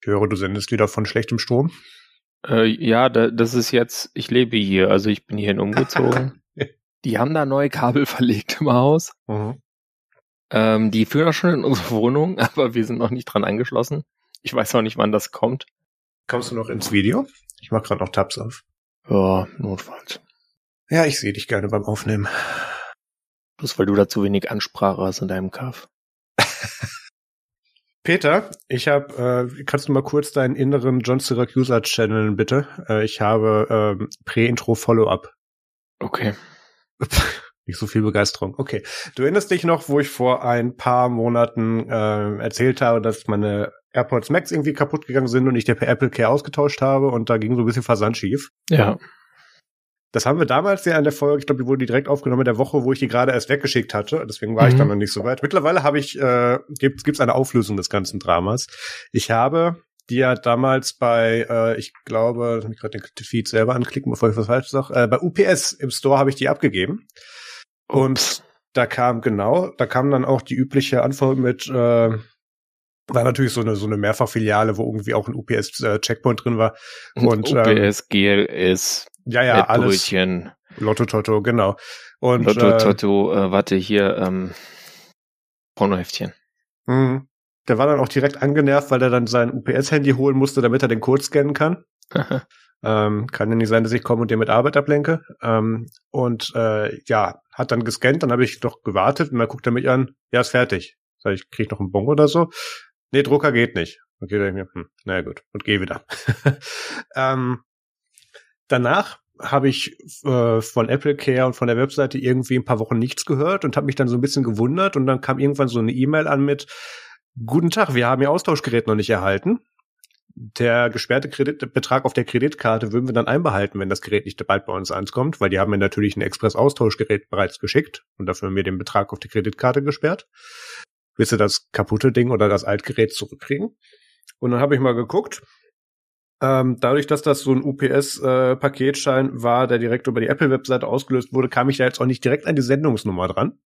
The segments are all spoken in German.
Ich höre, du sendest wieder von schlechtem Strom. Äh, ja, da, das ist jetzt, ich lebe hier, also ich bin hierhin umgezogen. die haben da neue Kabel verlegt im Haus. Mhm. Ähm, die führen auch schon in unsere Wohnung, aber wir sind noch nicht dran angeschlossen. Ich weiß auch nicht, wann das kommt. Kommst du noch ins Video? Ich mach gerade noch Tabs auf. Ja, notfalls. Ja, ich sehe dich gerne beim Aufnehmen. Bloß weil du da zu wenig Ansprache hast in deinem Kaff. Peter, ich habe, äh, kannst du mal kurz deinen inneren John Syracuse channeln, bitte? Äh, ich habe äh, Prä-Intro Follow-up. Okay. Nicht so viel Begeisterung. Okay. Du erinnerst dich noch, wo ich vor ein paar Monaten äh, erzählt habe, dass meine AirPods Max irgendwie kaputt gegangen sind und ich der per Apple Care ausgetauscht habe und da ging so ein bisschen Versand schief. Ja. Das haben wir damals ja in der Folge, ich glaube, die wurde direkt aufgenommen in der Woche, wo ich die gerade erst weggeschickt hatte. Deswegen war mhm. ich dann noch nicht so weit. Mittlerweile habe ich, äh, gibt es eine Auflösung des ganzen Dramas. Ich habe die ja damals bei, äh, ich glaube, lass mich gerade den Feed selber anklicken, bevor ich was falsch sage, äh, bei UPS im Store habe ich die abgegeben. Und da kam genau, da kam dann auch die übliche Antwort mit, äh, war natürlich so eine so eine Mehrfachfiliale, wo irgendwie auch ein UPS äh, Checkpoint drin war und UPS, ähm, GLS, ja ja alles. Lotto Toto, genau. Und Lotto äh, Toto, äh, warte hier, ähm, Pornoheftchen. Mhm. Der war dann auch direkt angenervt, weil er dann sein UPS-Handy holen musste, damit er den Code scannen kann. ähm, kann ja nicht sein, dass ich komme und dir mit Arbeit ablenke. Ähm, und äh, ja, hat dann gescannt, dann habe ich doch gewartet und dann guckt er mich an, ja, ist fertig. Sag ich, krieg noch einen Bon oder so. Nee, Drucker geht nicht. Okay, dann mir, hm, naja gut, und geh wieder. ähm, danach habe ich äh, von Apple Care und von der Webseite irgendwie ein paar Wochen nichts gehört und habe mich dann so ein bisschen gewundert und dann kam irgendwann so eine E-Mail an mit Guten Tag, wir haben Ihr Austauschgerät noch nicht erhalten. Der gesperrte Kreditbetrag auf der Kreditkarte würden wir dann einbehalten, wenn das Gerät nicht bald bei uns ankommt, weil die haben mir natürlich ein Express-Austauschgerät bereits geschickt und dafür haben wir den Betrag auf die Kreditkarte gesperrt. Willst du das kaputte Ding oder das Altgerät zurückkriegen? Und dann habe ich mal geguckt. Ähm, dadurch, dass das so ein UPS-Paketschein äh, war, der direkt über die Apple-Webseite ausgelöst wurde, kam ich da jetzt auch nicht direkt an die Sendungsnummer dran.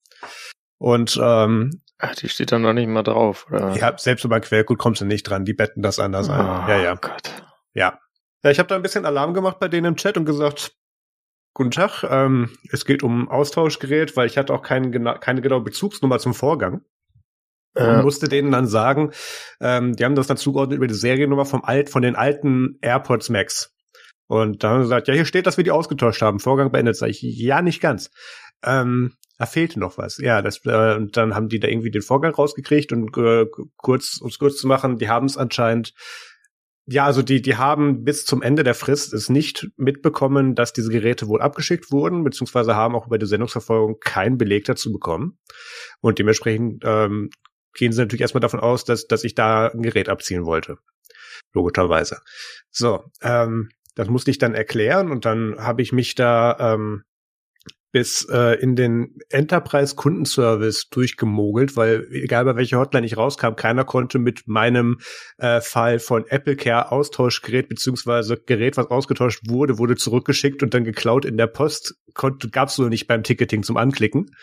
Und ähm, Ach, die steht da noch nicht mal drauf, oder? Ja, selbst über Quellcode kommst du nicht dran. Die betten das anders oh, ein. Ja, ja. Gott. Ja. Ja, ich habe da ein bisschen Alarm gemacht bei denen im Chat und gesagt, Guten Tag, ähm, es geht um Austauschgerät, weil ich hatte auch kein, keine genaue Bezugsnummer zum Vorgang. Und musste denen dann sagen, ähm, die haben das dann zugeordnet über die Seriennummer vom alt, von den alten AirPods Max. Und dann haben sie gesagt, ja, hier steht, dass wir die ausgetauscht haben. Vorgang beendet. Sag ich, ja, nicht ganz. Ähm, da fehlte noch was. Ja, das, äh, und dann haben die da irgendwie den Vorgang rausgekriegt und äh, kurz, um es kurz zu machen, die haben es anscheinend ja, also die, die haben bis zum Ende der Frist es nicht mitbekommen, dass diese Geräte wohl abgeschickt wurden, beziehungsweise haben auch über die Sendungsverfolgung keinen Beleg dazu bekommen. Und dementsprechend ähm, gehen sie natürlich erstmal davon aus, dass, dass ich da ein Gerät abziehen wollte. Logischerweise. So, ähm, das musste ich dann erklären und dann habe ich mich da ähm, bis äh, in den Enterprise-Kundenservice durchgemogelt, weil egal bei welcher Hotline ich rauskam, keiner konnte mit meinem äh, Fall von Apple Care Austauschgerät beziehungsweise Gerät, was ausgetauscht wurde, wurde zurückgeschickt und dann geklaut in der Post, konnte gab's nur nicht beim Ticketing zum Anklicken.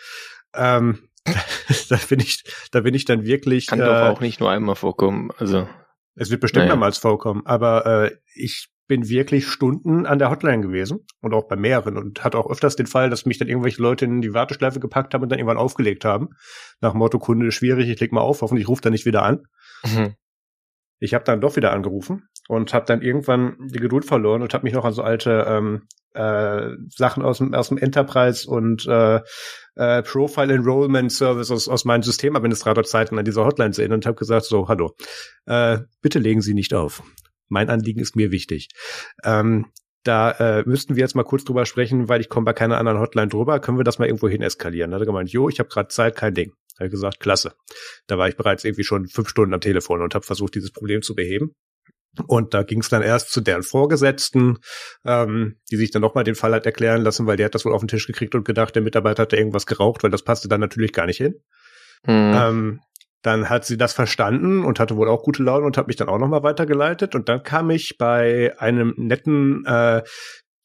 Ähm, da bin ich, da bin ich dann wirklich. Kann äh, doch auch nicht nur einmal vorkommen. Also es wird bestimmt naja. mehrmals vorkommen, aber äh, ich bin wirklich Stunden an der Hotline gewesen und auch bei mehreren und hatte auch öfters den Fall, dass mich dann irgendwelche Leute in die Warteschleife gepackt haben und dann irgendwann aufgelegt haben. Nach Motto, Kunde ist schwierig, ich leg mal auf, hoffentlich ruft er nicht wieder an. Mhm. Ich habe dann doch wieder angerufen und habe dann irgendwann die Geduld verloren und habe mich noch an so alte ähm, äh, Sachen aus dem, aus dem Enterprise und äh, äh, Profile Enrollment Service aus, aus meinen Systemadministratorzeiten an dieser Hotline zu erinnern und habe gesagt, so, hallo, äh, bitte legen Sie nicht auf. Mein Anliegen ist mir wichtig. Ähm, da äh, müssten wir jetzt mal kurz drüber sprechen, weil ich komme bei keiner anderen Hotline drüber. Können wir das mal irgendwo hin eskalieren? Da hat er gemeint, jo, ich habe gerade Zeit, kein Ding. Da habe ich gesagt, klasse. Da war ich bereits irgendwie schon fünf Stunden am Telefon und habe versucht, dieses Problem zu beheben. Und da ging es dann erst zu deren Vorgesetzten, ähm, die sich dann nochmal den Fall hat erklären lassen, weil der hat das wohl auf den Tisch gekriegt und gedacht, der Mitarbeiter hat da irgendwas geraucht, weil das passte dann natürlich gar nicht hin. Mhm. Ähm, dann hat sie das verstanden und hatte wohl auch gute Laune und hat mich dann auch nochmal weitergeleitet. Und dann kam ich bei einem netten äh,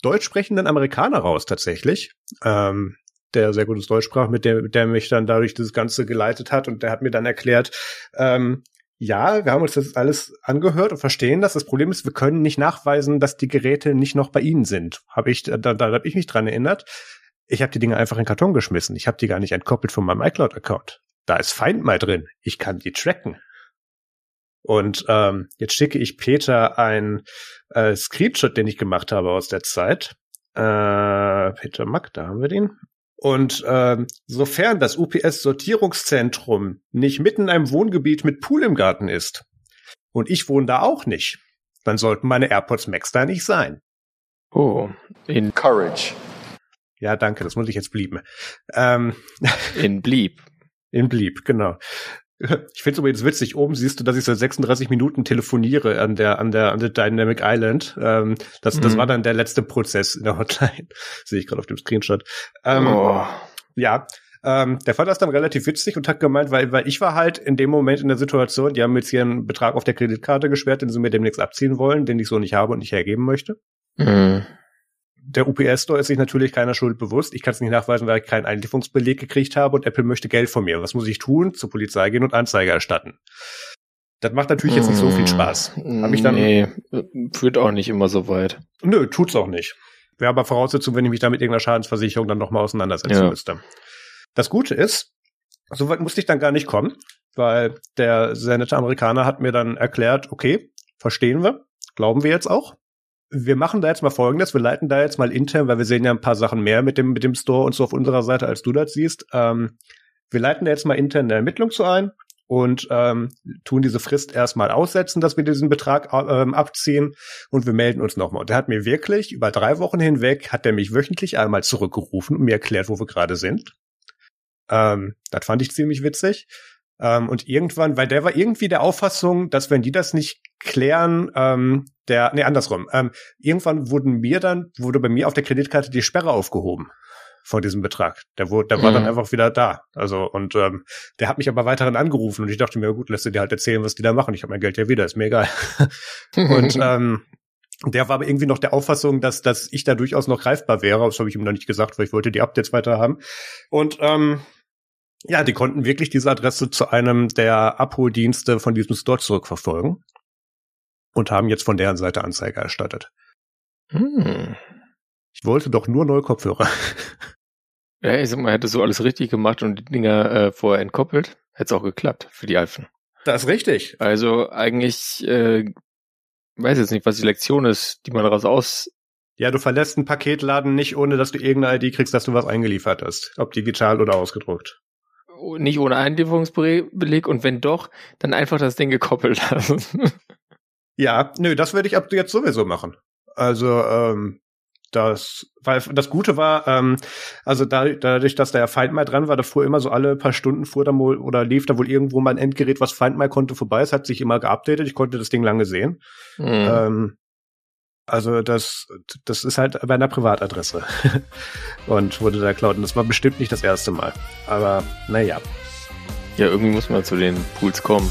deutsch sprechenden Amerikaner raus tatsächlich. Ähm, der sehr gutes Deutsch sprach, mit dem, mit der mich dann dadurch das Ganze geleitet hat und der hat mir dann erklärt, ähm, ja, wir haben uns das alles angehört und verstehen das. Das Problem ist, wir können nicht nachweisen, dass die Geräte nicht noch bei Ihnen sind. Habe ich, da, da habe ich mich dran erinnert. Ich habe die Dinge einfach in Karton geschmissen. Ich habe die gar nicht entkoppelt von meinem iCloud-Account. Da ist Find My drin. Ich kann die tracken. Und ähm, jetzt schicke ich Peter ein äh, Screenshot, den ich gemacht habe aus der Zeit. Äh, Peter Mack, da haben wir den. Und ähm, sofern das UPS-Sortierungszentrum nicht mitten in einem Wohngebiet mit Pool im Garten ist und ich wohne da auch nicht, dann sollten meine AirPods Max da nicht sein. Oh, in Courage. Ja, danke, das muss ich jetzt blieben. Ähm, in Blieb. In Blieb, genau. Ich finde es übrigens witzig. Oben siehst du, dass ich seit 36 Minuten telefoniere an der an der an der Dynamic Island. Ähm, das das mhm. war dann der letzte Prozess in der Hotline. Sehe ich gerade auf dem Screenshot. Ähm, oh. Ja, ähm, der fand das dann relativ witzig und hat gemeint, weil, weil ich war halt in dem Moment in der Situation, die haben jetzt hier einen Betrag auf der Kreditkarte gesperrt, den sie mir demnächst abziehen wollen, den ich so nicht habe und nicht hergeben möchte. Mhm der UPS-Store ist sich natürlich keiner Schuld bewusst. Ich kann es nicht nachweisen, weil ich keinen Einlieferungsbeleg gekriegt habe und Apple möchte Geld von mir. Was muss ich tun? Zur Polizei gehen und Anzeige erstatten. Das macht natürlich jetzt nicht so viel Spaß. Hab ich dann, nee, führt auch nicht immer so weit. Nö, tut's auch nicht. Wäre aber Voraussetzung, wenn ich mich da mit irgendeiner Schadensversicherung dann nochmal auseinandersetzen ja. müsste. Das Gute ist, so weit musste ich dann gar nicht kommen, weil der sehr nette Amerikaner hat mir dann erklärt, okay, verstehen wir, glauben wir jetzt auch wir machen da jetzt mal Folgendes. Wir leiten da jetzt mal intern, weil wir sehen ja ein paar Sachen mehr mit dem, mit dem Store und so auf unserer Seite, als du das siehst. Ähm, wir leiten da jetzt mal intern eine Ermittlung zu ein und ähm, tun diese Frist erstmal aussetzen, dass wir diesen Betrag ähm, abziehen und wir melden uns nochmal. Und der hat mir wirklich über drei Wochen hinweg, hat er mich wöchentlich einmal zurückgerufen und mir erklärt, wo wir gerade sind. Ähm, das fand ich ziemlich witzig. Ähm, und irgendwann, weil der war irgendwie der Auffassung, dass wenn die das nicht klären, ähm, der, nee, andersrum. Ähm, irgendwann wurden mir dann, wurde bei mir auf der Kreditkarte die Sperre aufgehoben von diesem Betrag. Der wurde, der war dann mhm. einfach wieder da. Also und ähm, der hat mich aber weiterhin angerufen und ich dachte mir, gut, lässt du dir halt erzählen, was die da machen. Ich habe mein Geld ja wieder, ist mir egal. und ähm, der war aber irgendwie noch der Auffassung, dass, dass ich da durchaus noch greifbar wäre. Das habe ich ihm noch nicht gesagt, weil ich wollte die Updates weiter haben. Und ähm, ja, die konnten wirklich diese Adresse zu einem der Abholdienste von diesem Store zurückverfolgen und haben jetzt von deren Seite Anzeige erstattet. Hm. Ich wollte doch nur neue Kopfhörer. Ja, ich sag mal, hätte so alles richtig gemacht und die Dinger äh, vorher entkoppelt, hätte es auch geklappt für die Alphen. Das ist richtig. Also eigentlich, äh, weiß jetzt nicht, was die Lektion ist, die man daraus aus. Ja, du verlässt einen Paketladen nicht, ohne dass du irgendeine ID kriegst, dass du was eingeliefert hast. Ob digital oder ausgedruckt nicht ohne Einlieferungsbeleg und wenn doch, dann einfach das Ding gekoppelt lassen. ja, nö, das werde ich ab jetzt sowieso machen. Also ähm, das, weil das Gute war, ähm, also dadurch, dass der Find My dran war, da fuhr immer so alle paar Stunden fuhr da wohl oder lief da wohl irgendwo mal ein Endgerät, was Find My konnte vorbei. Es hat sich immer geupdatet. Ich konnte das Ding lange sehen. Mhm. Ähm, also das, das ist halt bei einer Privatadresse und wurde da geklaut. Und das war bestimmt nicht das erste Mal. Aber naja. Ja, irgendwie muss man zu den Pools kommen.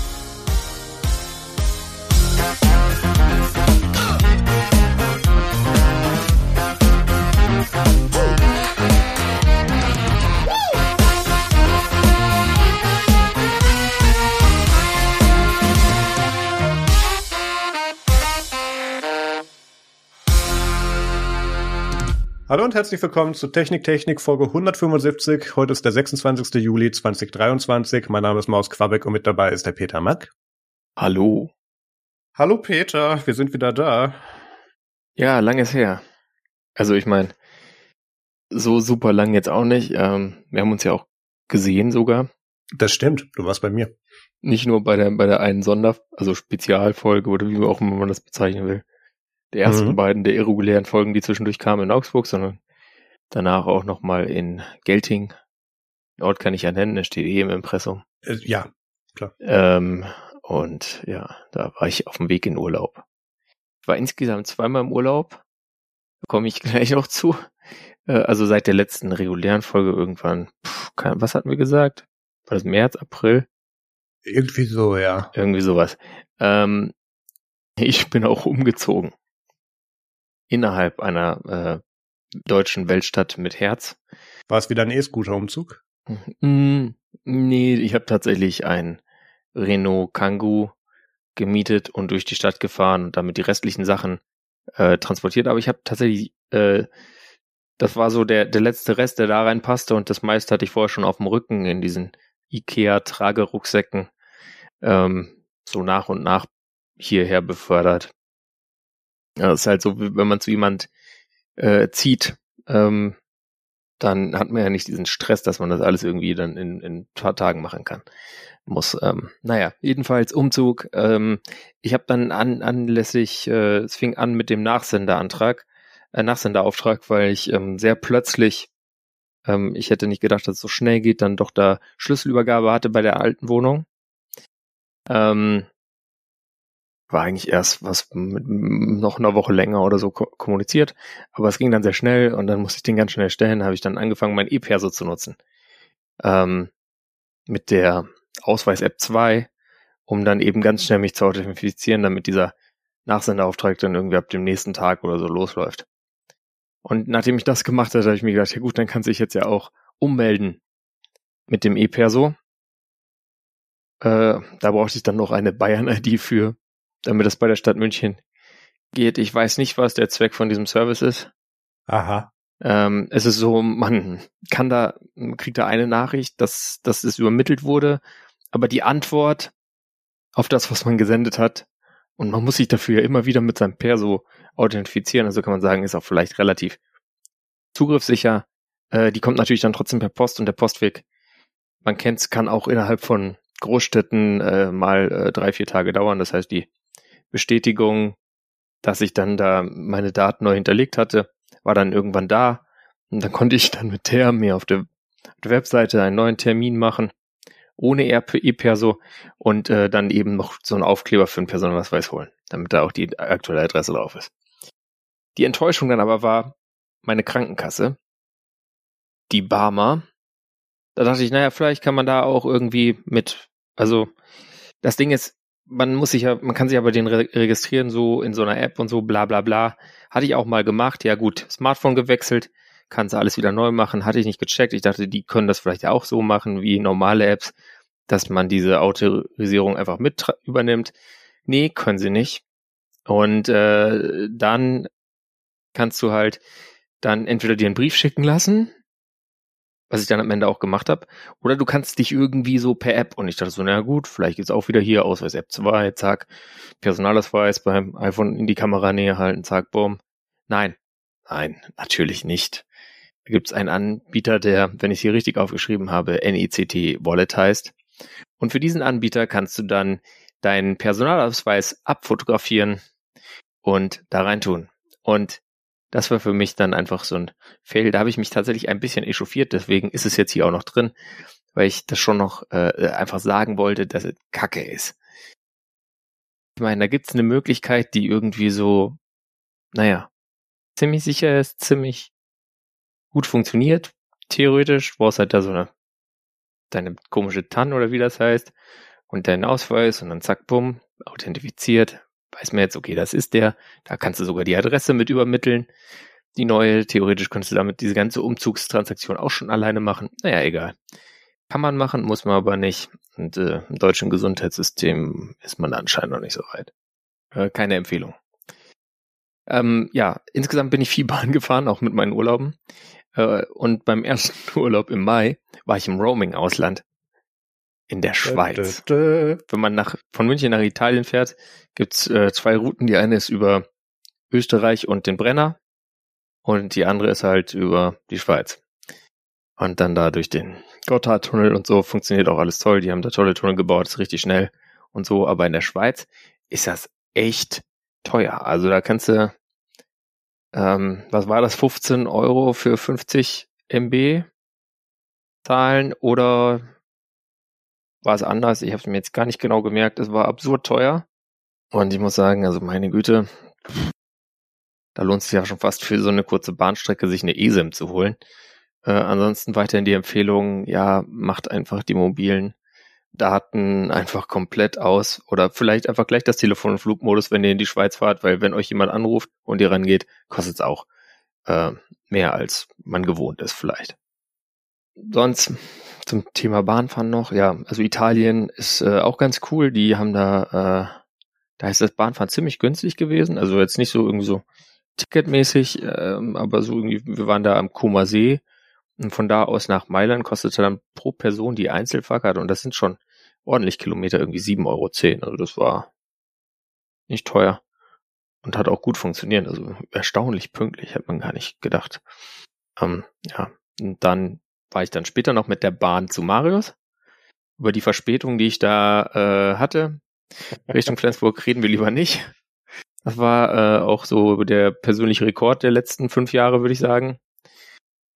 Hallo und herzlich willkommen zu Technik Technik Folge 175. Heute ist der 26. Juli 2023. Mein Name ist Maus Quabeck und mit dabei ist der Peter Mack. Hallo. Hallo Peter, wir sind wieder da. Ja, lang ist her. Also ich meine, so super lang jetzt auch nicht. Ähm, wir haben uns ja auch gesehen sogar. Das stimmt, du warst bei mir. Nicht nur bei der, bei der einen Sonder, also Spezialfolge oder wie auch immer man das bezeichnen will der ersten mhm. beiden der irregulären Folgen, die zwischendurch kamen in Augsburg, sondern danach auch nochmal in Gelting. Den Ort kann ich ja nennen, der steht eh im Impressum. Äh, ja, klar. Ähm, und ja, da war ich auf dem Weg in Urlaub. Ich war insgesamt zweimal im Urlaub. Da komme ich gleich noch zu. Äh, also seit der letzten regulären Folge irgendwann, pff, was hatten wir gesagt? War das März, April? Irgendwie so, ja. Irgendwie sowas. Ähm, ich bin auch umgezogen innerhalb einer äh, deutschen Weltstadt mit Herz. War es wieder ein E-Scooter-Umzug? Mm, nee, ich habe tatsächlich ein Renault Kangoo gemietet und durch die Stadt gefahren und damit die restlichen Sachen äh, transportiert. Aber ich habe tatsächlich, äh, das war so der, der letzte Rest, der da reinpasste und das meiste hatte ich vorher schon auf dem Rücken in diesen Ikea-Tragerucksäcken ähm, so nach und nach hierher befördert. Ja, das ist halt so, wenn man zu jemand äh, zieht, ähm, dann hat man ja nicht diesen Stress, dass man das alles irgendwie dann in, in ein paar Tagen machen kann. Muss, ähm, naja, jedenfalls Umzug. Ähm, ich habe dann an, anlässlich, äh, es fing an mit dem Nachsenderantrag, äh, Nachsenderauftrag, weil ich ähm, sehr plötzlich, ähm, ich hätte nicht gedacht, dass es so schnell geht, dann doch da Schlüsselübergabe hatte bei der alten Wohnung. Ähm, war eigentlich erst was mit noch einer Woche länger oder so kommuniziert, aber es ging dann sehr schnell und dann musste ich den ganz schnell stellen, habe ich dann angefangen, mein E-Perso zu nutzen. Ähm, mit der Ausweis-App 2, um dann eben ganz schnell mich zu authentifizieren, damit dieser Nachsenderauftrag dann irgendwie ab dem nächsten Tag oder so losläuft. Und nachdem ich das gemacht hatte, habe ich mir gedacht, ja gut, dann kann sich jetzt ja auch ummelden mit dem E-Perso. Äh, da brauchte ich dann noch eine Bayern-ID für damit das bei der Stadt München geht. Ich weiß nicht, was der Zweck von diesem Service ist. Aha. Ähm, es ist so, man kann da, kriegt da eine Nachricht, dass, dass es übermittelt wurde, aber die Antwort auf das, was man gesendet hat, und man muss sich dafür ja immer wieder mit seinem Perso authentifizieren, also kann man sagen, ist auch vielleicht relativ zugriffssicher. Äh, die kommt natürlich dann trotzdem per Post und der Postweg, man kennt es, kann auch innerhalb von Großstädten äh, mal äh, drei, vier Tage dauern. Das heißt, die Bestätigung, dass ich dann da meine Daten neu hinterlegt hatte, war dann irgendwann da. Und dann konnte ich dann mit der mir auf der, auf der Webseite einen neuen Termin machen, ohne E-Perso und äh, dann eben noch so einen Aufkleber für einen Personalausweis holen, damit da auch die aktuelle Adresse drauf ist. Die Enttäuschung dann aber war meine Krankenkasse, die Barmer. Da dachte ich, naja, vielleicht kann man da auch irgendwie mit, also das Ding ist, man muss sich ja, man kann sich aber den re registrieren, so in so einer App und so, bla bla bla. Hatte ich auch mal gemacht, ja gut, Smartphone gewechselt, kannst alles wieder neu machen, hatte ich nicht gecheckt. Ich dachte, die können das vielleicht auch so machen wie normale Apps, dass man diese Autorisierung einfach mit übernimmt. Nee, können sie nicht. Und äh, dann kannst du halt dann entweder dir einen Brief schicken lassen, was ich dann am Ende auch gemacht habe. Oder du kannst dich irgendwie so per App und ich dachte so, na gut, vielleicht geht's auch wieder hier, Ausweis App 2, zack, Personalausweis beim iPhone in die Kamera näher halten, zack, boom. Nein, nein, natürlich nicht. Da gibt's einen Anbieter, der, wenn ich hier richtig aufgeschrieben habe, NECT Wallet heißt. Und für diesen Anbieter kannst du dann deinen Personalausweis abfotografieren und da rein tun. Und das war für mich dann einfach so ein Fail. Da habe ich mich tatsächlich ein bisschen echauffiert, deswegen ist es jetzt hier auch noch drin, weil ich das schon noch äh, einfach sagen wollte, dass es Kacke ist. Ich meine, da gibt's eine Möglichkeit, die irgendwie so, naja, ziemlich sicher ist, ziemlich gut funktioniert. Theoretisch brauchst halt da so eine deine komische TAN oder wie das heißt und deinen Ausweis und dann zack, bumm, authentifiziert, weiß man jetzt, okay, das ist der, da kannst du sogar die Adresse mit übermitteln. Die neue, theoretisch könntest du damit diese ganze Umzugstransaktion auch schon alleine machen. Naja, egal. Kann man machen, muss man aber nicht. Und äh, im deutschen Gesundheitssystem ist man anscheinend noch nicht so weit. Äh, keine Empfehlung. Ähm, ja, insgesamt bin ich viel Bahn gefahren, auch mit meinen Urlauben. Äh, und beim ersten Urlaub im Mai war ich im Roaming-Ausland in der Schweiz. Wenn man nach, von München nach Italien fährt, gibt's äh, zwei Routen. Die eine ist über Österreich und den Brenner und die andere ist halt über die Schweiz. Und dann da durch den Gotthardtunnel und so funktioniert auch alles toll. Die haben da tolle Tunnel gebaut, ist richtig schnell und so. Aber in der Schweiz ist das echt teuer. Also da kannst du, ähm, was war das, 15 Euro für 50 MB zahlen oder war es anders. Ich habe es mir jetzt gar nicht genau gemerkt. Es war absurd teuer. Und ich muss sagen, also meine Güte, da lohnt es sich ja schon fast für so eine kurze Bahnstrecke, sich eine eSIM zu holen. Äh, ansonsten weiterhin die Empfehlung, ja, macht einfach die mobilen Daten einfach komplett aus oder vielleicht einfach gleich das Telefon im Flugmodus, wenn ihr in die Schweiz fahrt, weil wenn euch jemand anruft und ihr rangeht, kostet es auch äh, mehr als man gewohnt ist vielleicht. Sonst zum Thema Bahnfahren noch, ja, also Italien ist äh, auch ganz cool. Die haben da Da ist das Bahnfahren ziemlich günstig gewesen. Also jetzt nicht so irgendwie so ticketmäßig, ähm, aber so irgendwie, wir waren da am Koma See und von da aus nach Mailand kostete dann pro Person die Einzelfahrkarte und das sind schon ordentlich Kilometer, irgendwie 7,10 Euro. Also das war nicht teuer und hat auch gut funktioniert. Also erstaunlich pünktlich, hat man gar nicht gedacht. Ähm, ja, und dann war ich dann später noch mit der Bahn zu Marius. Über die Verspätung, die ich da äh, hatte, Richtung Flensburg reden wir lieber nicht. Das war äh, auch so der persönliche Rekord der letzten fünf Jahre, würde ich sagen.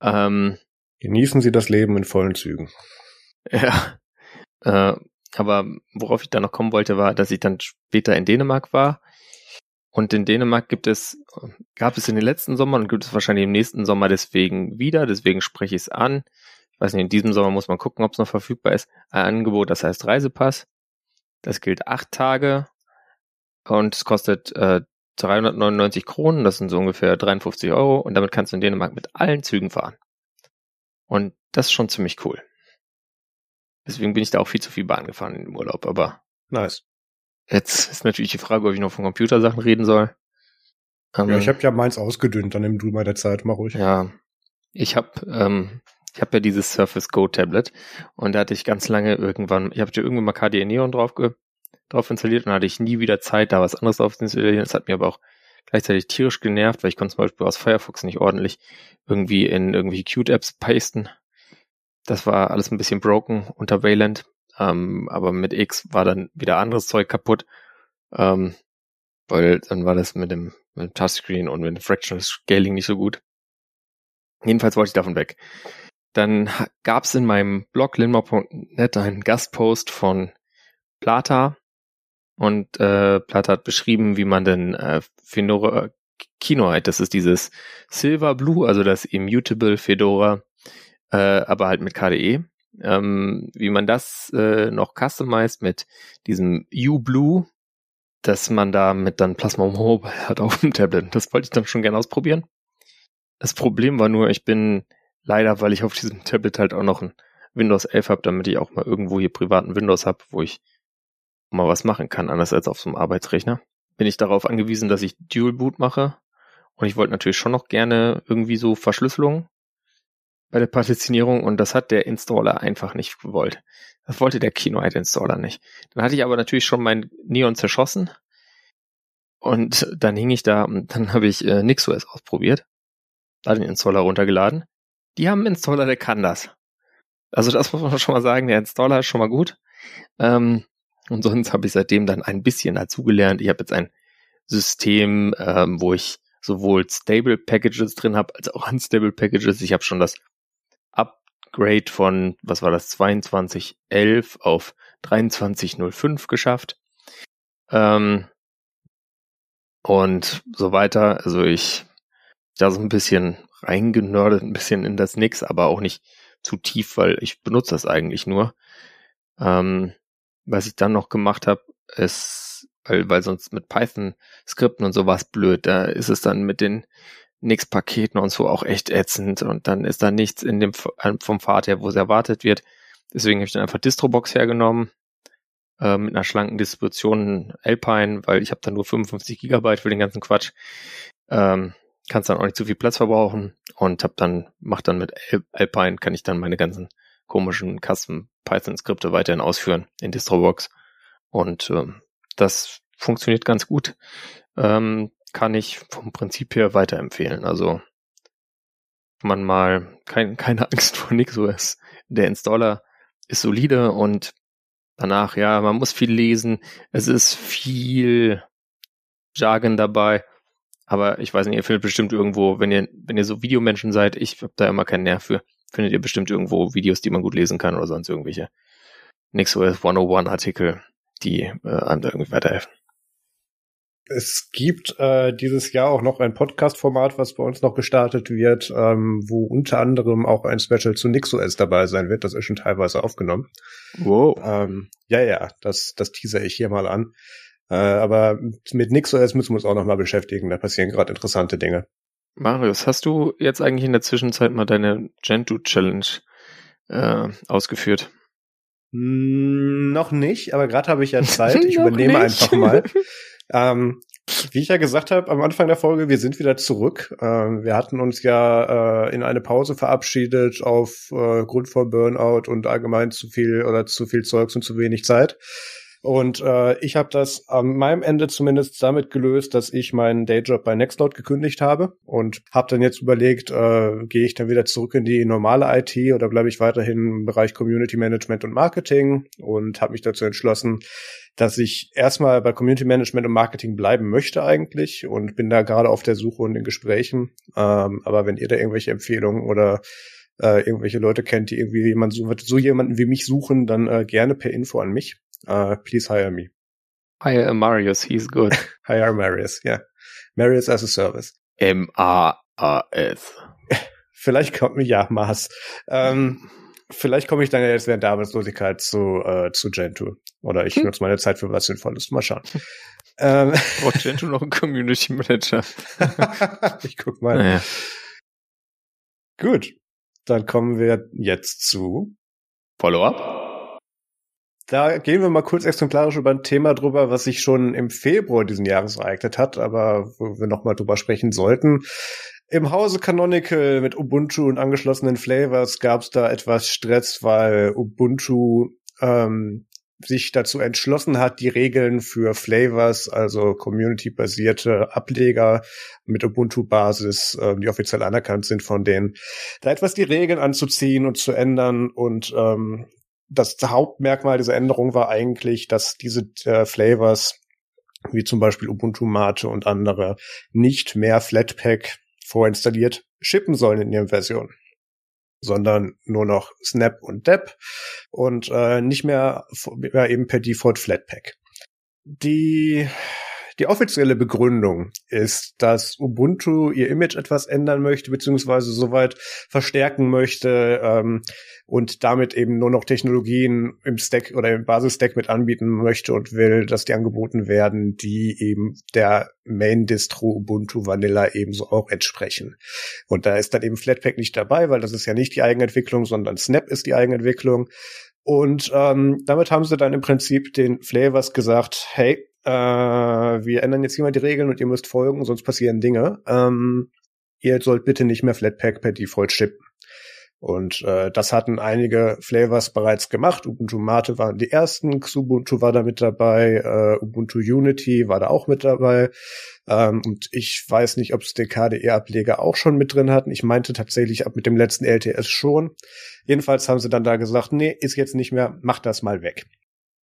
Ähm, Genießen Sie das Leben in vollen Zügen. Ja. Äh, aber worauf ich da noch kommen wollte, war, dass ich dann später in Dänemark war. Und in Dänemark gibt es, gab es in den letzten Sommern und gibt es wahrscheinlich im nächsten Sommer deswegen wieder. Deswegen spreche ich es an. Ich weiß nicht, in diesem Sommer muss man gucken, ob es noch verfügbar ist. Ein Angebot, das heißt Reisepass. Das gilt acht Tage und es kostet äh, 399 Kronen, das sind so ungefähr 53 Euro und damit kannst du in Dänemark mit allen Zügen fahren. Und das ist schon ziemlich cool. Deswegen bin ich da auch viel zu viel Bahn gefahren im Urlaub, aber. Nice. Jetzt ist natürlich die Frage, ob ich noch von Computersachen reden soll. Ähm, ja, ich habe ja meins ausgedünnt, dann nimm du mal der Zeit, mach ruhig. Ja, ich habe ähm, ich habe ja dieses Surface Go Tablet und da hatte ich ganz lange irgendwann, ich habe ja irgendwann mal KDE Neon drauf, ge, drauf installiert und da hatte ich nie wieder Zeit, da was anderes drauf zu installieren. Das hat mir aber auch gleichzeitig tierisch genervt, weil ich konnte zum Beispiel aus Firefox nicht ordentlich irgendwie in irgendwelche Qt-Apps pasten. Das war alles ein bisschen broken unter Wayland, ähm, aber mit X war dann wieder anderes Zeug kaputt, ähm, weil dann war das mit dem, mit dem Touchscreen und mit dem Fractional Scaling nicht so gut. Jedenfalls wollte ich davon weg. Dann gab es in meinem Blog linmar.net einen Gastpost von Plata und äh, Plata hat beschrieben, wie man denn äh, Fedora Kinoite, das ist dieses Silver Blue, also das Immutable Fedora, äh, aber halt mit KDE, ähm, wie man das äh, noch customized mit diesem U-Blue, dass man da mit dann Plasma Mobile hat auf dem Tablet. Das wollte ich dann schon gerne ausprobieren. Das Problem war nur, ich bin leider, weil ich auf diesem Tablet halt auch noch ein Windows 11 habe, damit ich auch mal irgendwo hier privaten Windows habe, wo ich mal was machen kann, anders als auf so einem Arbeitsrechner, bin ich darauf angewiesen, dass ich Dual Boot mache. Und ich wollte natürlich schon noch gerne irgendwie so Verschlüsselung bei der Partitionierung und das hat der Installer einfach nicht gewollt. Das wollte der Kinoite Installer nicht. Dann hatte ich aber natürlich schon mein Neon zerschossen und dann hing ich da und dann habe ich äh, NixOS ausprobiert, da den Installer runtergeladen die haben einen Installer, der kann das. Also das muss man schon mal sagen, der Installer ist schon mal gut. Ähm, und sonst habe ich seitdem dann ein bisschen dazugelernt. Ich habe jetzt ein System, ähm, wo ich sowohl Stable Packages drin habe, als auch Unstable Packages. Ich habe schon das Upgrade von, was war das, 2211 auf 2305 geschafft. Ähm, und so weiter. Also ich da so ein bisschen reingenördet, ein bisschen in das Nix, aber auch nicht zu tief, weil ich benutze das eigentlich nur. Ähm, was ich dann noch gemacht habe, ist, weil, weil sonst mit Python-Skripten und sowas blöd, da ist es dann mit den Nix-Paketen und so auch echt ätzend und dann ist da nichts in dem vom Pfad her, wo es erwartet wird. Deswegen habe ich dann einfach Distrobox hergenommen äh, mit einer schlanken Distribution Alpine, weil ich habe dann nur 55 Gigabyte für den ganzen Quatsch. Ähm, kannst dann auch nicht zu viel Platz verbrauchen und hab dann, mach dann mit Alpine, kann ich dann meine ganzen komischen Custom Python Skripte weiterhin ausführen in Distrobox. Und ähm, das funktioniert ganz gut. Ähm, kann ich vom Prinzip her weiterempfehlen. Also man mal kein, keine Angst vor NixOS. Der Installer ist solide und danach, ja, man muss viel lesen. Es ist viel Jargon dabei. Aber ich weiß nicht, ihr findet bestimmt irgendwo, wenn ihr, wenn ihr so Videomenschen seid, ich habe da immer keinen Nerv für, findet ihr bestimmt irgendwo Videos, die man gut lesen kann oder sonst irgendwelche NixOS 101 Artikel, die äh, einem da irgendwie weiterhelfen. Es gibt äh, dieses Jahr auch noch ein Podcast-Format, was bei uns noch gestartet wird, ähm, wo unter anderem auch ein Special zu NixOS dabei sein wird. Das ist schon teilweise aufgenommen. Wow. Ähm, ja, ja, das, das teaser ich hier mal an. Äh, aber mit NixOS müssen wir uns auch noch mal beschäftigen. Da passieren gerade interessante Dinge. Marius, hast du jetzt eigentlich in der Zwischenzeit mal deine Gentoo Challenge äh, ausgeführt? Hm, noch nicht, aber gerade habe ich ja Zeit. Ich übernehme nicht. einfach mal. ähm, wie ich ja gesagt habe am Anfang der Folge, wir sind wieder zurück. Ähm, wir hatten uns ja äh, in eine Pause verabschiedet auf äh, Grund von Burnout und allgemein zu viel oder zu viel Zeugs und zu wenig Zeit. Und äh, ich habe das an meinem Ende zumindest damit gelöst, dass ich meinen Dayjob bei Nextcloud gekündigt habe und habe dann jetzt überlegt, äh, gehe ich dann wieder zurück in die normale IT oder bleibe ich weiterhin im Bereich Community Management und Marketing und habe mich dazu entschlossen, dass ich erstmal bei Community Management und Marketing bleiben möchte eigentlich und bin da gerade auf der Suche und in Gesprächen. Ähm, aber wenn ihr da irgendwelche Empfehlungen oder äh, irgendwelche Leute kennt, die irgendwie jemand so, so jemanden wie mich suchen, dann äh, gerne per Info an mich. Uh, please hire me. Hire Marius, he's good. hire Marius, ja. Yeah. Marius as a Service. M-A-A-S. Vielleicht kommt mir, ja, Mars. Ähm, vielleicht komme ich dann ja jetzt während der Arbeitslosigkeit zu, äh, zu Gentoo. Oder ich hm. nutze meine Zeit für was Sinnvolles. Mal schauen. ähm, Braucht Gentoo noch einen Community Manager? ich guck mal. Naja. Gut. Dann kommen wir jetzt zu Follow-up. Da gehen wir mal kurz exemplarisch über ein Thema drüber, was sich schon im Februar diesen Jahres ereignet hat, aber wo wir nochmal drüber sprechen sollten. Im Hause Canonical mit Ubuntu und angeschlossenen Flavors gab es da etwas Stress, weil Ubuntu ähm, sich dazu entschlossen hat, die Regeln für Flavors, also community-basierte Ableger mit Ubuntu-Basis, äh, die offiziell anerkannt sind von denen, da etwas die Regeln anzuziehen und zu ändern und ähm, das Hauptmerkmal dieser Änderung war eigentlich, dass diese äh, Flavors, wie zum Beispiel Ubuntu Mate und andere, nicht mehr Flatpak vorinstalliert shippen sollen in ihren Versionen, sondern nur noch Snap und Dep und äh, nicht mehr ja, eben per Default Flatpak. Die die offizielle Begründung ist, dass Ubuntu ihr Image etwas ändern möchte, beziehungsweise soweit verstärken möchte ähm, und damit eben nur noch Technologien im Stack oder im Basis-Stack mit anbieten möchte und will, dass die angeboten werden, die eben der Main-Distro Ubuntu Vanilla ebenso auch entsprechen. Und da ist dann eben Flatpak nicht dabei, weil das ist ja nicht die Eigenentwicklung, sondern Snap ist die Eigenentwicklung. Und ähm, damit haben sie dann im Prinzip den Flavors gesagt, hey, äh, wir ändern jetzt hier mal die Regeln und ihr müsst folgen, sonst passieren Dinge. Ähm, ihr sollt bitte nicht mehr Flatpak per Default shippen. Und äh, das hatten einige Flavors bereits gemacht. Ubuntu Mate waren die ersten, Xubuntu war da mit dabei, äh, Ubuntu Unity war da auch mit dabei. Ähm, und ich weiß nicht, ob es den KDE-Ableger auch schon mit drin hatten. Ich meinte tatsächlich ab mit dem letzten LTS schon. Jedenfalls haben sie dann da gesagt, nee, ist jetzt nicht mehr, macht das mal weg.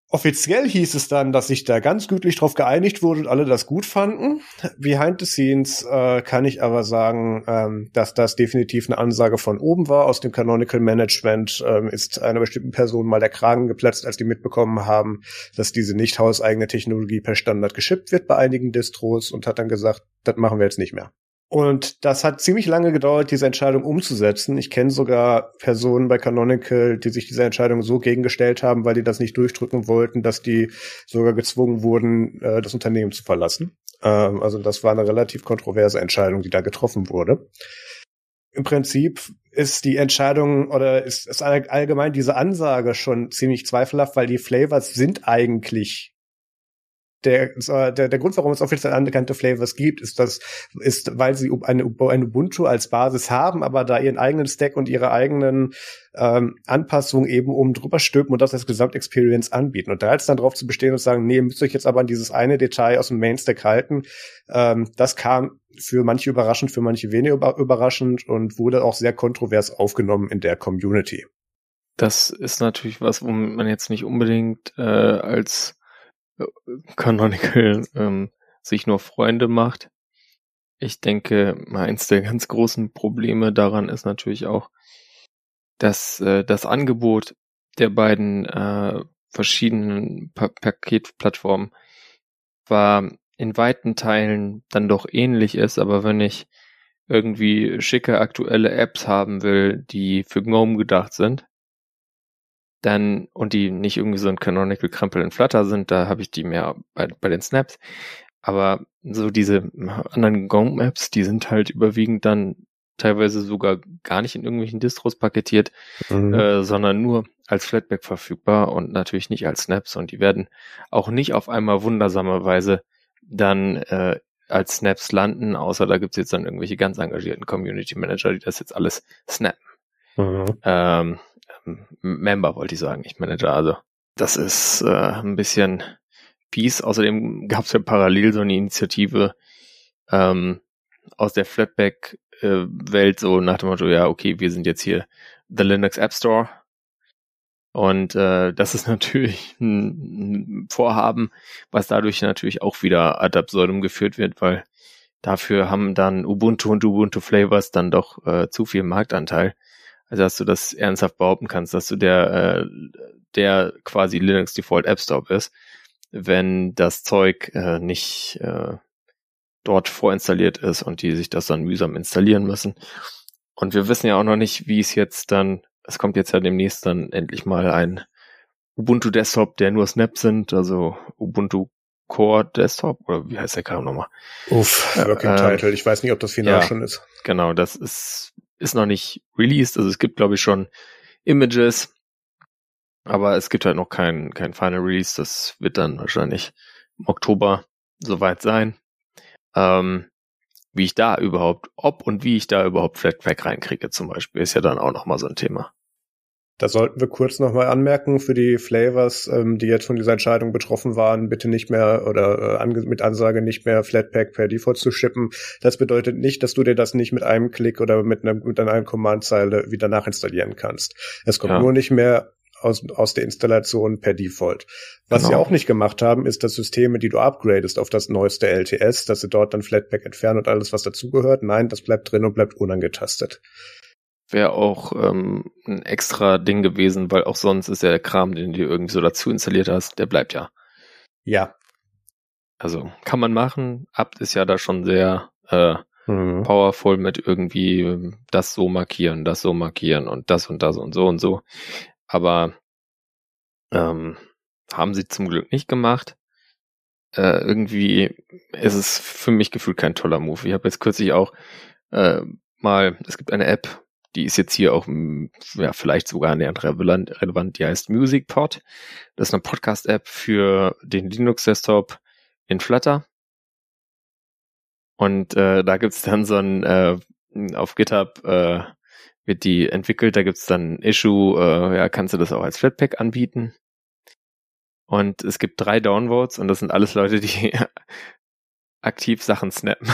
Offiziell hieß es dann, dass sich da ganz gütlich drauf geeinigt wurde und alle das gut fanden. Behind the scenes äh, kann ich aber sagen, ähm, dass das definitiv eine Ansage von oben war. Aus dem Canonical Management ähm, ist einer bestimmten Person mal der Kragen geplatzt, als die mitbekommen haben, dass diese nicht hauseigene Technologie per Standard geschippt wird bei einigen Distros und hat dann gesagt, das machen wir jetzt nicht mehr. Und das hat ziemlich lange gedauert, diese Entscheidung umzusetzen. Ich kenne sogar Personen bei Canonical, die sich dieser Entscheidung so gegengestellt haben, weil die das nicht durchdrücken wollten, dass die sogar gezwungen wurden, äh, das Unternehmen zu verlassen. Ähm, also das war eine relativ kontroverse Entscheidung, die da getroffen wurde. Im Prinzip ist die Entscheidung oder ist, ist allgemein diese Ansage schon ziemlich zweifelhaft, weil die Flavors sind eigentlich der, der, der Grund, warum es offiziell anerkannte Flavors gibt, ist, dass, ist, weil sie eine, eine Ubuntu als Basis haben, aber da ihren eigenen Stack und ihre eigenen ähm, Anpassungen eben oben drüber stülpen und das als Gesamtexperience anbieten. Und da jetzt dann drauf zu bestehen und sagen, nee, müsst euch jetzt aber an dieses eine Detail aus dem Main-Stack halten, ähm, das kam für manche überraschend, für manche weniger überraschend und wurde auch sehr kontrovers aufgenommen in der Community. Das ist natürlich was, wo man jetzt nicht unbedingt äh, als Canonical ähm, sich nur Freunde macht. Ich denke, eins der ganz großen Probleme daran ist natürlich auch, dass äh, das Angebot der beiden äh, verschiedenen pa Paketplattformen war in weiten Teilen dann doch ähnlich ist, aber wenn ich irgendwie schicke aktuelle Apps haben will, die für GNOME gedacht sind, dann und die nicht irgendwie so ein Canonical Krempel in Flutter sind, da habe ich die mehr bei, bei den Snaps. Aber so diese anderen GOM-Apps, die sind halt überwiegend dann teilweise sogar gar nicht in irgendwelchen Distros paketiert, mhm. äh, sondern nur als Flatpak verfügbar und natürlich nicht als Snaps und die werden auch nicht auf einmal wundersamerweise dann äh, als Snaps landen, außer da gibt's jetzt dann irgendwelche ganz engagierten Community Manager, die das jetzt alles snappen. Mhm. Ähm, Member wollte ich sagen, nicht Manager. Also das ist äh, ein bisschen Peace. Außerdem gab's ja parallel so eine Initiative ähm, aus der Flatpak-Welt, äh, so nach dem Motto, ja, okay, wir sind jetzt hier the Linux App Store und äh, das ist natürlich ein, ein Vorhaben, was dadurch natürlich auch wieder ad absurdum geführt wird, weil dafür haben dann Ubuntu und Ubuntu Flavors dann doch äh, zu viel Marktanteil. Also dass du das ernsthaft behaupten kannst, dass du der, äh, der quasi Linux Default App Store bist, wenn das Zeug äh, nicht äh, dort vorinstalliert ist und die sich das dann mühsam installieren müssen. Und wir wissen ja auch noch nicht, wie es jetzt dann es kommt jetzt ja demnächst dann endlich mal ein Ubuntu Desktop, der nur Snap sind, also Ubuntu Core Desktop oder wie heißt der Kram nochmal? Uff, Working äh, Title. Ich weiß nicht, ob das final ja, schon ist. Genau, das ist ist noch nicht released. Also es gibt glaube ich schon Images, aber es gibt halt noch kein kein Final Release. Das wird dann wahrscheinlich im Oktober soweit sein. Ähm, wie ich da überhaupt, ob und wie ich da überhaupt Flatpak reinkriege zum Beispiel, ist ja dann auch nochmal so ein Thema. Da sollten wir kurz nochmal anmerken für die Flavors, ähm, die jetzt von dieser Entscheidung betroffen waren, bitte nicht mehr oder äh, mit Ansage nicht mehr Flatpak per Default zu shippen. Das bedeutet nicht, dass du dir das nicht mit einem Klick oder mit einer, mit einer Command-Zeile wieder nachinstallieren kannst. Es kommt ja. nur nicht mehr aus, aus der Installation per Default. Was genau. sie auch nicht gemacht haben, ist, dass Systeme, die du upgradest auf das neueste LTS, dass sie dort dann Flatpak entfernen und alles, was dazugehört. Nein, das bleibt drin und bleibt unangetastet wäre auch ähm, ein extra Ding gewesen, weil auch sonst ist ja der Kram, den du irgendwie so dazu installiert hast, der bleibt ja. Ja. Also kann man machen. Apt ist ja da schon sehr äh, mhm. powerful mit irgendwie ähm, das so markieren, das so markieren und das und das und so und so. Aber ähm, haben sie zum Glück nicht gemacht. Äh, irgendwie ist es für mich gefühlt kein toller Move. Ich habe jetzt kürzlich auch äh, mal, es gibt eine App, die ist jetzt hier auch hm, ja, vielleicht sogar annähernd relevant, relevant. Die heißt MusicPod. Das ist eine Podcast-App für den Linux-Desktop in Flutter. Und äh, da gibt's dann so ein, äh, auf GitHub äh, wird die entwickelt, da gibt's dann ein Issue, äh, ja, kannst du das auch als Flatpak anbieten? Und es gibt drei Downvotes und das sind alles Leute, die aktiv Sachen snappen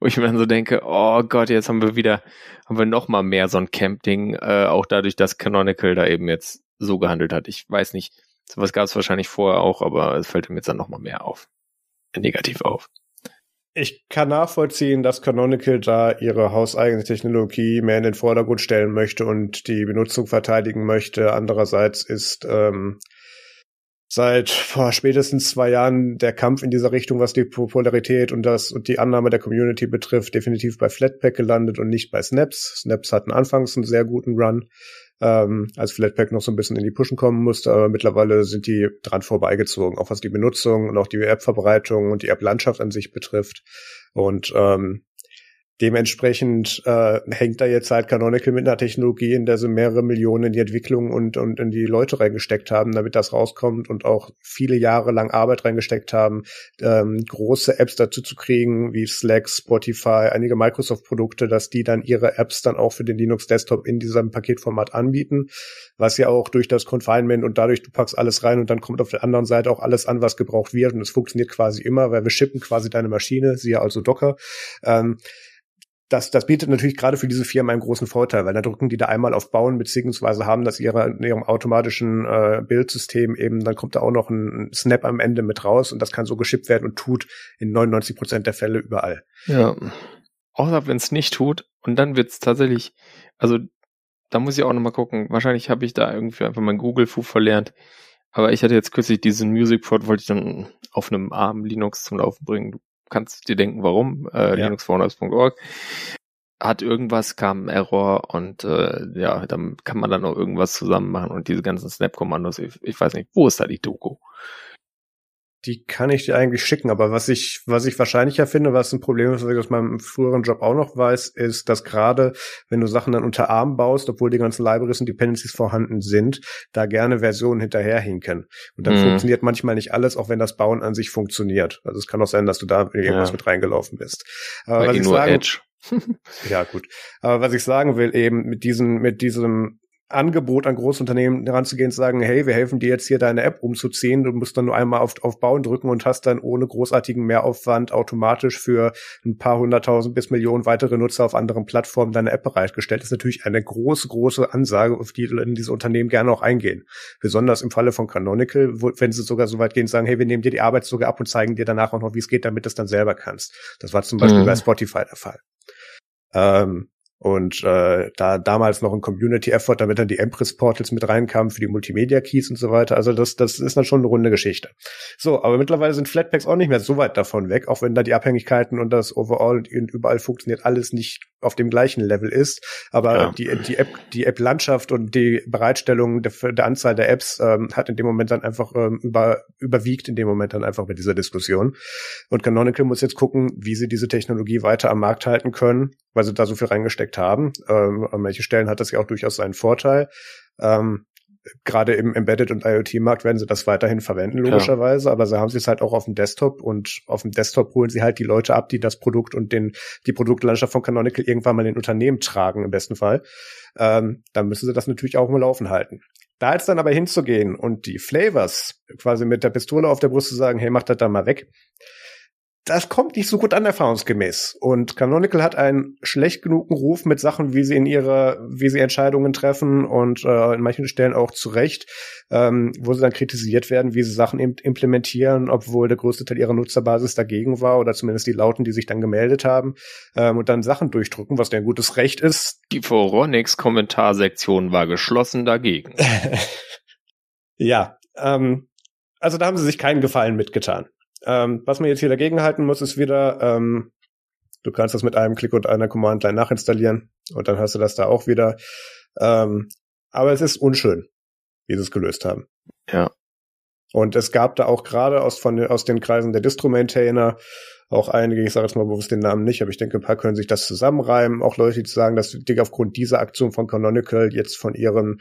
wo ich mir dann so denke, oh Gott, jetzt haben wir wieder, haben wir noch mal mehr so ein Camp-Ding, äh, auch dadurch, dass Canonical da eben jetzt so gehandelt hat. Ich weiß nicht, sowas gab es wahrscheinlich vorher auch, aber es fällt mir jetzt dann noch mal mehr auf, negativ auf. Ich kann nachvollziehen, dass Canonical da ihre hauseigene Technologie mehr in den Vordergrund stellen möchte und die Benutzung verteidigen möchte. Andererseits ist ähm, seit boah, spätestens zwei Jahren der Kampf in dieser Richtung, was die Popularität und das und die Annahme der Community betrifft, definitiv bei Flatpak gelandet und nicht bei Snaps. Snaps hatten anfangs einen sehr guten Run, ähm, als Flatpak noch so ein bisschen in die Pushen kommen musste, aber mittlerweile sind die dran vorbeigezogen, auch was die Benutzung und auch die App-Verbreitung und die App-Landschaft an sich betrifft. Und ähm, Dementsprechend äh, hängt da jetzt halt Canonical mit einer Technologie, in der sie mehrere Millionen in die Entwicklung und, und in die Leute reingesteckt haben, damit das rauskommt und auch viele Jahre lang Arbeit reingesteckt haben, ähm, große Apps dazu zu kriegen, wie Slack, Spotify, einige Microsoft-Produkte, dass die dann ihre Apps dann auch für den Linux-Desktop in diesem Paketformat anbieten, was ja auch durch das Confinement und dadurch, du packst alles rein und dann kommt auf der anderen Seite auch alles an, was gebraucht wird und es funktioniert quasi immer, weil wir shippen quasi deine Maschine, siehe also Docker. Ähm, das, das bietet natürlich gerade für diese Firma einen großen Vorteil, weil da drücken die da einmal auf Bauen, beziehungsweise haben das ihre, in ihrem automatischen äh, Bildsystem eben, dann kommt da auch noch ein Snap am Ende mit raus und das kann so geschippt werden und tut in 99 Prozent der Fälle überall. Ja. Außer wenn es nicht tut und dann wird es tatsächlich, also da muss ich auch nochmal gucken, wahrscheinlich habe ich da irgendwie einfach mein Google-Fu verlernt, aber ich hatte jetzt kürzlich diesen Music Port, wollte ich dann auf einem armen Linux zum Laufen bringen. Du kannst dir denken, warum, äh, ja. linuxfounders.org hat irgendwas, kam ein Error und äh, ja, dann kann man dann noch irgendwas zusammen machen und diese ganzen Snap-Kommandos, ich, ich, weiß nicht, wo ist da die Doku? Die kann ich dir eigentlich schicken, aber was ich, was ich wahrscheinlicher finde, was ein Problem ist, was ich aus meinem früheren Job auch noch weiß, ist, dass gerade, wenn du Sachen dann unter Arm baust, obwohl die ganzen Libraries und Dependencies vorhanden sind, da gerne Versionen hinterherhinken. Und dann mhm. funktioniert manchmal nicht alles, auch wenn das Bauen an sich funktioniert. Also es kann auch sein, dass du da irgendwas ja. mit reingelaufen bist. Aber was ich nur sagen, Edge. ja, gut. Aber was ich sagen will, eben mit diesem, mit diesem Angebot an Großunternehmen heranzugehen, zu sagen, hey, wir helfen dir jetzt hier deine App umzuziehen, du musst dann nur einmal auf, auf Bauen drücken und hast dann ohne großartigen Mehraufwand automatisch für ein paar hunderttausend bis Millionen weitere Nutzer auf anderen Plattformen deine App bereitgestellt. Das ist natürlich eine große, große Ansage, auf die in diese Unternehmen gerne auch eingehen. Besonders im Falle von Canonical, wo, wenn sie sogar so weit gehen, sagen, hey, wir nehmen dir die Arbeit sogar ab und zeigen dir danach auch noch, wie es geht, damit du es dann selber kannst. Das war zum Beispiel mhm. bei Spotify der Fall. Ähm, und äh, da damals noch ein Community-Effort, damit dann die Empress-Portals mit reinkamen für die Multimedia-Keys und so weiter. Also das, das ist dann schon eine runde Geschichte. So, aber mittlerweile sind Flatpaks auch nicht mehr so weit davon weg, auch wenn da die Abhängigkeiten und das Overall und überall funktioniert alles nicht auf dem gleichen Level ist. Aber ja. die, die App, die App-Landschaft und die Bereitstellung der, der Anzahl der Apps ähm, hat in dem Moment dann einfach ähm, über, überwiegt in dem Moment dann einfach mit dieser Diskussion. Und Canonical muss jetzt gucken, wie sie diese Technologie weiter am Markt halten können, weil sie da so viel reingesteckt haben. Ähm, an manchen Stellen hat das ja auch durchaus seinen Vorteil. Ähm, gerade im Embedded und IoT-Markt werden sie das weiterhin verwenden, logischerweise, ja. aber sie haben sie es halt auch auf dem Desktop und auf dem Desktop holen sie halt die Leute ab, die das Produkt und den, die Produktlandschaft von Canonical irgendwann mal in Unternehmen tragen, im besten Fall. Ähm, dann müssen sie das natürlich auch mal laufen halten. Da jetzt dann aber hinzugehen und die Flavors quasi mit der Pistole auf der Brust zu sagen, hey, mach das da mal weg, das kommt nicht so gut an, erfahrungsgemäß. Und Canonical hat einen schlecht genugen Ruf mit Sachen, wie sie in ihre, wie sie Entscheidungen treffen und äh, in manchen Stellen auch zu Recht, ähm, wo sie dann kritisiert werden, wie sie Sachen implementieren, obwohl der größte Teil ihrer Nutzerbasis dagegen war oder zumindest die Lauten, die sich dann gemeldet haben ähm, und dann Sachen durchdrücken, was der ein gutes Recht ist. Die Foronix Kommentarsektion war geschlossen dagegen. ja, ähm, also da haben sie sich keinen Gefallen mitgetan. Ähm, was man jetzt hier dagegen halten muss, ist wieder, ähm, du kannst das mit einem Klick und einer Command-Line nachinstallieren und dann hast du das da auch wieder. Ähm, aber es ist unschön, wie sie es gelöst haben. Ja. Und es gab da auch gerade aus, von, aus den Kreisen der Distro-Maintainer auch einige, ich sage jetzt mal bewusst den Namen nicht, aber ich denke, ein paar können sich das zusammenreimen. Auch Leute, die sagen, dass die aufgrund dieser Aktion von Canonical jetzt von ihrem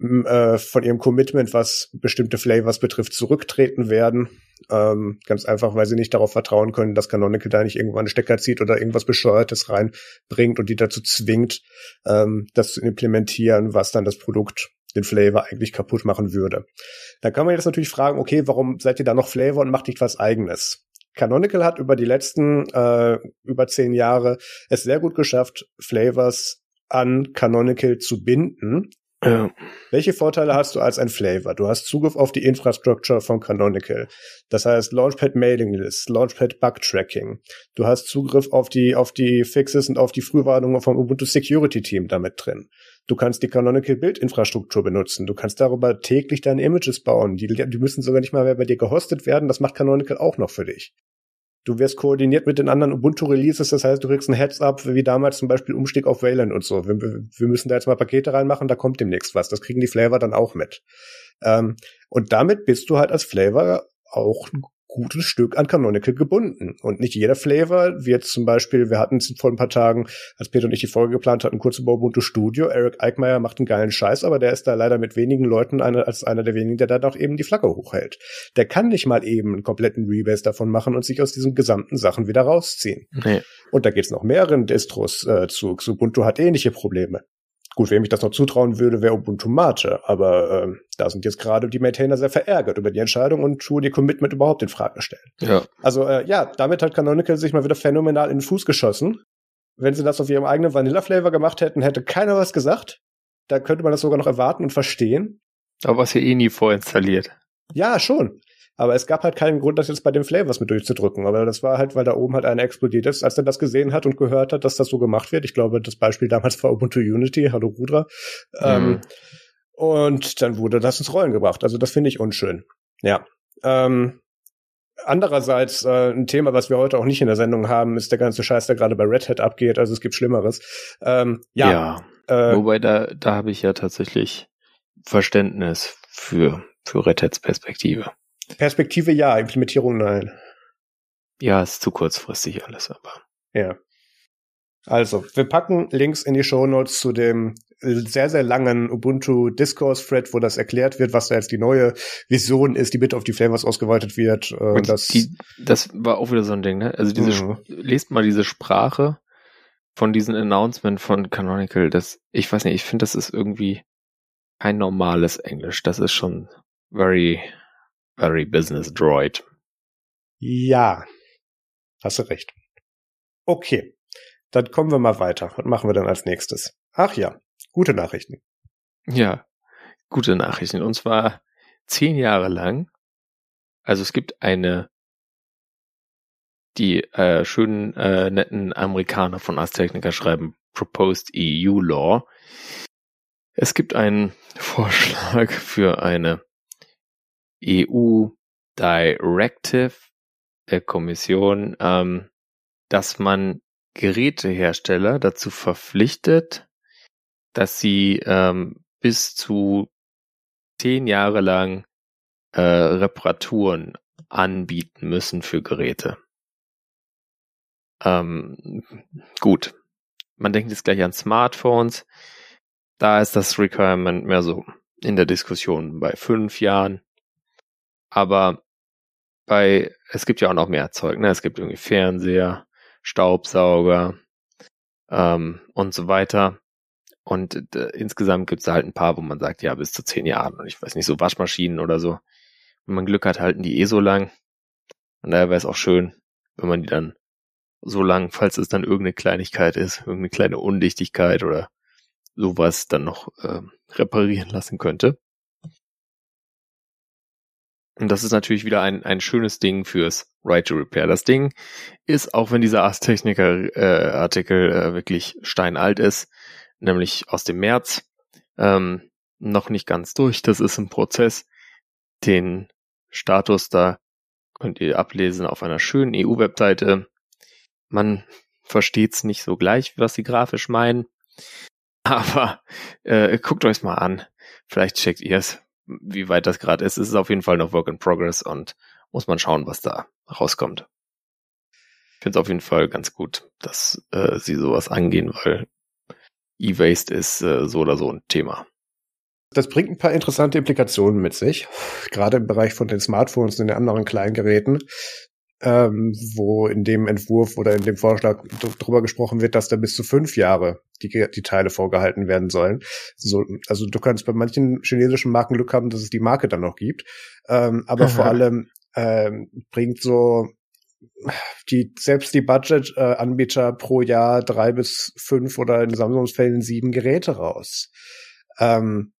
äh, von ihrem Commitment, was bestimmte Flavors betrifft, zurücktreten werden. Ähm, ganz einfach, weil sie nicht darauf vertrauen können, dass Canonical da nicht irgendwann einen Stecker zieht oder irgendwas Bescheuertes reinbringt und die dazu zwingt, ähm, das zu implementieren, was dann das Produkt, den Flavor eigentlich kaputt machen würde. Da kann man jetzt natürlich fragen, okay, warum seid ihr da noch Flavor und macht nicht was eigenes? Canonical hat über die letzten äh, über zehn Jahre es sehr gut geschafft, Flavors an Canonical zu binden, ja. Welche Vorteile hast du als ein Flavor? Du hast Zugriff auf die Infrastructure von Canonical. Das heißt Launchpad Mailing List, Launchpad Bug Tracking. Du hast Zugriff auf die, auf die Fixes und auf die Frühwarnungen vom Ubuntu Security Team damit drin. Du kannst die Canonical Bildinfrastruktur benutzen. Du kannst darüber täglich deine Images bauen. Die, die müssen sogar nicht mal mehr bei dir gehostet werden. Das macht Canonical auch noch für dich. Du wirst koordiniert mit den anderen Ubuntu-Releases, das heißt, du kriegst ein Heads-up, wie damals zum Beispiel Umstieg auf Wayland und so. Wir, wir, müssen da jetzt mal Pakete reinmachen, da kommt demnächst was. Das kriegen die Flavor dann auch mit. Ähm, und damit bist du halt als Flavor auch gutes Stück an Canonical gebunden. Und nicht jeder Flavor, wie jetzt zum Beispiel, wir hatten es vor ein paar Tagen, als Peter und ich die Folge geplant hatten, kurz über Ubuntu Studio. Eric Eickmeyer macht einen geilen Scheiß, aber der ist da leider mit wenigen Leuten eine, als einer der wenigen, der da doch eben die Flagge hochhält. Der kann nicht mal eben einen kompletten Rebase davon machen und sich aus diesen gesamten Sachen wieder rausziehen. Nee. Und da geht's noch mehreren Distros äh, zu. Ubuntu hat ähnliche Probleme. Gut, wem ich das noch zutrauen würde, wäre Ubuntu Mate, aber äh, da sind jetzt gerade die Maintainer sehr verärgert über die Entscheidung und tun die Commitment überhaupt in Frage stellen. Ja. Also äh, ja, damit hat Canonical sich mal wieder phänomenal in den Fuß geschossen. Wenn sie das auf ihrem eigenen Vanilla-Flavor gemacht hätten, hätte keiner was gesagt. Da könnte man das sogar noch erwarten und verstehen. Aber was hier eh nie vorinstalliert. Ja, schon. Aber es gab halt keinen Grund, das jetzt bei den Flavors mit durchzudrücken. Aber das war halt, weil da oben halt einer explodiert ist, als er das gesehen hat und gehört hat, dass das so gemacht wird. Ich glaube, das Beispiel damals war Ubuntu Unity. Hallo Rudra. Ähm, mhm. Ähm, und dann wurde das ins Rollen gebracht. Also das finde ich unschön. Ja. Ähm, andererseits äh, ein Thema, was wir heute auch nicht in der Sendung haben, ist der ganze Scheiß, der gerade bei Red Hat abgeht. Also es gibt Schlimmeres. Ähm, ja. ja äh, Wobei da da habe ich ja tatsächlich Verständnis für für Red Hats Perspektive. Perspektive ja, Implementierung nein. Ja, ist zu kurzfristig alles, aber. Ja. Also, wir packen Links in die Show Notes zu dem sehr, sehr langen Ubuntu Discourse Thread, wo das erklärt wird, was da jetzt die neue Vision ist, die bitte auf die Flavors ausgeweitet wird. Äh, Und das, die, das war auch wieder so ein Ding, ne? Also diese, mhm. lest mal diese Sprache von diesem Announcement von Canonical. Das, ich weiß nicht, ich finde, das ist irgendwie kein normales Englisch. Das ist schon very, very business droid. Ja, hast du recht. Okay, dann kommen wir mal weiter. Was machen wir dann als nächstes? Ach ja, gute Nachrichten. Ja, gute Nachrichten. Und zwar zehn Jahre lang. Also es gibt eine, die äh, schönen, äh, netten Amerikaner von Ars Technica schreiben Proposed EU Law. Es gibt einen Vorschlag für eine EU Directive der Kommission, ähm, dass man Gerätehersteller dazu verpflichtet, dass sie ähm, bis zu zehn Jahre lang äh, Reparaturen anbieten müssen für Geräte. Ähm, gut, man denkt jetzt gleich an Smartphones. Da ist das Requirement mehr so in der Diskussion bei fünf Jahren. Aber bei, es gibt ja auch noch mehr Zeug, ne? Es gibt irgendwie Fernseher, Staubsauger ähm, und so weiter. Und äh, insgesamt gibt es halt ein paar, wo man sagt, ja, bis zu zehn Jahren. Und ich weiß nicht, so Waschmaschinen oder so. Wenn man Glück hat, halten die eh so lang. Und daher wäre es auch schön, wenn man die dann so lang, falls es dann irgendeine Kleinigkeit ist, irgendeine kleine Undichtigkeit oder sowas dann noch äh, reparieren lassen könnte. Und das ist natürlich wieder ein, ein schönes Ding fürs Right to Repair. Das Ding ist, auch wenn dieser Ars Techniker äh, Artikel äh, wirklich steinalt ist, nämlich aus dem März, ähm, noch nicht ganz durch. Das ist ein Prozess. Den Status da könnt ihr ablesen auf einer schönen EU-Webseite. Man versteht es nicht so gleich, was sie grafisch meinen. Aber äh, guckt euch mal an. Vielleicht checkt ihr es, wie weit das gerade ist. Es ist auf jeden Fall noch Work in Progress und muss man schauen, was da rauskommt. Ich finde es auf jeden Fall ganz gut, dass äh, sie sowas angehen, weil E-Waste ist äh, so oder so ein Thema. Das bringt ein paar interessante Implikationen mit sich, gerade im Bereich von den Smartphones und den anderen kleinen Geräten ähm, wo in dem Entwurf oder in dem Vorschlag darüber gesprochen wird, dass da bis zu fünf Jahre die, die Teile vorgehalten werden sollen. So, also du kannst bei manchen chinesischen Marken Glück haben, dass es die Marke dann noch gibt. Ähm, aber Aha. vor allem ähm, bringt so die selbst die Budget-Anbieter pro Jahr drei bis fünf oder in Samsungs Fällen sieben Geräte raus. Ähm,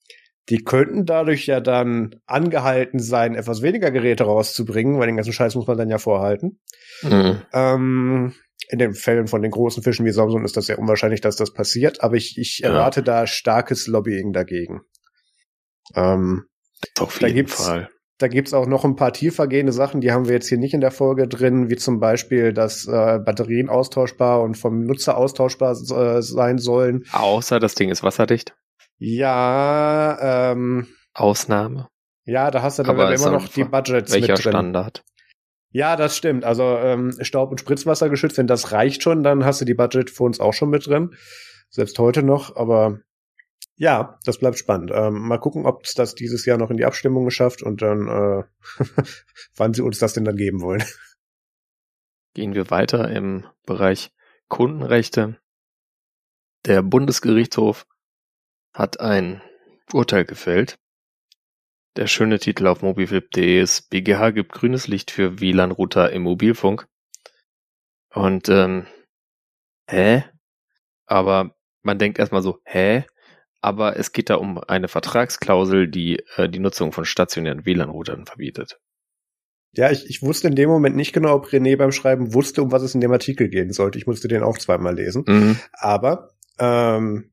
die könnten dadurch ja dann angehalten sein, etwas weniger Geräte rauszubringen, weil den ganzen Scheiß muss man dann ja vorhalten. Mhm. Ähm, in den Fällen von den großen Fischen wie Samsung ist das ja unwahrscheinlich, dass das passiert, aber ich, ich ja. erwarte da starkes Lobbying dagegen. Ähm, Auf jeden gibt's, Fall. Da gibt's auch noch ein paar tiefergehende Sachen, die haben wir jetzt hier nicht in der Folge drin, wie zum Beispiel, dass äh, Batterien austauschbar und vom Nutzer austauschbar äh, sein sollen. Außer das Ding ist wasserdicht. Ja, ähm. Ausnahme. Ja, da hast du dann aber immer noch die Budgets welcher mit drin. Standard? Ja, das stimmt. Also ähm, Staub- und Spritzwasser geschützt, wenn das reicht schon, dann hast du die Budget für uns auch schon mit drin. Selbst heute noch, aber ja, das bleibt spannend. Ähm, mal gucken, ob es das dieses Jahr noch in die Abstimmung geschafft und dann, äh, wann sie uns das denn dann geben wollen. Gehen wir weiter im Bereich Kundenrechte. Der Bundesgerichtshof hat ein Urteil gefällt. Der schöne Titel auf mobiflip.de ist BGH gibt grünes Licht für WLAN-Router im Mobilfunk. Und ähm, hä? Aber man denkt erstmal so, hä? Aber es geht da um eine Vertragsklausel, die äh, die Nutzung von stationären WLAN-Routern verbietet. Ja, ich, ich wusste in dem Moment nicht genau, ob René beim Schreiben wusste, um was es in dem Artikel gehen sollte. Ich musste den auch zweimal lesen. Mhm. Aber ähm,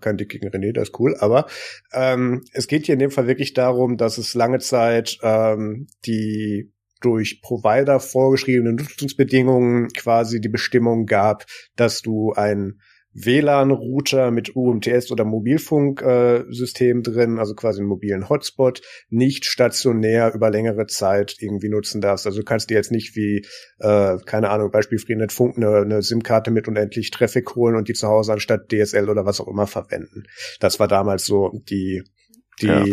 kein Dick gegen René, das ist cool, aber ähm, es geht hier in dem Fall wirklich darum, dass es lange Zeit ähm, die durch Provider vorgeschriebene Nutzungsbedingungen quasi die Bestimmung gab, dass du ein WLAN-Router mit UMTS oder Mobilfunksystem äh, drin, also quasi einen mobilen Hotspot, nicht stationär über längere Zeit irgendwie nutzen darfst. Also du kannst dir jetzt nicht wie, äh, keine Ahnung, Beispiel Freenet Funk eine, eine SIM-Karte mit unendlich Traffic holen und die zu Hause anstatt DSL oder was auch immer verwenden. Das war damals so die, die, ja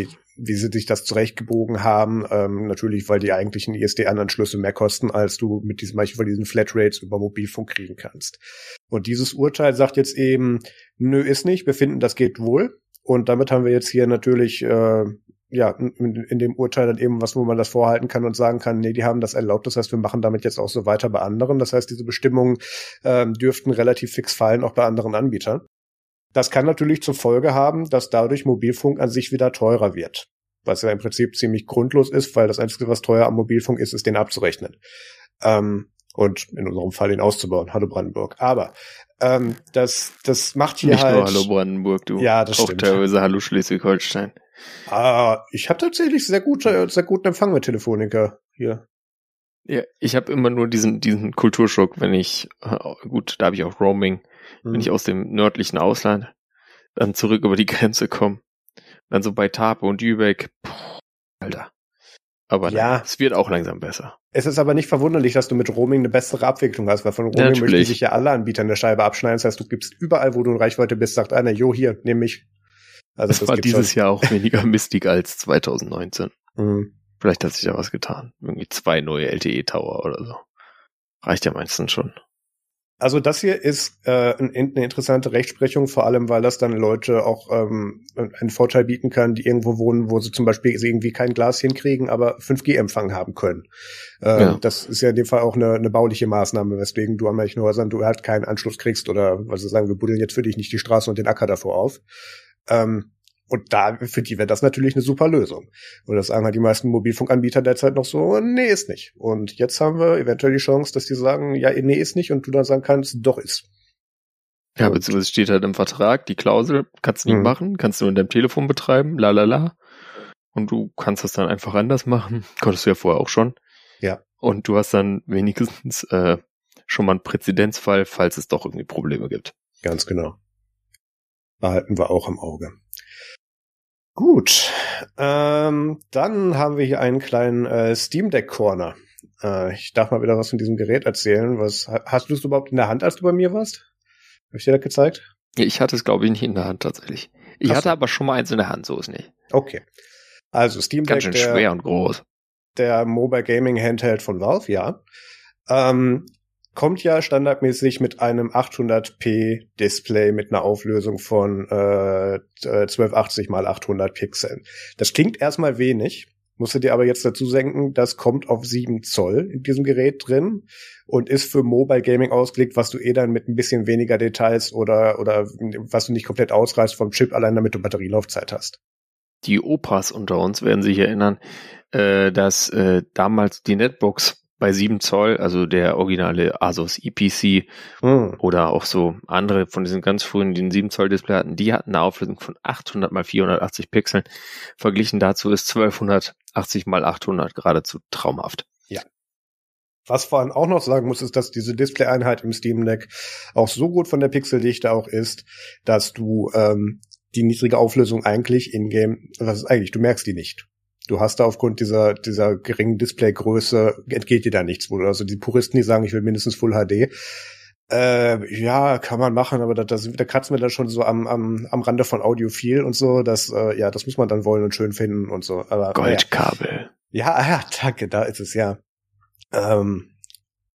wie sie sich das zurechtgebogen haben. Ähm, natürlich, weil die eigentlichen ISDN-Anschlüsse mehr kosten, als du mit diesen, manchmal diesen Flatrates über Mobilfunk kriegen kannst. Und dieses Urteil sagt jetzt eben, nö, ist nicht, wir finden, das geht wohl. Und damit haben wir jetzt hier natürlich, äh, ja, in, in, dem Urteil dann eben was, wo man das vorhalten kann und sagen kann, nee, die haben das erlaubt. Das heißt, wir machen damit jetzt auch so weiter bei anderen. Das heißt, diese Bestimmungen äh, dürften relativ fix fallen, auch bei anderen Anbietern. Das kann natürlich zur Folge haben, dass dadurch Mobilfunk an sich wieder teurer wird. Was ja im Prinzip ziemlich grundlos ist, weil das Einzige, was teuer am Mobilfunk ist, ist den abzurechnen. Ähm, und in unserem Fall den auszubauen. Hallo Brandenburg. Aber ähm, das, das macht hier Nicht halt. Nur Hallo Brandenburg, du. Ja, das auch stimmt. teilweise Hallo Schleswig-Holstein. Ah, ich habe tatsächlich sehr gut, sehr guten Empfang mit Telefonica hier. Ja, ich habe immer nur diesen diesen Kulturschock, wenn ich äh, gut, da habe ich auch Roaming, hm. wenn ich aus dem nördlichen Ausland dann zurück über die Grenze komme dann so bei Tape und Lübeck, Alter. Aber ja. Nein, es wird auch langsam besser. Es ist aber nicht verwunderlich, dass du mit Roaming eine bessere Abwicklung hast, weil von Roaming ja, möchten sich ja alle Anbieter eine Scheibe abschneiden. Das heißt, du gibst überall, wo du in Reichweite bist, sagt einer, jo, hier, nimm mich. Also das, das war dieses schon. Jahr auch weniger mistig als 2019. Mhm. Vielleicht hat sich da was getan. Irgendwie zwei neue LTE-Tower oder so. Reicht ja meistens schon. Also das hier ist äh, eine interessante Rechtsprechung, vor allem weil das dann Leute auch ähm, einen Vorteil bieten kann, die irgendwo wohnen, wo sie zum Beispiel irgendwie kein Glas hinkriegen, aber 5G-Empfang haben können. Äh, ja. Das ist ja in dem Fall auch eine, eine bauliche Maßnahme, weswegen du an manchen Häusern du halt keinen Anschluss kriegst oder was sie sagen, wir buddeln jetzt für dich nicht die Straße und den Acker davor auf. Ähm, und da, für die wäre das natürlich eine super Lösung. Und das sagen halt die meisten Mobilfunkanbieter derzeit noch so, nee, ist nicht. Und jetzt haben wir eventuell die Chance, dass die sagen, ja, nee, ist nicht. Und du dann sagen kannst, doch ist. Ja, beziehungsweise steht halt im Vertrag, die Klausel kannst du nicht mhm. machen, kannst du in deinem Telefon betreiben, la la la. Und du kannst das dann einfach anders machen. Konntest du ja vorher auch schon. Ja. Und du hast dann wenigstens äh, schon mal einen Präzedenzfall, falls es doch irgendwie Probleme gibt. Ganz genau. Behalten wir auch im Auge. Gut, ähm, dann haben wir hier einen kleinen äh, Steam Deck Corner. Äh, ich darf mal wieder was von diesem Gerät erzählen. Was hast du es überhaupt in der Hand, als du bei mir warst? Habe ich dir das gezeigt? Ich hatte es glaube ich nicht in der Hand tatsächlich. Ich Ach hatte so. aber schon mal eins in der Hand, so ist nicht. Okay. Also Steam Deck, Ganz schön der, schwer und groß. Der Mobile Gaming Handheld von Valve, ja. Ähm, kommt ja standardmäßig mit einem 800p Display mit einer Auflösung von äh, 1280 mal 800 Pixeln. Das klingt erstmal wenig, musst du dir aber jetzt dazu senken, das kommt auf 7 Zoll in diesem Gerät drin und ist für Mobile Gaming ausgelegt, was du eh dann mit ein bisschen weniger Details oder, oder was du nicht komplett ausreißt vom Chip, allein damit du Batterielaufzeit hast. Die Opas unter uns werden sich erinnern, äh, dass äh, damals die Netbooks bei 7 Zoll, also der originale Asus EPC hm. oder auch so andere von diesen ganz frühen, die einen 7 Zoll Display hatten, die hatten eine Auflösung von 800 mal 480 Pixeln. Verglichen dazu ist 1280 mal 800 geradezu traumhaft. Ja. Was vor allem auch noch sagen muss, ist, dass diese Display-Einheit im Steam Deck auch so gut von der Pixeldichte auch ist, dass du ähm, die niedrige Auflösung eigentlich in-game, was ist eigentlich, du merkst die nicht. Du hast da aufgrund dieser, dieser geringen Displaygröße entgeht dir da nichts wohl. Also die Puristen, die sagen, ich will mindestens Full HD. Äh, ja, kann man machen, aber da, das, da kratzen wir dann schon so am, am, am Rande von Audiophil und so. Das, äh, ja, das muss man dann wollen und schön finden und so. Aber, Goldkabel. Ja, ja, danke, da ist es ja. Ähm,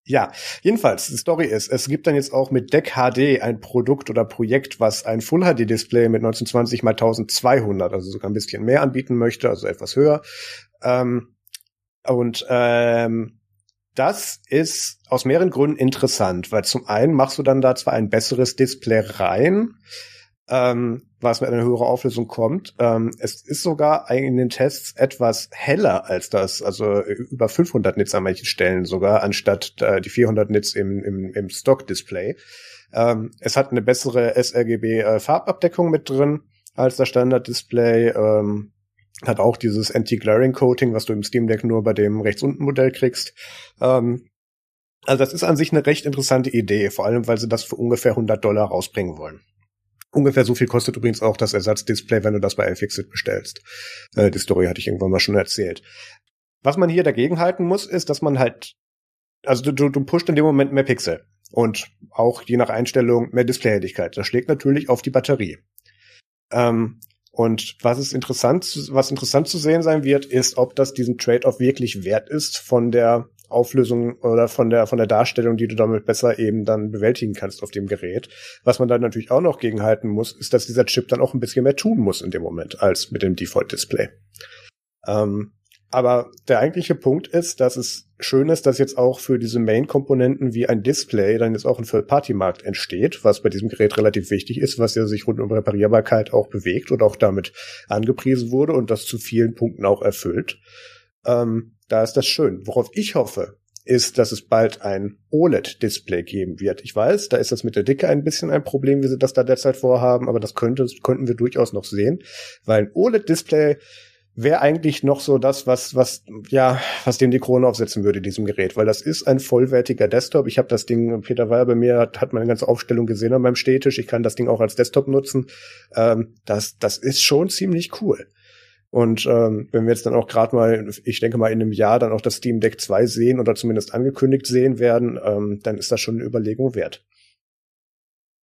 ja, jedenfalls, die Story ist, es gibt dann jetzt auch mit Deck HD ein Produkt oder Projekt, was ein Full HD Display mit 1920 x 1200, also sogar ein bisschen mehr anbieten möchte, also etwas höher. Ähm, und ähm, das ist aus mehreren Gründen interessant, weil zum einen machst du dann da zwar ein besseres Display rein, ähm, was mit einer höheren Auflösung kommt. Ähm, es ist sogar in den Tests etwas heller als das, also über 500 Nits an manchen Stellen sogar, anstatt äh, die 400 Nits im, im, im Stock-Display. Ähm, es hat eine bessere sRGB-Farbabdeckung äh, mit drin als das Standard-Display. Ähm, hat auch dieses Anti-Glaring-Coating, was du im Steam Deck nur bei dem rechts unten Modell kriegst. Ähm, Also das ist an sich eine recht interessante Idee, vor allem weil sie das für ungefähr 100 Dollar rausbringen wollen. Ungefähr so viel kostet übrigens auch das Ersatzdisplay, wenn du das bei iFixit bestellst. Äh, die Story hatte ich irgendwann mal schon erzählt. Was man hier dagegen halten muss, ist, dass man halt, also du, du, du pusht in dem Moment mehr Pixel und auch je nach Einstellung mehr Displayhelligkeit. Das schlägt natürlich auf die Batterie. Ähm, und was ist interessant, was interessant zu sehen sein wird, ist, ob das diesen Trade-off wirklich wert ist von der Auflösung oder von der von der Darstellung, die du damit besser eben dann bewältigen kannst auf dem Gerät. Was man dann natürlich auch noch gegenhalten muss, ist, dass dieser Chip dann auch ein bisschen mehr tun muss in dem Moment als mit dem Default-Display. Ähm, aber der eigentliche Punkt ist, dass es schön ist, dass jetzt auch für diese Main-Komponenten wie ein Display dann jetzt auch ein Third-Party-Markt entsteht, was bei diesem Gerät relativ wichtig ist, was ja sich rund um Reparierbarkeit auch bewegt und auch damit angepriesen wurde und das zu vielen Punkten auch erfüllt. Ähm, da ist das schön. Worauf ich hoffe, ist, dass es bald ein OLED-Display geben wird. Ich weiß, da ist das mit der Dicke ein bisschen ein Problem, wie sie das da derzeit vorhaben, aber das könnte, könnten wir durchaus noch sehen, weil ein OLED-Display wäre eigentlich noch so das, was, was, ja, was dem die Krone aufsetzen würde, diesem Gerät, weil das ist ein vollwertiger Desktop. Ich habe das Ding, Peter Weyer bei mir hat, hat meine ganze Aufstellung gesehen an meinem Städtisch. Ich kann das Ding auch als Desktop nutzen. Ähm, das, das ist schon ziemlich cool. Und ähm, wenn wir jetzt dann auch gerade mal, ich denke mal in einem Jahr dann auch das Steam Deck 2 sehen oder zumindest angekündigt sehen werden, ähm, dann ist das schon eine Überlegung wert.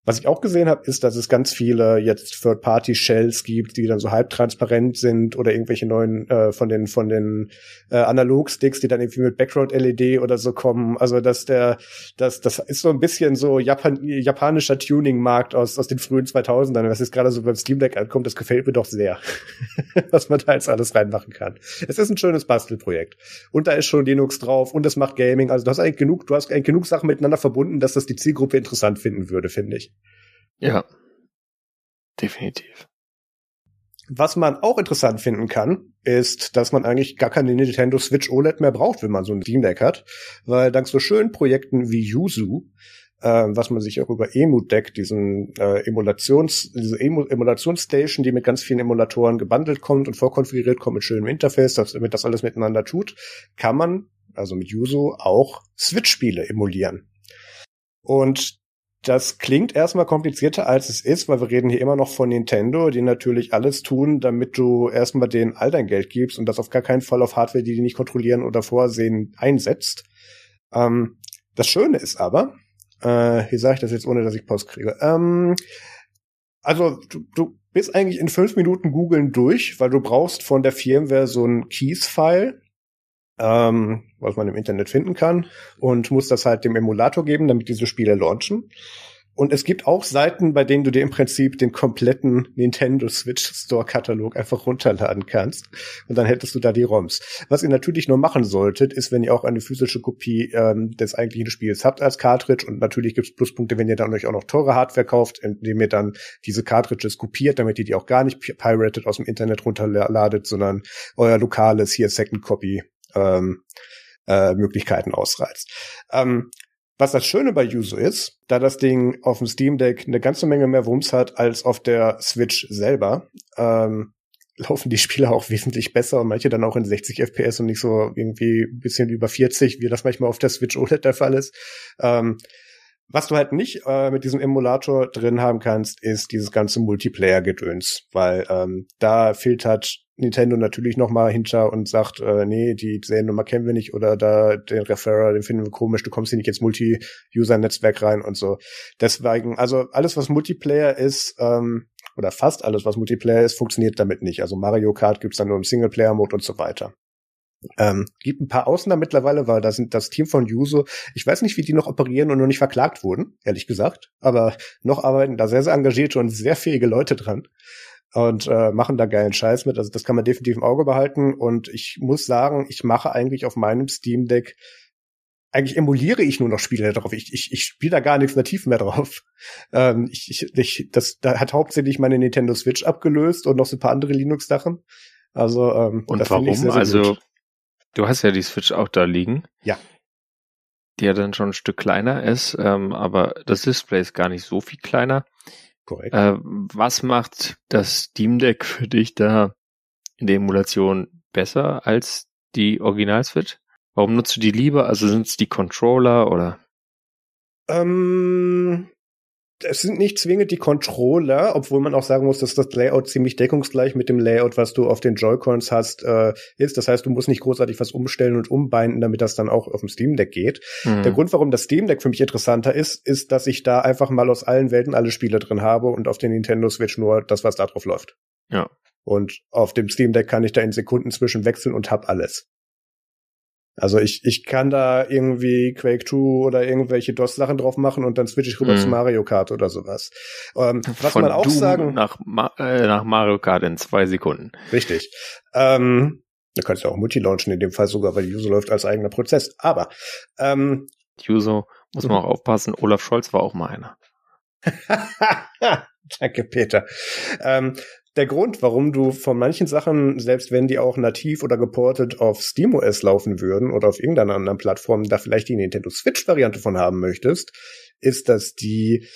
Was ich auch gesehen habe, ist, dass es ganz viele jetzt Third-Party-Shells gibt, die dann so halbtransparent sind oder irgendwelche neuen äh, von den von den äh, Analog-Sticks, die dann irgendwie mit Background-LED oder so kommen. Also dass der, das das ist so ein bisschen so Japan, japanischer Tuning-Markt aus aus den frühen 2000ern. Was jetzt gerade so beim Steam Deck ankommt, das gefällt mir doch sehr, was man da jetzt alles reinmachen kann. Es ist ein schönes Bastelprojekt und da ist schon Linux drauf und es macht Gaming. Also du hast eigentlich genug, du hast eigentlich genug Sachen miteinander verbunden, dass das die Zielgruppe interessant finden würde, finde ich. Ja, definitiv. Was man auch interessant finden kann, ist, dass man eigentlich gar keine Nintendo Switch OLED mehr braucht, wenn man so ein Steam Deck hat, weil dank so schönen Projekten wie Yuzu, äh, was man sich auch über Emu-Deck, diesen äh, Emulations, diese Emu Emulationsstation, die mit ganz vielen Emulatoren gebundelt kommt und vorkonfiguriert kommt mit schönem Interface, damit das alles miteinander tut, kann man, also mit Yuzu, auch Switch-Spiele emulieren. Und das klingt erstmal komplizierter als es ist, weil wir reden hier immer noch von Nintendo, die natürlich alles tun, damit du erstmal denen all dein Geld gibst und das auf gar keinen Fall auf Hardware, die die nicht kontrollieren oder vorsehen, einsetzt. Ähm, das Schöne ist aber, äh, wie sage ich das jetzt, ohne dass ich Post kriege? Ähm, also du, du bist eigentlich in fünf Minuten googeln durch, weil du brauchst von der Firmware so ein Keys-File, ähm, was man im Internet finden kann und muss das halt dem Emulator geben, damit diese Spiele launchen. Und es gibt auch Seiten, bei denen du dir im Prinzip den kompletten Nintendo Switch Store Katalog einfach runterladen kannst. Und dann hättest du da die ROMs. Was ihr natürlich nur machen solltet, ist, wenn ihr auch eine physische Kopie ähm, des eigentlichen Spiels habt als Cartridge. Und natürlich gibt's Pluspunkte, wenn ihr dann euch auch noch teure Hardware kauft, indem ihr dann diese Cartridges kopiert, damit ihr die auch gar nicht pirated aus dem Internet runterladet, sondern euer lokales hier Second Copy ähm, äh, Möglichkeiten ausreizt. Ähm, was das Schöne bei Yuzu ist, da das Ding auf dem Steam Deck eine ganze Menge mehr Wumms hat als auf der Switch selber, ähm, laufen die Spiele auch wesentlich besser und manche dann auch in 60 FPS und nicht so irgendwie ein bisschen über 40, wie das manchmal auf der Switch OLED der Fall ist. Ähm, was du halt nicht äh, mit diesem Emulator drin haben kannst, ist dieses ganze Multiplayer-Gedöns, weil ähm, da filtert Nintendo natürlich noch mal hinter und sagt, äh, nee, die Seriennummer kennen wir nicht oder da den Referrer, den finden wir komisch, du kommst hier nicht ins Multi-User-Netzwerk rein und so. Deswegen, also alles, was Multiplayer ist, ähm, oder fast alles, was Multiplayer ist, funktioniert damit nicht. Also Mario Kart gibt's dann nur im Singleplayer-Mode und so weiter. Ähm, gibt ein paar Ausnahmen mittlerweile, weil da sind das Team von Yuzo, ich weiß nicht, wie die noch operieren und noch nicht verklagt wurden, ehrlich gesagt, aber noch arbeiten da sehr, sehr engagierte und sehr fähige Leute dran und äh, machen da geilen Scheiß mit. Also das kann man definitiv im Auge behalten. Und ich muss sagen, ich mache eigentlich auf meinem Steam Deck eigentlich emuliere ich nur noch Spiele drauf. Ich, ich, ich spiele da gar nichts nativ mehr drauf. Ähm, ich, ich, ich, das da hat hauptsächlich meine Nintendo Switch abgelöst und noch so ein paar andere Linux-Sachen. Also ähm, und warum? Sehr, sehr also gut. Du hast ja die Switch auch da liegen. Ja. Die ja dann schon ein Stück kleiner ist, ähm, aber das Display ist gar nicht so viel kleiner. Korrekt. Äh, was macht das Steam Deck für dich da in der Emulation besser als die Original Switch? Warum nutzt du die lieber? Also sind es die Controller oder? Ähm, es sind nicht zwingend die Controller, obwohl man auch sagen muss, dass das Layout ziemlich deckungsgleich mit dem Layout, was du auf den Joy-Cons hast, äh, ist. Das heißt, du musst nicht großartig was umstellen und umbinden, damit das dann auch auf dem Steam Deck geht. Mhm. Der Grund, warum das Steam Deck für mich interessanter ist, ist, dass ich da einfach mal aus allen Welten alle Spiele drin habe und auf den Nintendo Switch nur das, was da drauf läuft. Ja. Und auf dem Steam Deck kann ich da in Sekunden zwischen wechseln und hab alles. Also ich, ich kann da irgendwie Quake 2 oder irgendwelche DOS-Sachen drauf machen und dann switche ich rüber mm. zu Mario Kart oder sowas. Ähm, was Von man auch Doom sagen. Nach, äh, nach Mario Kart in zwei Sekunden. Richtig. Ähm, da kannst du auch Multi-Launchen in dem Fall sogar, weil User läuft als eigener Prozess. Aber ähm, User muss man auch aufpassen, Olaf Scholz war auch mal einer. Danke, Peter. Ähm, der Grund, warum du von manchen Sachen, selbst wenn die auch nativ oder geportet auf SteamOS laufen würden oder auf irgendeiner anderen Plattform, da vielleicht die Nintendo Switch-Variante von haben möchtest, ist, dass die,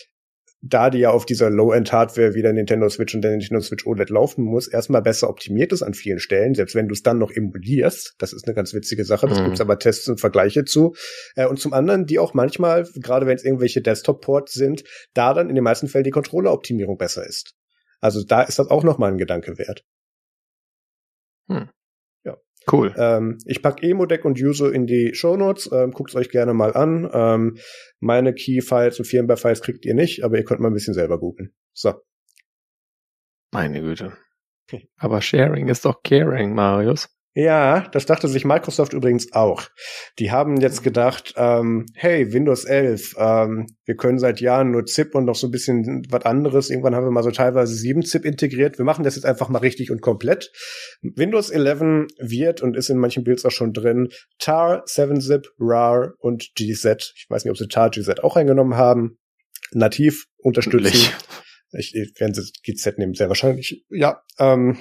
da die ja auf dieser Low-End-Hardware wie der Nintendo Switch und der Nintendo Switch OLED laufen muss, erstmal besser optimiert ist an vielen Stellen, selbst wenn du es dann noch emulierst. Das ist eine ganz witzige Sache, das mhm. gibt's aber Tests und Vergleiche zu. Äh, und zum anderen, die auch manchmal, gerade wenn es irgendwelche Desktop-Ports sind, da dann in den meisten Fällen die Controller-Optimierung besser ist. Also da ist das auch nochmal ein Gedanke wert. Hm. Ja. Cool. Ähm, ich pack Emo-Deck und User in die Shownotes. Ähm, Guckt euch gerne mal an. Ähm, meine Key-Files und Firmware-Files kriegt ihr nicht, aber ihr könnt mal ein bisschen selber googeln. So. Meine Güte. Aber Sharing ist doch Caring, Marius. Ja, das dachte sich Microsoft übrigens auch. Die haben jetzt gedacht, ähm, hey, Windows 11, ähm, wir können seit Jahren nur ZIP und noch so ein bisschen was anderes. Irgendwann haben wir mal so teilweise 7 ZIP integriert. Wir machen das jetzt einfach mal richtig und komplett. Windows 11 wird und ist in manchen Builds auch schon drin TAR, 7-Zip, RAR und GZ. Ich weiß nicht, ob sie TAR, GZ auch eingenommen haben. Nativ unterstützen. Ich, ich werden sie GZ nehmen, sehr wahrscheinlich. Ja, ähm,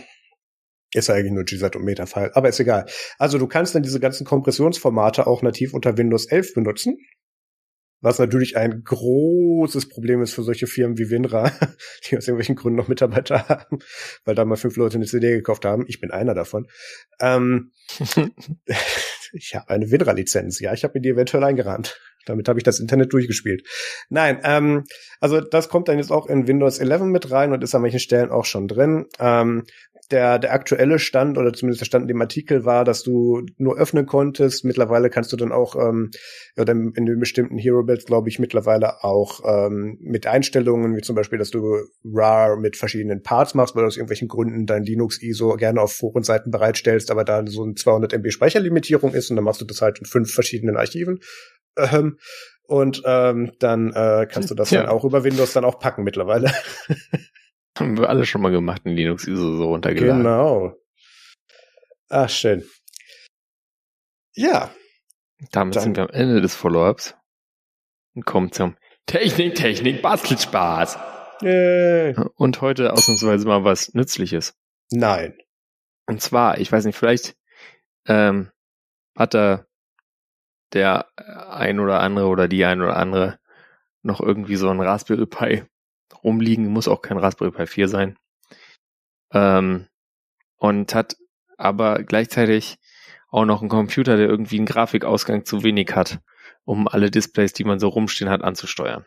ist ja eigentlich nur GZ und Metafile, aber ist egal. Also du kannst dann diese ganzen Kompressionsformate auch nativ unter Windows 11 benutzen. Was natürlich ein großes Problem ist für solche Firmen wie WinRAR, die aus irgendwelchen Gründen noch Mitarbeiter haben, weil da mal fünf Leute eine CD gekauft haben. Ich bin einer davon. Ähm, ich habe eine WinRAR-Lizenz. Ja, ich habe mir die eventuell eingerahmt. Damit habe ich das Internet durchgespielt. Nein, ähm, also das kommt dann jetzt auch in Windows 11 mit rein und ist an manchen Stellen auch schon drin. Ähm, der, der aktuelle Stand oder zumindest der Stand in dem Artikel war, dass du nur öffnen konntest. Mittlerweile kannst du dann auch ähm, oder in den bestimmten Hero Builds, glaube ich, mittlerweile auch ähm, mit Einstellungen, wie zum Beispiel, dass du RAR mit verschiedenen Parts machst, weil du aus irgendwelchen Gründen dein Linux ISO gerne auf Forenseiten bereitstellst, aber da so eine 200 MB Speicherlimitierung ist und dann machst du das halt in fünf verschiedenen Archiven. Ähm, und ähm, dann äh, kannst du das ja. dann auch über Windows dann auch packen mittlerweile. Haben wir alle schon mal gemacht, in Linux ISO so runtergeladen. Genau. Ach, schön. Ja. Damit dann. sind wir am Ende des Follow-ups und kommen zum Technik, Technik, Bastelspaß. Yay. Und heute ausnahmsweise mal was Nützliches. Nein. Und zwar, ich weiß nicht, vielleicht ähm, hat da der ein oder andere oder die ein oder andere noch irgendwie so ein Raspberry Pi rumliegen, muss auch kein Raspberry Pi 4 sein. Ähm, und hat aber gleichzeitig auch noch einen Computer, der irgendwie einen Grafikausgang zu wenig hat, um alle Displays, die man so rumstehen hat, anzusteuern.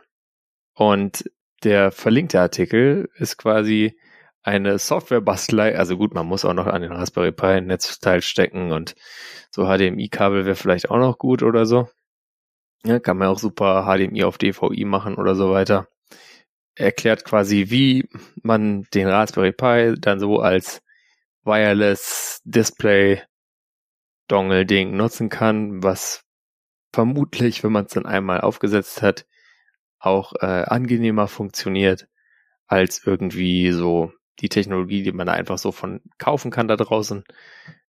Und der verlinkte Artikel ist quasi eine Software-Bastelei. Also gut, man muss auch noch an den Raspberry Pi ein Netzteil stecken und so HDMI-Kabel wäre vielleicht auch noch gut oder so. Ja, kann man auch super HDMI auf DVI machen oder so weiter erklärt quasi, wie man den Raspberry Pi dann so als Wireless Display Dongle Ding nutzen kann, was vermutlich, wenn man es dann einmal aufgesetzt hat, auch äh, angenehmer funktioniert als irgendwie so die Technologie, die man da einfach so von kaufen kann da draußen.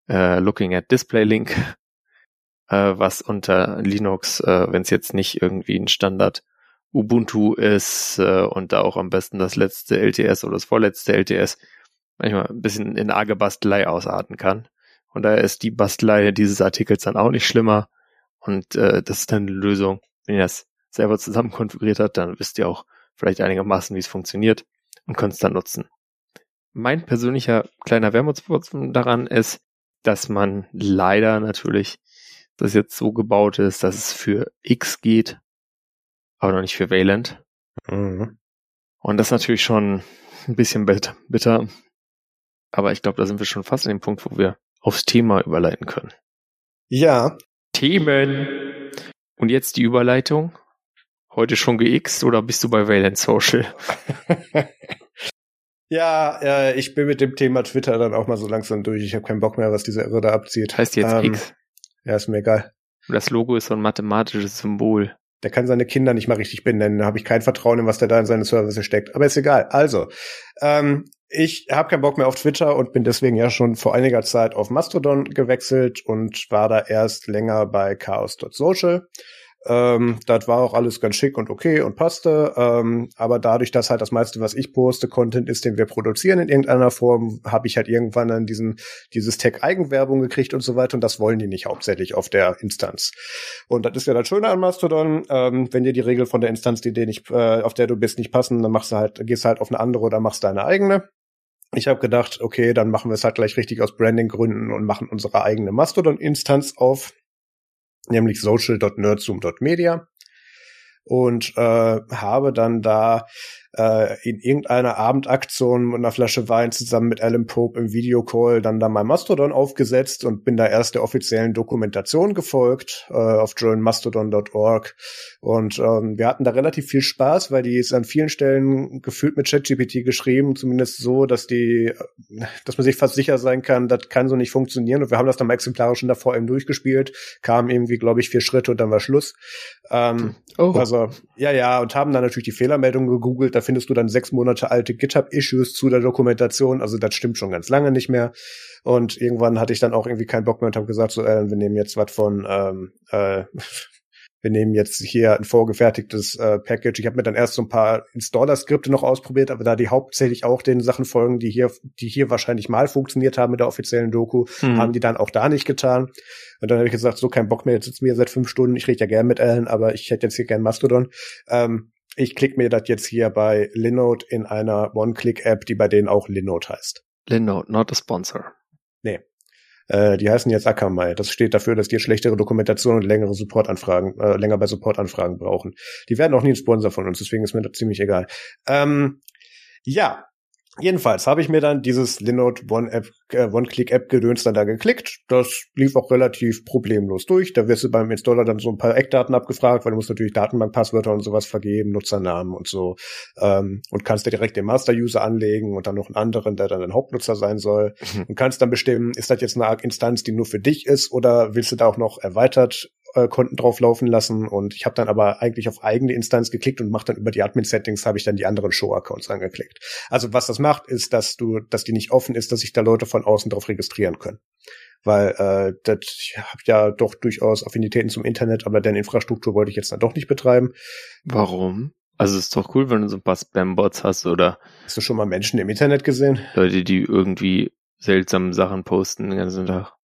Äh, looking at Display Link, äh, was unter Linux, äh, wenn es jetzt nicht irgendwie ein Standard Ubuntu ist äh, und da auch am besten das letzte LTS oder das vorletzte LTS manchmal ein bisschen in arge Bastelei ausarten kann. Und daher ist die Bastelei dieses Artikels dann auch nicht schlimmer. Und äh, das ist dann eine Lösung. Wenn ihr das selber zusammen konfiguriert habt, dann wisst ihr auch vielleicht einigermaßen, wie es funktioniert und könnt es dann nutzen. Mein persönlicher kleiner Wermutstropfen daran ist, dass man leider natürlich das jetzt so gebaut ist, dass es für X geht, aber noch nicht für Wayland. Mhm. Und das ist natürlich schon ein bisschen bitter. Aber ich glaube, da sind wir schon fast an dem Punkt, wo wir aufs Thema überleiten können. Ja. Themen. Und jetzt die Überleitung. Heute schon geixt oder bist du bei Valent Social? ja, äh, ich bin mit dem Thema Twitter dann auch mal so langsam durch. Ich habe keinen Bock mehr, was diese Irre da abzieht. Heißt jetzt ähm, X? Ja, ist mir egal. Das Logo ist so ein mathematisches Symbol. Der kann seine Kinder nicht mal richtig benennen. Da habe ich kein Vertrauen in, was der da in seine Services steckt. Aber ist egal. Also, ähm, ich habe keinen Bock mehr auf Twitter und bin deswegen ja schon vor einiger Zeit auf Mastodon gewechselt und war da erst länger bei chaos.social. Ähm, das war auch alles ganz schick und okay und passte. Ähm, aber dadurch, dass halt das meiste, was ich poste, Content ist, den wir produzieren in irgendeiner Form, habe ich halt irgendwann dann diesen, dieses Tag Eigenwerbung gekriegt und so weiter. Und das wollen die nicht hauptsächlich auf der Instanz. Und das ist ja das Schöne an Mastodon. Ähm, wenn dir die Regeln von der Instanz, die dir nicht, äh, auf der du bist, nicht passen, dann machst du halt, gehst halt auf eine andere oder machst deine eigene. Ich habe gedacht, okay, dann machen wir es halt gleich richtig aus Branding-Gründen und machen unsere eigene Mastodon-Instanz auf nämlich social.nerdzoom.media und äh, habe dann da äh, in irgendeiner Abendaktion mit einer Flasche Wein zusammen mit Alan Pope im Videocall dann da mein Mastodon aufgesetzt und bin da erst der offiziellen Dokumentation gefolgt äh, auf joinmastodon.org und ähm, wir hatten da relativ viel Spaß, weil die ist an vielen Stellen gefühlt mit ChatGPT geschrieben, zumindest so, dass die, dass man sich fast sicher sein kann, das kann so nicht funktionieren und wir haben das dann mal exemplarisch schon davor eben durchgespielt, kamen irgendwie, glaube ich, vier Schritte und dann war Schluss. Ähm, oh. Also, ja, ja, und haben dann natürlich die Fehlermeldung gegoogelt, da findest du dann sechs Monate alte GitHub-Issues zu der Dokumentation. Also das stimmt schon ganz lange nicht mehr. Und irgendwann hatte ich dann auch irgendwie keinen Bock mehr und habe gesagt, so, äh, wir nehmen jetzt was von ähm, äh, wir nehmen jetzt hier ein vorgefertigtes äh, Package. Ich habe mir dann erst so ein paar Installer-Skripte noch ausprobiert, aber da die hauptsächlich auch den Sachen folgen, die hier, die hier wahrscheinlich mal funktioniert haben mit der offiziellen Doku, mhm. haben die dann auch da nicht getan. Und dann habe ich gesagt, so kein Bock mehr, jetzt sitzen wir seit fünf Stunden, ich rede ja gern mit Alan, aber ich hätte jetzt hier gern Mastodon. Ähm, ich klicke mir das jetzt hier bei Linode in einer One-Click-App, die bei denen auch Linode heißt. Linode, not a sponsor. Nee. Äh, die heißen jetzt Akamai. Das steht dafür, dass die schlechtere Dokumentation und längere Supportanfragen, äh, länger bei Supportanfragen brauchen. Die werden auch nie ein Sponsor von uns, deswegen ist mir das ziemlich egal. Ähm, ja, Jedenfalls habe ich mir dann dieses Linode One-App, äh, One-Click-App-Gedöns dann da geklickt. Das lief auch relativ problemlos durch. Da wirst du beim Installer dann so ein paar Eckdaten abgefragt, weil du musst natürlich Datenbankpasswörter und sowas vergeben, Nutzernamen und so. Ähm, und kannst da direkt den Master-User anlegen und dann noch einen anderen, der dann ein Hauptnutzer sein soll. Mhm. Und kannst dann bestimmen, ist das jetzt eine Instanz, die nur für dich ist oder willst du da auch noch erweitert äh, Konten drauf laufen lassen und ich habe dann aber eigentlich auf eigene Instanz geklickt und mache dann über die Admin-Settings habe ich dann die anderen Show-Accounts angeklickt. Also was das macht, ist, dass du, dass die nicht offen ist, dass sich da Leute von außen drauf registrieren können. Weil äh, das, ich habe ja doch durchaus Affinitäten zum Internet, aber deren Infrastruktur wollte ich jetzt dann doch nicht betreiben. Warum? Also es ist doch cool, wenn du so ein paar Spam-Bots hast oder. Hast du schon mal Menschen im Internet gesehen? Leute, die irgendwie seltsame Sachen posten den ganzen Tag.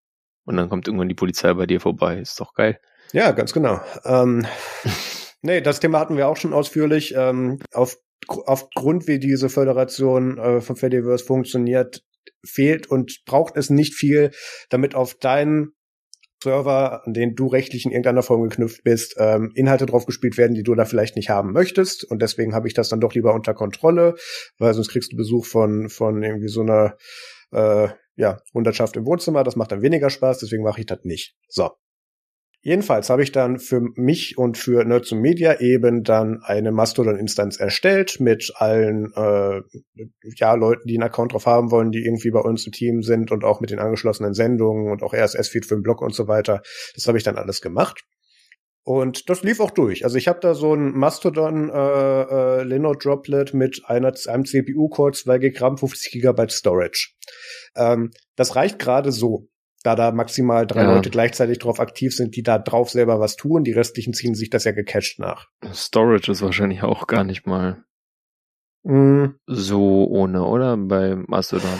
Und dann kommt irgendwann die Polizei bei dir vorbei. Ist doch geil. Ja, ganz genau. Ähm, nee, das Thema hatten wir auch schon ausführlich. Ähm, auf, aufgrund, wie diese Föderation äh, von Fediverse funktioniert, fehlt und braucht es nicht viel, damit auf deinen Server, an den du rechtlich in irgendeiner Form geknüpft bist, ähm, Inhalte draufgespielt werden, die du da vielleicht nicht haben möchtest. Und deswegen habe ich das dann doch lieber unter Kontrolle, weil sonst kriegst du Besuch von, von irgendwie so einer äh, ja, Hundertschaft im Wohnzimmer. Das macht dann weniger Spaß, deswegen mache ich das nicht. So. Jedenfalls habe ich dann für mich und für Nerds und Media eben dann eine Mastodon-Instanz erstellt mit allen äh, ja, Leuten, die einen Account drauf haben wollen, die irgendwie bei uns im Team sind und auch mit den angeschlossenen Sendungen und auch RSS-Feed für den Blog und so weiter. Das habe ich dann alles gemacht. Und das lief auch durch. Also ich habe da so ein Mastodon äh, äh, Linode Droplet mit einer, einem CPU-Core, 2 GB, 50 GB Storage. Ähm, das reicht gerade so da da maximal drei ja. Leute gleichzeitig drauf aktiv sind, die da drauf selber was tun. Die restlichen ziehen sich das ja gecached nach. Storage ist wahrscheinlich auch gar nicht mal mm. so ohne, oder? Bei Mastodon.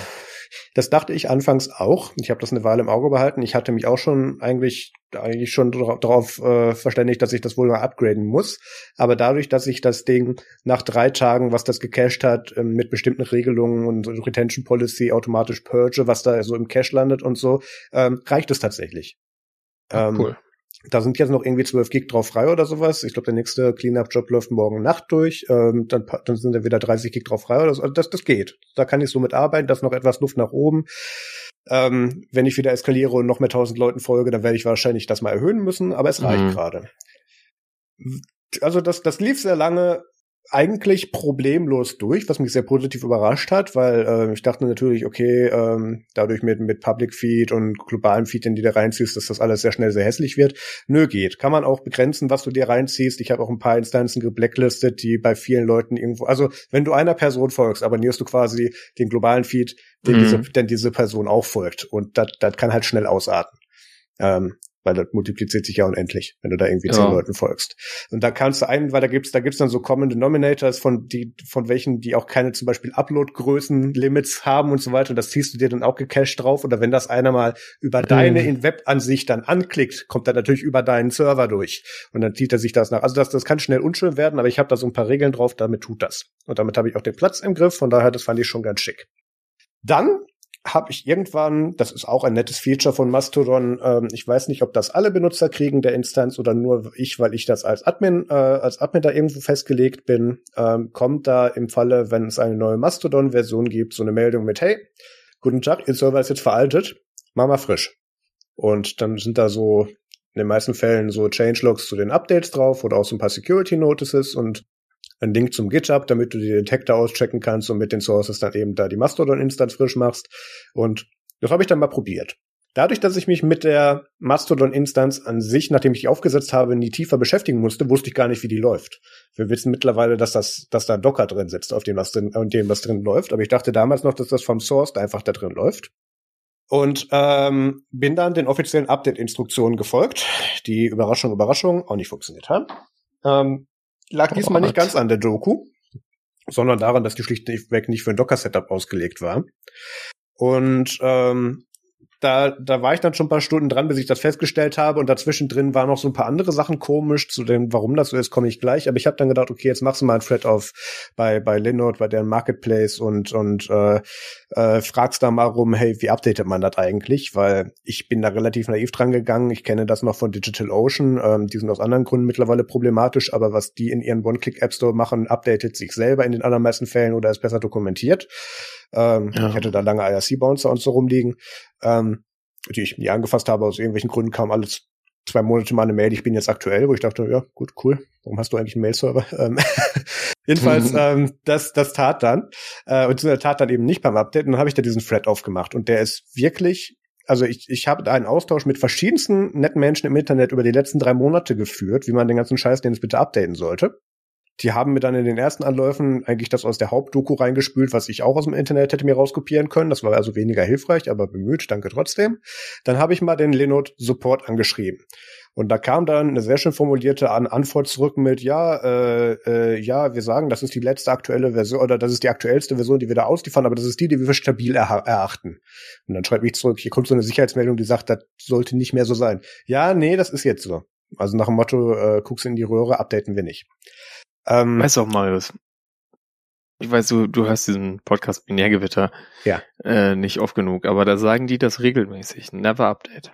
Das dachte ich anfangs auch. Ich habe das eine Weile im Auge behalten. Ich hatte mich auch schon eigentlich eigentlich schon darauf äh, verständigt, dass ich das wohl mal upgraden muss. Aber dadurch, dass ich das Ding nach drei Tagen, was das gecached hat, ähm, mit bestimmten Regelungen und Retention Policy automatisch purge, was da so im Cache landet und so, ähm, reicht es tatsächlich. Ähm, cool. Da sind jetzt noch irgendwie 12 Gig drauf frei oder sowas. Ich glaube, der nächste Cleanup-Job läuft morgen Nacht durch. Ähm, dann, dann sind da wieder 30 Gig drauf frei oder so. Also das, das geht. Da kann ich so mit arbeiten. Da ist noch etwas Luft nach oben. Ähm, wenn ich wieder eskaliere und noch mehr 1000 Leuten folge, dann werde ich wahrscheinlich das mal erhöhen müssen. Aber es reicht mhm. gerade. Also das, das lief sehr lange eigentlich problemlos durch, was mich sehr positiv überrascht hat, weil äh, ich dachte natürlich, okay, ähm, dadurch mit, mit Public Feed und globalen Feed, den du da reinziehst, dass das alles sehr schnell sehr hässlich wird. Nö, geht. Kann man auch begrenzen, was du dir reinziehst. Ich habe auch ein paar Instanzen geblacklistet, die bei vielen Leuten irgendwo, also wenn du einer Person folgst, abonnierst du quasi den globalen Feed, den, mhm. diese, den diese Person auch folgt. Und das kann halt schnell ausarten. Ähm, weil das multipliziert sich ja unendlich, wenn du da irgendwie zehn ja. Leuten folgst. Und da kannst du einen, weil da gibt's, da gibt's dann so Common Denominators von die, von welchen, die auch keine zum Beispiel Upload-Größen-Limits haben und so weiter. Und das ziehst du dir dann auch gecached drauf. Oder wenn das einer mal über mhm. deine in Web-Ansicht dann anklickt, kommt er natürlich über deinen Server durch. Und dann zieht er sich das nach. Also das, das kann schnell unschön werden, aber ich habe da so ein paar Regeln drauf, damit tut das. Und damit habe ich auch den Platz im Griff. Von daher, das fand ich schon ganz schick. Dann habe ich irgendwann, das ist auch ein nettes Feature von Mastodon, ähm, ich weiß nicht, ob das alle Benutzer kriegen der Instanz oder nur ich, weil ich das als Admin, äh, als Admin da irgendwo festgelegt bin, ähm, kommt da im Falle, wenn es eine neue Mastodon-Version gibt, so eine Meldung mit, hey, guten Tag, Ihr Server ist jetzt veraltet, mach mal frisch. Und dann sind da so in den meisten Fällen so Changelogs zu den Updates drauf oder auch so ein paar Security Notices und ein Link zum GitHub, damit du die Detektor auschecken kannst und mit den Sources dann eben da die Mastodon-Instanz frisch machst. Und das habe ich dann mal probiert. Dadurch, dass ich mich mit der Mastodon-Instanz an sich, nachdem ich die aufgesetzt habe, nie tiefer beschäftigen musste, wusste ich gar nicht, wie die läuft. Wir wissen mittlerweile, dass das, dass da Docker drin sitzt, auf dem was drin, auf dem was drin läuft. Aber ich dachte damals noch, dass das vom Source einfach da drin läuft. Und ähm, bin dann den offiziellen Update-Instruktionen gefolgt, die Überraschung, Überraschung auch nicht funktioniert haben. Ähm, lag diesmal nicht ganz an der Doku, sondern daran, dass die schlichtweg nicht für ein Docker-Setup ausgelegt war. Und ähm, da, da war ich dann schon ein paar Stunden dran, bis ich das festgestellt habe. Und dazwischen drin waren noch so ein paar andere Sachen komisch. Zu dem, warum das so ist, komme ich gleich. Aber ich habe dann gedacht, okay, jetzt machst du mal ein Thread auf bei bei Linode, bei deren Marketplace und und äh, äh, fragst da mal rum, hey, wie updatet man das eigentlich? Weil ich bin da relativ naiv dran gegangen. Ich kenne das noch von DigitalOcean. Ähm, die sind aus anderen Gründen mittlerweile problematisch, aber was die in ihren One-Click-App Store machen, updatet sich selber in den allermeisten Fällen oder ist besser dokumentiert. Ähm, ja. Ich hatte da lange IRC-Bouncer und so rumliegen, ähm, die ich nie angefasst habe. Aus irgendwelchen Gründen kam alles zwei Monate mal eine Mail, ich bin jetzt aktuell, wo ich dachte, ja, gut, cool, warum hast du eigentlich einen Mail-Server? Ähm, jedenfalls, ähm, das, das tat dann, äh, und das tat dann eben nicht beim Update, und dann habe ich da diesen Thread aufgemacht und der ist wirklich, also ich, ich habe da einen Austausch mit verschiedensten netten Menschen im Internet über die letzten drei Monate geführt, wie man den ganzen Scheiß, den es bitte updaten sollte. Die haben mir dann in den ersten Anläufen eigentlich das aus der Hauptdoku reingespült, was ich auch aus dem Internet hätte mir rauskopieren können. Das war also weniger hilfreich, aber bemüht, danke trotzdem. Dann habe ich mal den Linode Support angeschrieben. Und da kam dann eine sehr schön formulierte An Antwort zurück mit, ja, äh, äh, ja, wir sagen, das ist die letzte aktuelle Version oder das ist die aktuellste Version, die wir da ausliefern, aber das ist die, die wir für stabil er erachten. Und dann schreibt mich zurück, hier kommt so eine Sicherheitsmeldung, die sagt, das sollte nicht mehr so sein. Ja, nee, das ist jetzt so. Also nach dem Motto, äh, guckst in die Röhre, updaten wir nicht. Ähm, weißt du auch, Marius, ich weiß, du, du hörst diesen Podcast Binärgewitter ja. äh, nicht oft genug, aber da sagen die das regelmäßig. Never update.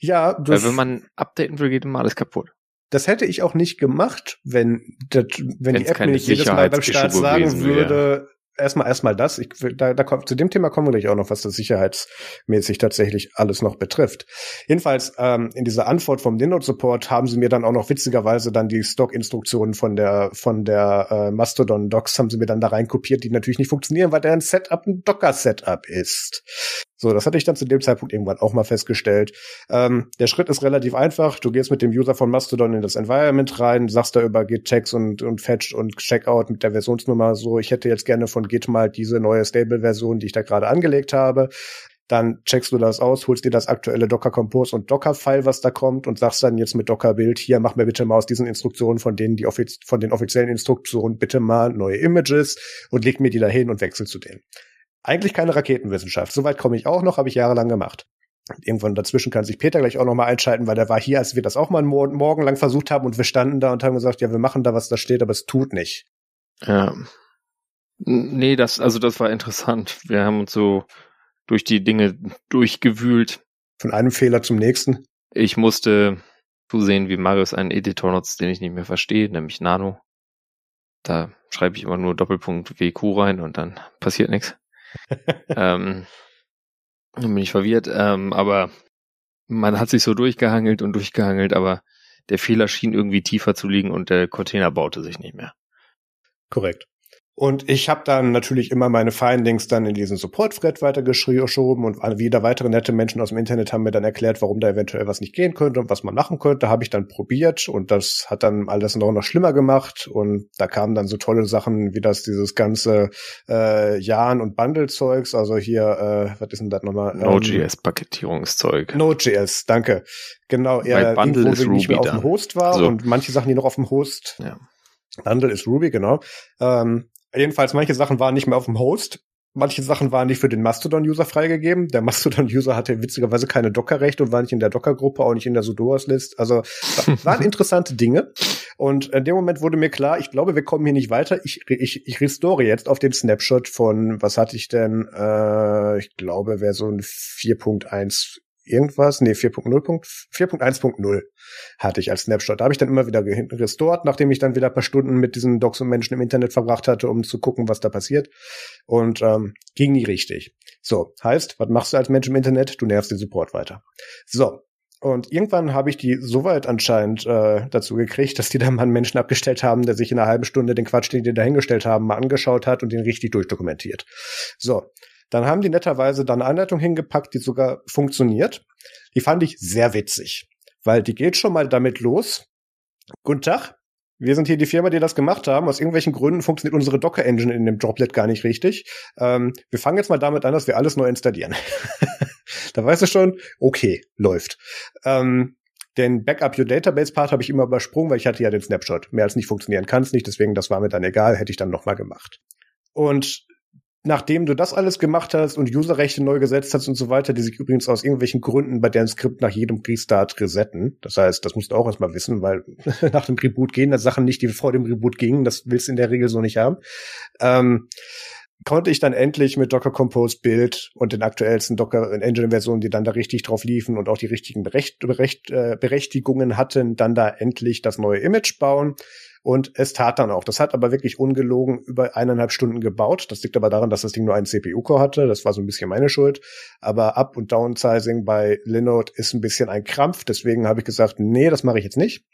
Ja, du Weil wenn man updaten will, geht immer alles kaputt. Das hätte ich auch nicht gemacht, wenn, das, wenn die App nicht jedes Mal beim Start sagen würde, erstmal erstmal das. Ich, da, da kommt, zu dem Thema kommen wir gleich auch noch, was das sicherheitsmäßig tatsächlich alles noch betrifft. Jedenfalls ähm, in dieser Antwort vom Linode Support haben sie mir dann auch noch witzigerweise dann die Stock-Instruktionen von der von der äh, Mastodon Docs haben sie mir dann da rein kopiert, die natürlich nicht funktionieren, weil deren Setup ein Docker Setup ist. So, das hatte ich dann zu dem Zeitpunkt irgendwann auch mal festgestellt. Ähm, der Schritt ist relativ einfach. Du gehst mit dem User von Mastodon in das Environment rein, sagst da über Git Checks und, und Fetch und Checkout mit der Versionsnummer so, ich hätte jetzt gerne von Git mal diese neue Stable-Version, die ich da gerade angelegt habe. Dann checkst du das aus, holst dir das aktuelle Docker Compose und Docker File, was da kommt und sagst dann jetzt mit Docker Build, hier mach mir bitte mal aus diesen Instruktionen von denen, die offiz von den offiziellen Instruktionen bitte mal neue Images und leg mir die dahin und wechsel zu denen. Eigentlich keine Raketenwissenschaft. Soweit komme ich auch noch, habe ich jahrelang gemacht. Irgendwann dazwischen kann sich Peter gleich auch noch mal einschalten, weil der war hier, als wir das auch mal morgen lang versucht haben und wir standen da und haben gesagt, ja, wir machen da, was da steht, aber es tut nicht. Ja. Nee, das, also das war interessant. Wir haben uns so durch die Dinge durchgewühlt. Von einem Fehler zum nächsten. Ich musste zusehen, wie Marius einen Editor nutzt, den ich nicht mehr verstehe, nämlich Nano. Da schreibe ich immer nur Doppelpunkt WQ rein und dann passiert nichts. ähm, dann bin ich verwirrt, ähm, aber man hat sich so durchgehangelt und durchgehangelt, aber der Fehler schien irgendwie tiefer zu liegen und der Container baute sich nicht mehr. Korrekt. Und ich habe dann natürlich immer meine Findings dann in diesen Support-Thread weitergeschoben und wieder weitere nette Menschen aus dem Internet haben mir dann erklärt, warum da eventuell was nicht gehen könnte und was man machen könnte. Habe ich dann probiert und das hat dann alles noch, noch schlimmer gemacht und da kamen dann so tolle Sachen wie das dieses ganze äh, Jan und Bundle-Zeugs, also hier, äh, was ist denn das nochmal? Ähm, Node.js-Paketierungszeug. Node.js, danke. Genau, er Bundle irgendwo nicht mehr auf dem Host war so. und manche Sachen, die noch auf dem Host ja. Bundle ist Ruby, genau. Ähm, Jedenfalls, manche Sachen waren nicht mehr auf dem Host. Manche Sachen waren nicht für den Mastodon-User freigegeben. Der Mastodon-User hatte witzigerweise keine Docker-Rechte und war nicht in der Docker-Gruppe, auch nicht in der Sudoers-List. Also waren interessante Dinge. Und in dem Moment wurde mir klar, ich glaube, wir kommen hier nicht weiter. Ich, ich, ich restore jetzt auf den Snapshot von, was hatte ich denn? Äh, ich glaube, Version 4.1 irgendwas, nee, 4.0, 4.1.0 hatte ich als Snapshot. Da habe ich dann immer wieder restored, nachdem ich dann wieder ein paar Stunden mit diesen Docs und Menschen im Internet verbracht hatte, um zu gucken, was da passiert. Und ähm, ging nie richtig. So, heißt, was machst du als Mensch im Internet? Du nervst den Support weiter. So, und irgendwann habe ich die soweit anscheinend äh, dazu gekriegt, dass die da mal einen Menschen abgestellt haben, der sich in einer halben Stunde den Quatsch, den die dahingestellt haben, mal angeschaut hat und den richtig durchdokumentiert. So, dann haben die netterweise da eine Anleitung hingepackt, die sogar funktioniert. Die fand ich sehr witzig, weil die geht schon mal damit los. Guten Tag. Wir sind hier die Firma, die das gemacht haben. Aus irgendwelchen Gründen funktioniert unsere Docker-Engine in dem Droplet gar nicht richtig. Ähm, wir fangen jetzt mal damit an, dass wir alles neu installieren. da weißt du schon, okay, läuft. Ähm, den Backup Your Database Part habe ich immer übersprungen, weil ich hatte ja den Snapshot. Mehr als nicht funktionieren kann es nicht, deswegen das war mir dann egal, hätte ich dann nochmal gemacht. Und nachdem du das alles gemacht hast und Userrechte neu gesetzt hast und so weiter, die sich übrigens aus irgendwelchen Gründen bei deren Skript nach jedem Restart resetten. Das heißt, das musst du auch erstmal wissen, weil nach dem Reboot gehen da Sachen nicht, die vor dem Reboot gingen. Das willst du in der Regel so nicht haben. Ähm, konnte ich dann endlich mit Docker Compose Build und den aktuellsten Docker Engine Versionen, die dann da richtig drauf liefen und auch die richtigen Berecht, Berecht, äh, Berechtigungen hatten, dann da endlich das neue Image bauen. Und es tat dann auch. Das hat aber wirklich ungelogen über eineinhalb Stunden gebaut. Das liegt aber daran, dass das Ding nur einen CPU-Core hatte. Das war so ein bisschen meine Schuld. Aber Up- und Downsizing bei Linode ist ein bisschen ein Krampf. Deswegen habe ich gesagt, nee, das mache ich jetzt nicht.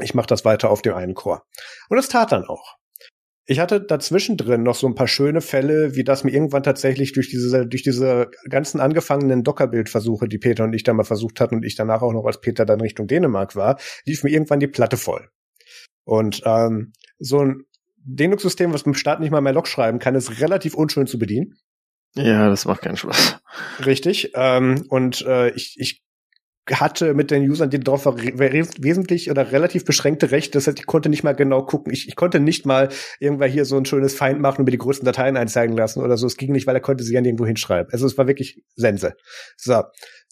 Ich mache das weiter auf dem einen Core. Und es tat dann auch. Ich hatte dazwischen drin noch so ein paar schöne Fälle, wie das mir irgendwann tatsächlich durch diese, durch diese ganzen angefangenen Docker-Bildversuche, die Peter und ich da mal versucht hatten und ich danach auch noch als Peter dann Richtung Dänemark war, lief mir irgendwann die Platte voll. Und ähm, so ein Linux-System, was beim Start nicht mal mehr Log schreiben kann, ist relativ unschön zu bedienen. Ja, das macht keinen Spaß. Richtig. Ähm, und äh, ich, ich hatte mit den Usern, die drauf war, wesentlich oder relativ beschränkte Rechte. Das heißt, ich konnte nicht mal genau gucken. Ich, ich konnte nicht mal irgendwann hier so ein schönes Feind machen und mir die größten Dateien einzeigen lassen oder so. Es ging nicht, weil er konnte sie ja nirgendwo hinschreiben. Also es war wirklich Sense. So.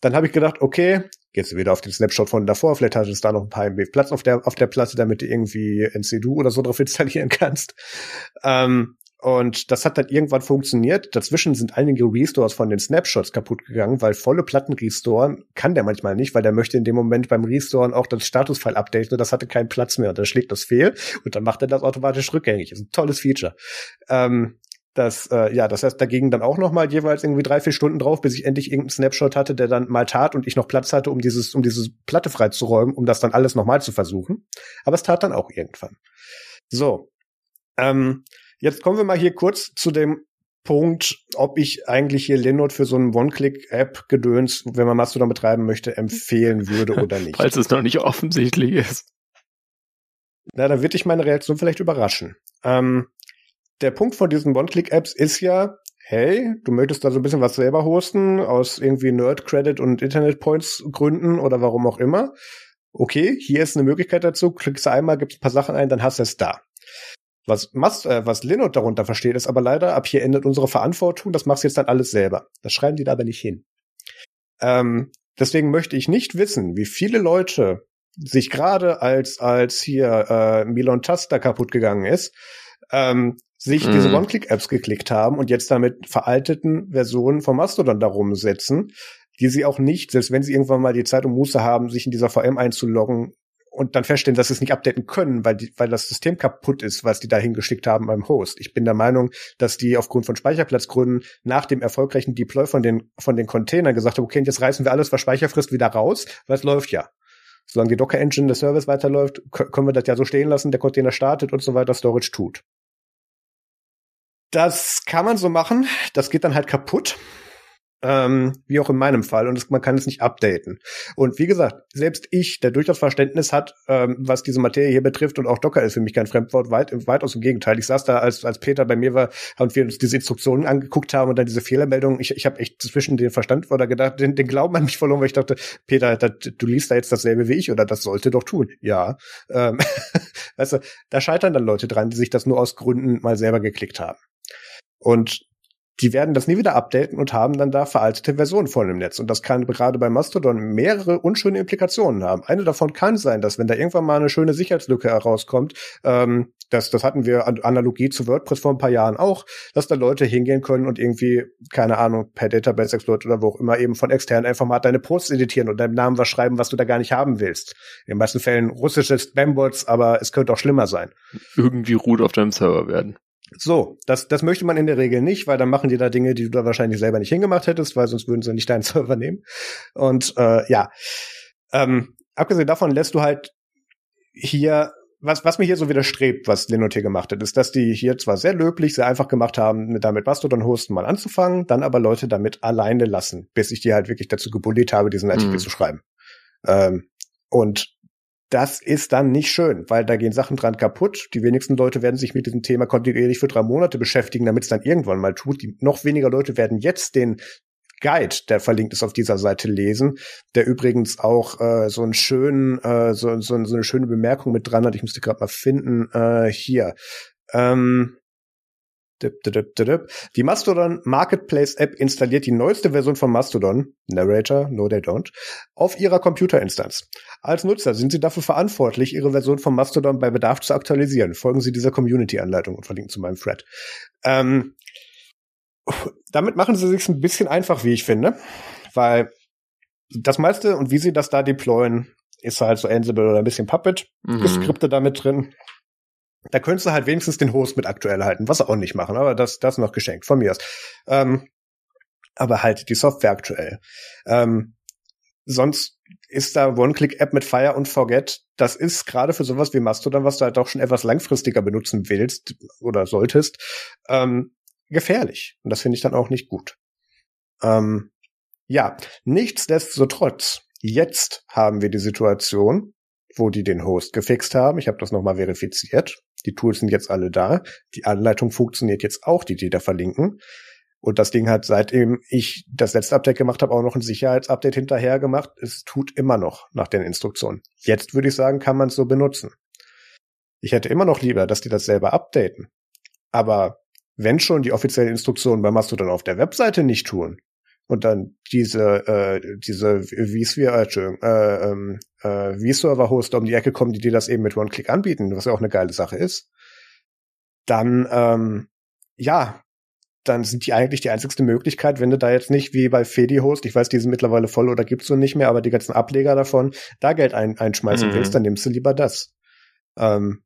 Dann habe ich gedacht, okay, du wieder auf den Snapshot von davor. Vielleicht hat es da noch ein paar MB Platz auf der, auf der Platte, damit du irgendwie NCDU oder so drauf installieren kannst. Ähm, und das hat dann irgendwann funktioniert. Dazwischen sind einige Restores von den Snapshots kaputt gegangen, weil volle Platten restoren kann der manchmal nicht, weil der möchte in dem Moment beim Restoren auch das Statusfile updaten und das hatte keinen Platz mehr. Und dann schlägt das fehl und dann macht er das automatisch rückgängig. Das ist ein tolles Feature. Ähm, das, äh, ja, das heißt, da gingen dann auch noch mal jeweils irgendwie drei, vier Stunden drauf, bis ich endlich irgendeinen Snapshot hatte, der dann mal tat und ich noch Platz hatte, um dieses, um diese Platte freizuräumen, um das dann alles nochmal zu versuchen. Aber es tat dann auch irgendwann. So. Ähm, jetzt kommen wir mal hier kurz zu dem Punkt, ob ich eigentlich hier Linode für so einen One-Click-App-Gedöns, wenn man Mastodon betreiben möchte, empfehlen würde oder nicht. Falls es noch nicht offensichtlich ist. Na, dann wird dich meine Reaktion vielleicht überraschen. Ähm, der Punkt von diesen One-Click-Apps ist ja, hey, du möchtest da so ein bisschen was selber hosten, aus irgendwie Nerd-Credit und Internet-Points Gründen oder warum auch immer. Okay, hier ist eine Möglichkeit dazu, klickst du einmal, gibst ein paar Sachen ein, dann hast du es da. Was, Mas, äh, was Linode darunter versteht, ist aber leider, ab hier endet unsere Verantwortung, das machst du jetzt dann alles selber. Das schreiben die da aber nicht hin. Ähm, deswegen möchte ich nicht wissen, wie viele Leute sich gerade als, als hier äh, Milon Taster kaputt gegangen ist, ähm, sich mhm. diese One-Click-Apps geklickt haben und jetzt damit veralteten Versionen von Mastodon darum setzen, die sie auch nicht, selbst wenn sie irgendwann mal die Zeit und Muße haben, sich in dieser VM einzuloggen, und dann feststellen, dass sie es nicht updaten können, weil, die, weil das System kaputt ist, was die da hingeschickt haben beim Host. Ich bin der Meinung, dass die aufgrund von Speicherplatzgründen nach dem erfolgreichen Deploy von den, von den Containern gesagt haben, okay, jetzt reißen wir alles, was Speicher frisst, wieder raus, weil es läuft ja. Solange die Docker-Engine des Service weiterläuft, können wir das ja so stehen lassen, der Container startet und so weiter, Storage tut. Das kann man so machen, das geht dann halt kaputt ähm, wie auch in meinem Fall, und es, man kann es nicht updaten. Und wie gesagt, selbst ich, der durchaus Verständnis hat, ähm, was diese Materie hier betrifft, und auch Docker ist für mich kein Fremdwort, weit, weitaus im Gegenteil. Ich saß da, als, als Peter bei mir war, und wir uns diese Instruktionen angeguckt haben und dann diese Fehlermeldungen, ich, ich habe echt zwischen den Verstand oder gedacht, den, den Glauben an mich verloren, weil ich dachte, Peter, das, du liest da jetzt dasselbe wie ich, oder das sollte doch tun. Ja. Ähm, weißt du, da scheitern dann Leute dran, die sich das nur aus Gründen mal selber geklickt haben. Und die werden das nie wieder updaten und haben dann da veraltete Versionen vor dem Netz. Und das kann gerade bei Mastodon mehrere unschöne Implikationen haben. Eine davon kann sein, dass wenn da irgendwann mal eine schöne Sicherheitslücke herauskommt, ähm, das, das hatten wir an Analogie zu WordPress vor ein paar Jahren auch, dass da Leute hingehen können und irgendwie, keine Ahnung, per Database Exploit oder wo auch immer eben von externen einfach mal deine Posts editieren und deinem Namen was schreiben, was du da gar nicht haben willst. In den meisten Fällen russische Spambots, aber es könnte auch schlimmer sein. Irgendwie root auf deinem Server werden. So, das, das möchte man in der Regel nicht, weil dann machen die da Dinge, die du da wahrscheinlich selber nicht hingemacht hättest, weil sonst würden sie nicht deinen Server nehmen. Und äh, ja, ähm, abgesehen davon lässt du halt hier, was, was mir hier so widerstrebt, was Linux hier gemacht hat, ist, dass die hier zwar sehr löblich, sehr einfach gemacht haben, mit damit Mastodon-Hosten mal anzufangen, dann aber Leute damit alleine lassen, bis ich die halt wirklich dazu gebullied habe, diesen Artikel mhm. zu schreiben. Ähm, und das ist dann nicht schön, weil da gehen Sachen dran kaputt. Die wenigsten Leute werden sich mit diesem Thema kontinuierlich für drei Monate beschäftigen, damit es dann irgendwann mal tut. Die noch weniger Leute werden jetzt den Guide, der verlinkt ist auf dieser Seite lesen, der übrigens auch äh, so einen schönen, äh, so, so, so eine schöne Bemerkung mit dran hat. Ich müsste gerade mal finden. Äh, hier. Ähm, die Mastodon Marketplace App installiert die neueste Version von Mastodon, Narrator, no they don't, auf ihrer Computerinstanz. Als Nutzer sind Sie dafür verantwortlich, Ihre Version von Mastodon bei Bedarf zu aktualisieren. Folgen Sie dieser Community-Anleitung und verlinken zu meinem Thread. Ähm, damit machen Sie sich ein bisschen einfach, wie ich finde, weil das meiste und wie Sie das da deployen, ist halt so Ansible oder ein bisschen Puppet, mhm. Skripte damit drin. Da könntest du halt wenigstens den Host mit aktuell halten, was sie auch nicht machen, aber das, das noch geschenkt, von mir aus. Ähm, aber halt die Software aktuell. Ähm, sonst ist da One-Click-App mit Fire und Forget. Das ist gerade für sowas wie Mastodon, was du halt auch schon etwas langfristiger benutzen willst oder solltest, ähm, gefährlich. Und das finde ich dann auch nicht gut. Ähm, ja, nichtsdestotrotz, jetzt haben wir die Situation, wo die den Host gefixt haben. Ich habe das nochmal verifiziert. Die Tools sind jetzt alle da. Die Anleitung funktioniert jetzt auch, die die da verlinken. Und das Ding hat, seitdem ich das letzte Update gemacht habe, auch noch ein Sicherheitsupdate hinterher gemacht. Es tut immer noch nach den Instruktionen. Jetzt würde ich sagen, kann man es so benutzen. Ich hätte immer noch lieber, dass die das selber updaten. Aber wenn schon die offiziellen Instruktionen bei Mastodon auf der Webseite nicht tun, und dann diese äh, diese vSphere äh, äh, ähm, äh, vServer-Hoster um die Ecke kommen, die dir das eben mit One-Click anbieten, was ja auch eine geile Sache ist, dann ähm, ja, dann sind die eigentlich die einzigste Möglichkeit, wenn du da jetzt nicht wie bei Fedi-Host, ich weiß, die sind mittlerweile voll oder gibt's so nicht mehr, aber die ganzen Ableger davon, da Geld ein, einschmeißen mhm. willst, dann nimmst du lieber das. Ähm,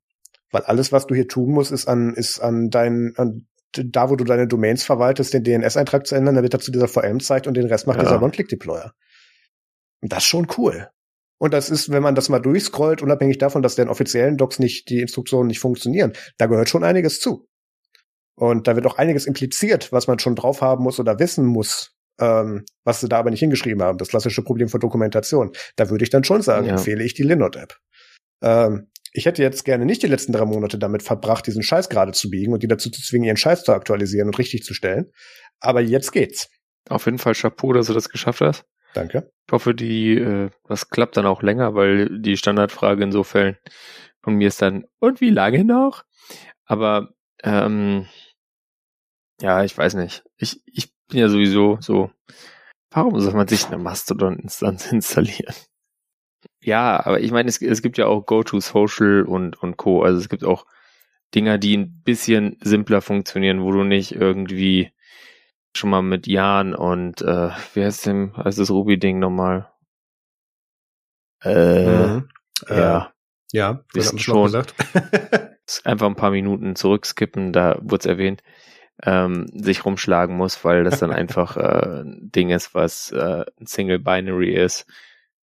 weil alles, was du hier tun musst, ist an, ist an dein, an da, wo du deine Domains verwaltest, den DNS-Eintrag zu ändern, damit er zu dieser VM zeigt und den Rest macht ja. dieser One-Click-Deployer. Das ist schon cool. Und das ist, wenn man das mal durchscrollt, unabhängig davon, dass den offiziellen Docs nicht, die Instruktionen nicht funktionieren, da gehört schon einiges zu. Und da wird auch einiges impliziert, was man schon drauf haben muss oder wissen muss, ähm, was sie da aber nicht hingeschrieben haben. Das klassische Problem von Dokumentation. Da würde ich dann schon sagen, ja. empfehle ich die Linode-App. Ähm, ich hätte jetzt gerne nicht die letzten drei Monate damit verbracht, diesen Scheiß gerade zu biegen und die dazu zu zwingen, ihren Scheiß zu aktualisieren und richtig zu stellen. Aber jetzt geht's. Auf jeden Fall Chapeau, dass du das geschafft hast. Danke. Ich hoffe, die, äh, das klappt dann auch länger, weil die Standardfrage in so Fällen von mir ist dann, und wie lange noch? Aber ähm, ja, ich weiß nicht. Ich, ich bin ja sowieso so, warum soll man sich eine Mastodon-Instanz installieren? Ja, aber ich meine, es, es gibt ja auch Go-to-Social und, und Co. Also es gibt auch Dinger, die ein bisschen simpler funktionieren, wo du nicht irgendwie schon mal mit Jan und äh, wie heißt dem, heißt das Ruby-Ding nochmal? Äh, mhm. ja. Äh, ja, das schon gesagt. einfach ein paar Minuten zurückskippen, da wurde es erwähnt, ähm, sich rumschlagen muss, weil das dann einfach äh, ein Ding ist, was äh, ein Single Binary ist.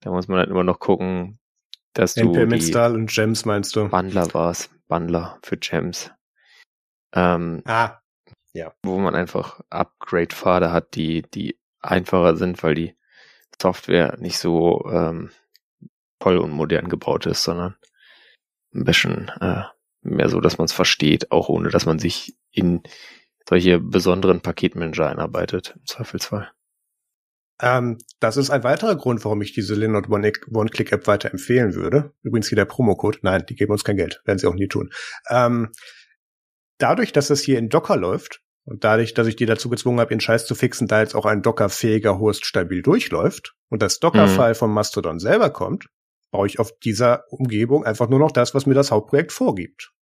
Da muss man halt immer noch gucken, dass du Implement Style und Gems meinst du? Bundler war's, Bundler für Gems. Ähm, ah, ja. Wo man einfach Upgrade-Pfade hat, die, die einfacher sind, weil die Software nicht so ähm, toll und modern gebaut ist, sondern ein bisschen äh, mehr so, dass man es versteht, auch ohne dass man sich in solche besonderen Paketmanager einarbeitet, im Zweifelsfall. Ähm, das ist ein weiterer Grund, warum ich diese Linode One-Click-App weiter empfehlen würde. Übrigens hier der Promocode. Nein, die geben uns kein Geld. Werden sie auch nie tun. Ähm, dadurch, dass es hier in Docker läuft und dadurch, dass ich die dazu gezwungen habe, ihren Scheiß zu fixen, da jetzt auch ein Docker-fähiger Host stabil durchläuft und das Docker-File mhm. vom Mastodon selber kommt, baue ich auf dieser Umgebung einfach nur noch das, was mir das Hauptprojekt vorgibt.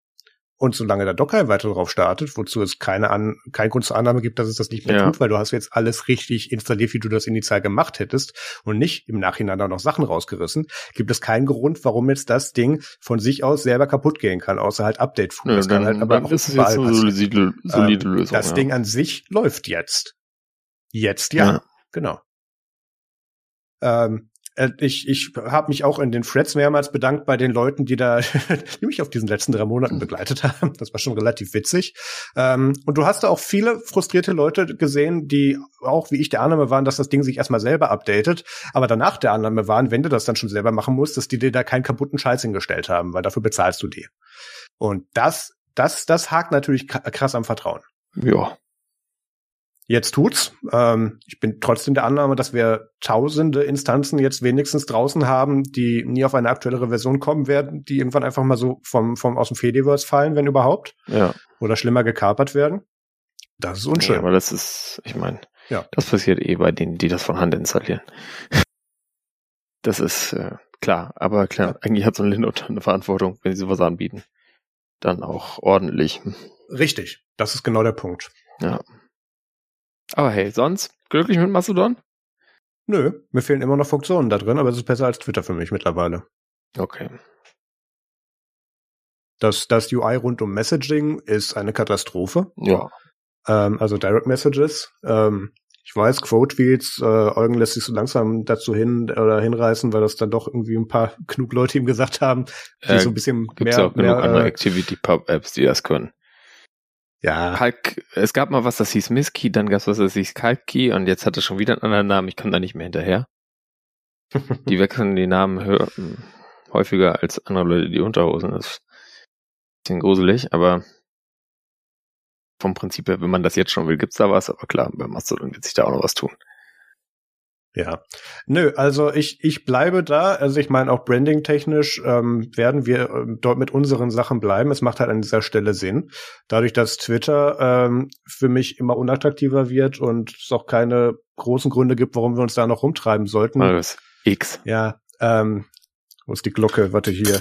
Und solange der Docker weiter drauf startet, wozu es keine An kein Grund zur Annahme gibt, dass es das nicht mehr ja. tut, weil du hast jetzt alles richtig installiert, wie du das initial gemacht hättest und nicht im Nachhinein da noch Sachen rausgerissen, gibt es keinen Grund, warum jetzt das Ding von sich aus selber kaputt gehen kann, außer halt Update-Fuß. Ja, das kann halt aber auch ist es jetzt eine solide, solide ähm, Lösung. Das ja. Ding an sich läuft jetzt. Jetzt ja, ja. genau. Ähm, äh, ich, ich habe mich auch in den Threads mehrmals bedankt bei den Leuten, die da die mich auf diesen letzten drei Monaten begleitet haben. Das war schon relativ witzig. Ähm, und du hast da auch viele frustrierte Leute gesehen, die auch wie ich der Annahme waren, dass das Ding sich erstmal selber updatet, aber danach der Annahme waren, wenn du das dann schon selber machen musst, dass die dir da keinen kaputten Scheiß hingestellt haben, weil dafür bezahlst du die. Und das, das, das hakt natürlich krass am Vertrauen. Ja. Jetzt tut's. Ähm, ich bin trotzdem der Annahme, dass wir tausende Instanzen jetzt wenigstens draußen haben, die nie auf eine aktuellere Version kommen werden, die irgendwann einfach mal so vom, vom aus dem Fediverse fallen, wenn überhaupt. Ja. Oder schlimmer gekapert werden. Das ist unschön. Ja, aber das ist, ich meine, ja. das passiert eh bei denen, die das von Hand installieren. Das ist äh, klar, aber klar, ja. eigentlich hat so ein Linux eine Verantwortung, wenn sie sowas anbieten. Dann auch ordentlich. Richtig, das ist genau der Punkt. Ja. Aber hey, sonst glücklich mit Mastodon? Nö, mir fehlen immer noch Funktionen da drin, aber es ist besser als Twitter für mich mittlerweile. Okay. Das, das UI rund um Messaging ist eine Katastrophe. Ja. Ähm, also Direct Messages. Ähm, ich weiß, Quote-Tweets, äh, Eugen lässt sich so langsam dazu hin oder hinreißen, weil das dann doch irgendwie ein paar genug Leute ihm gesagt haben, die äh, so ein bisschen gibt's mehr. Gibt's auch genug mehr, andere äh, Activity-Pub-Apps, die das können. Ja. Kalk, es gab mal was, das hieß Misskey, dann gab es was, das hieß Kalkkey und jetzt hat es schon wieder einen anderen Namen. Ich komme da nicht mehr hinterher. die wechseln die Namen höher, häufiger als andere Leute die Unterhosen. Das ist ein bisschen gruselig, aber vom Prinzip her, wenn man das jetzt schon will, gibt's da was, aber klar, bei Mastodon wird sich da auch noch was tun. Ja. Nö, also ich, ich bleibe da. Also ich meine, auch branding-technisch ähm, werden wir ähm, dort mit unseren Sachen bleiben. Es macht halt an dieser Stelle Sinn. Dadurch, dass Twitter ähm, für mich immer unattraktiver wird und es auch keine großen Gründe gibt, warum wir uns da noch rumtreiben sollten. Alles. X. Ja, ähm, wo ist die Glocke? Warte hier.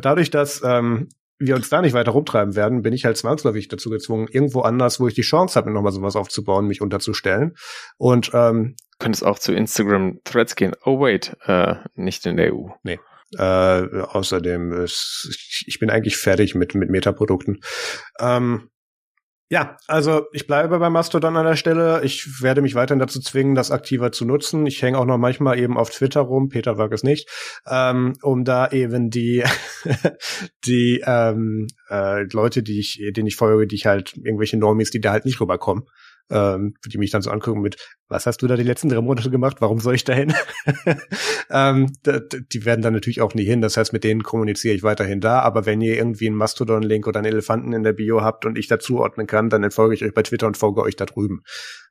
Dadurch, dass ähm, wir uns da nicht weiter rumtreiben werden, bin ich halt zwangsläufig dazu gezwungen, irgendwo anders, wo ich die Chance habe, nochmal sowas aufzubauen, mich unterzustellen. Und ähm, könntest auch zu Instagram Threads gehen. Oh wait, äh, nicht in der EU. Nee. Äh, außerdem ist, ich bin eigentlich fertig mit mit Metaprodukten. Ähm, ja, also ich bleibe bei Mastodon an der Stelle. Ich werde mich weiterhin dazu zwingen, das aktiver zu nutzen. Ich hänge auch noch manchmal eben auf Twitter rum, Peter wag es nicht, ähm, um da eben die die ähm, äh, Leute, die ich, denen ich folge, die ich halt irgendwelche Normis, die da halt nicht rüberkommen, ähm, die mich dann so angucken mit, was hast du da die letzten drei Monate gemacht? Warum soll ich da hin? ähm, die werden dann natürlich auch nie hin. Das heißt, mit denen kommuniziere ich weiterhin da. Aber wenn ihr irgendwie einen Mastodon-Link oder einen Elefanten in der Bio habt und ich dazuordnen kann, dann entfolge ich euch bei Twitter und folge euch da drüben.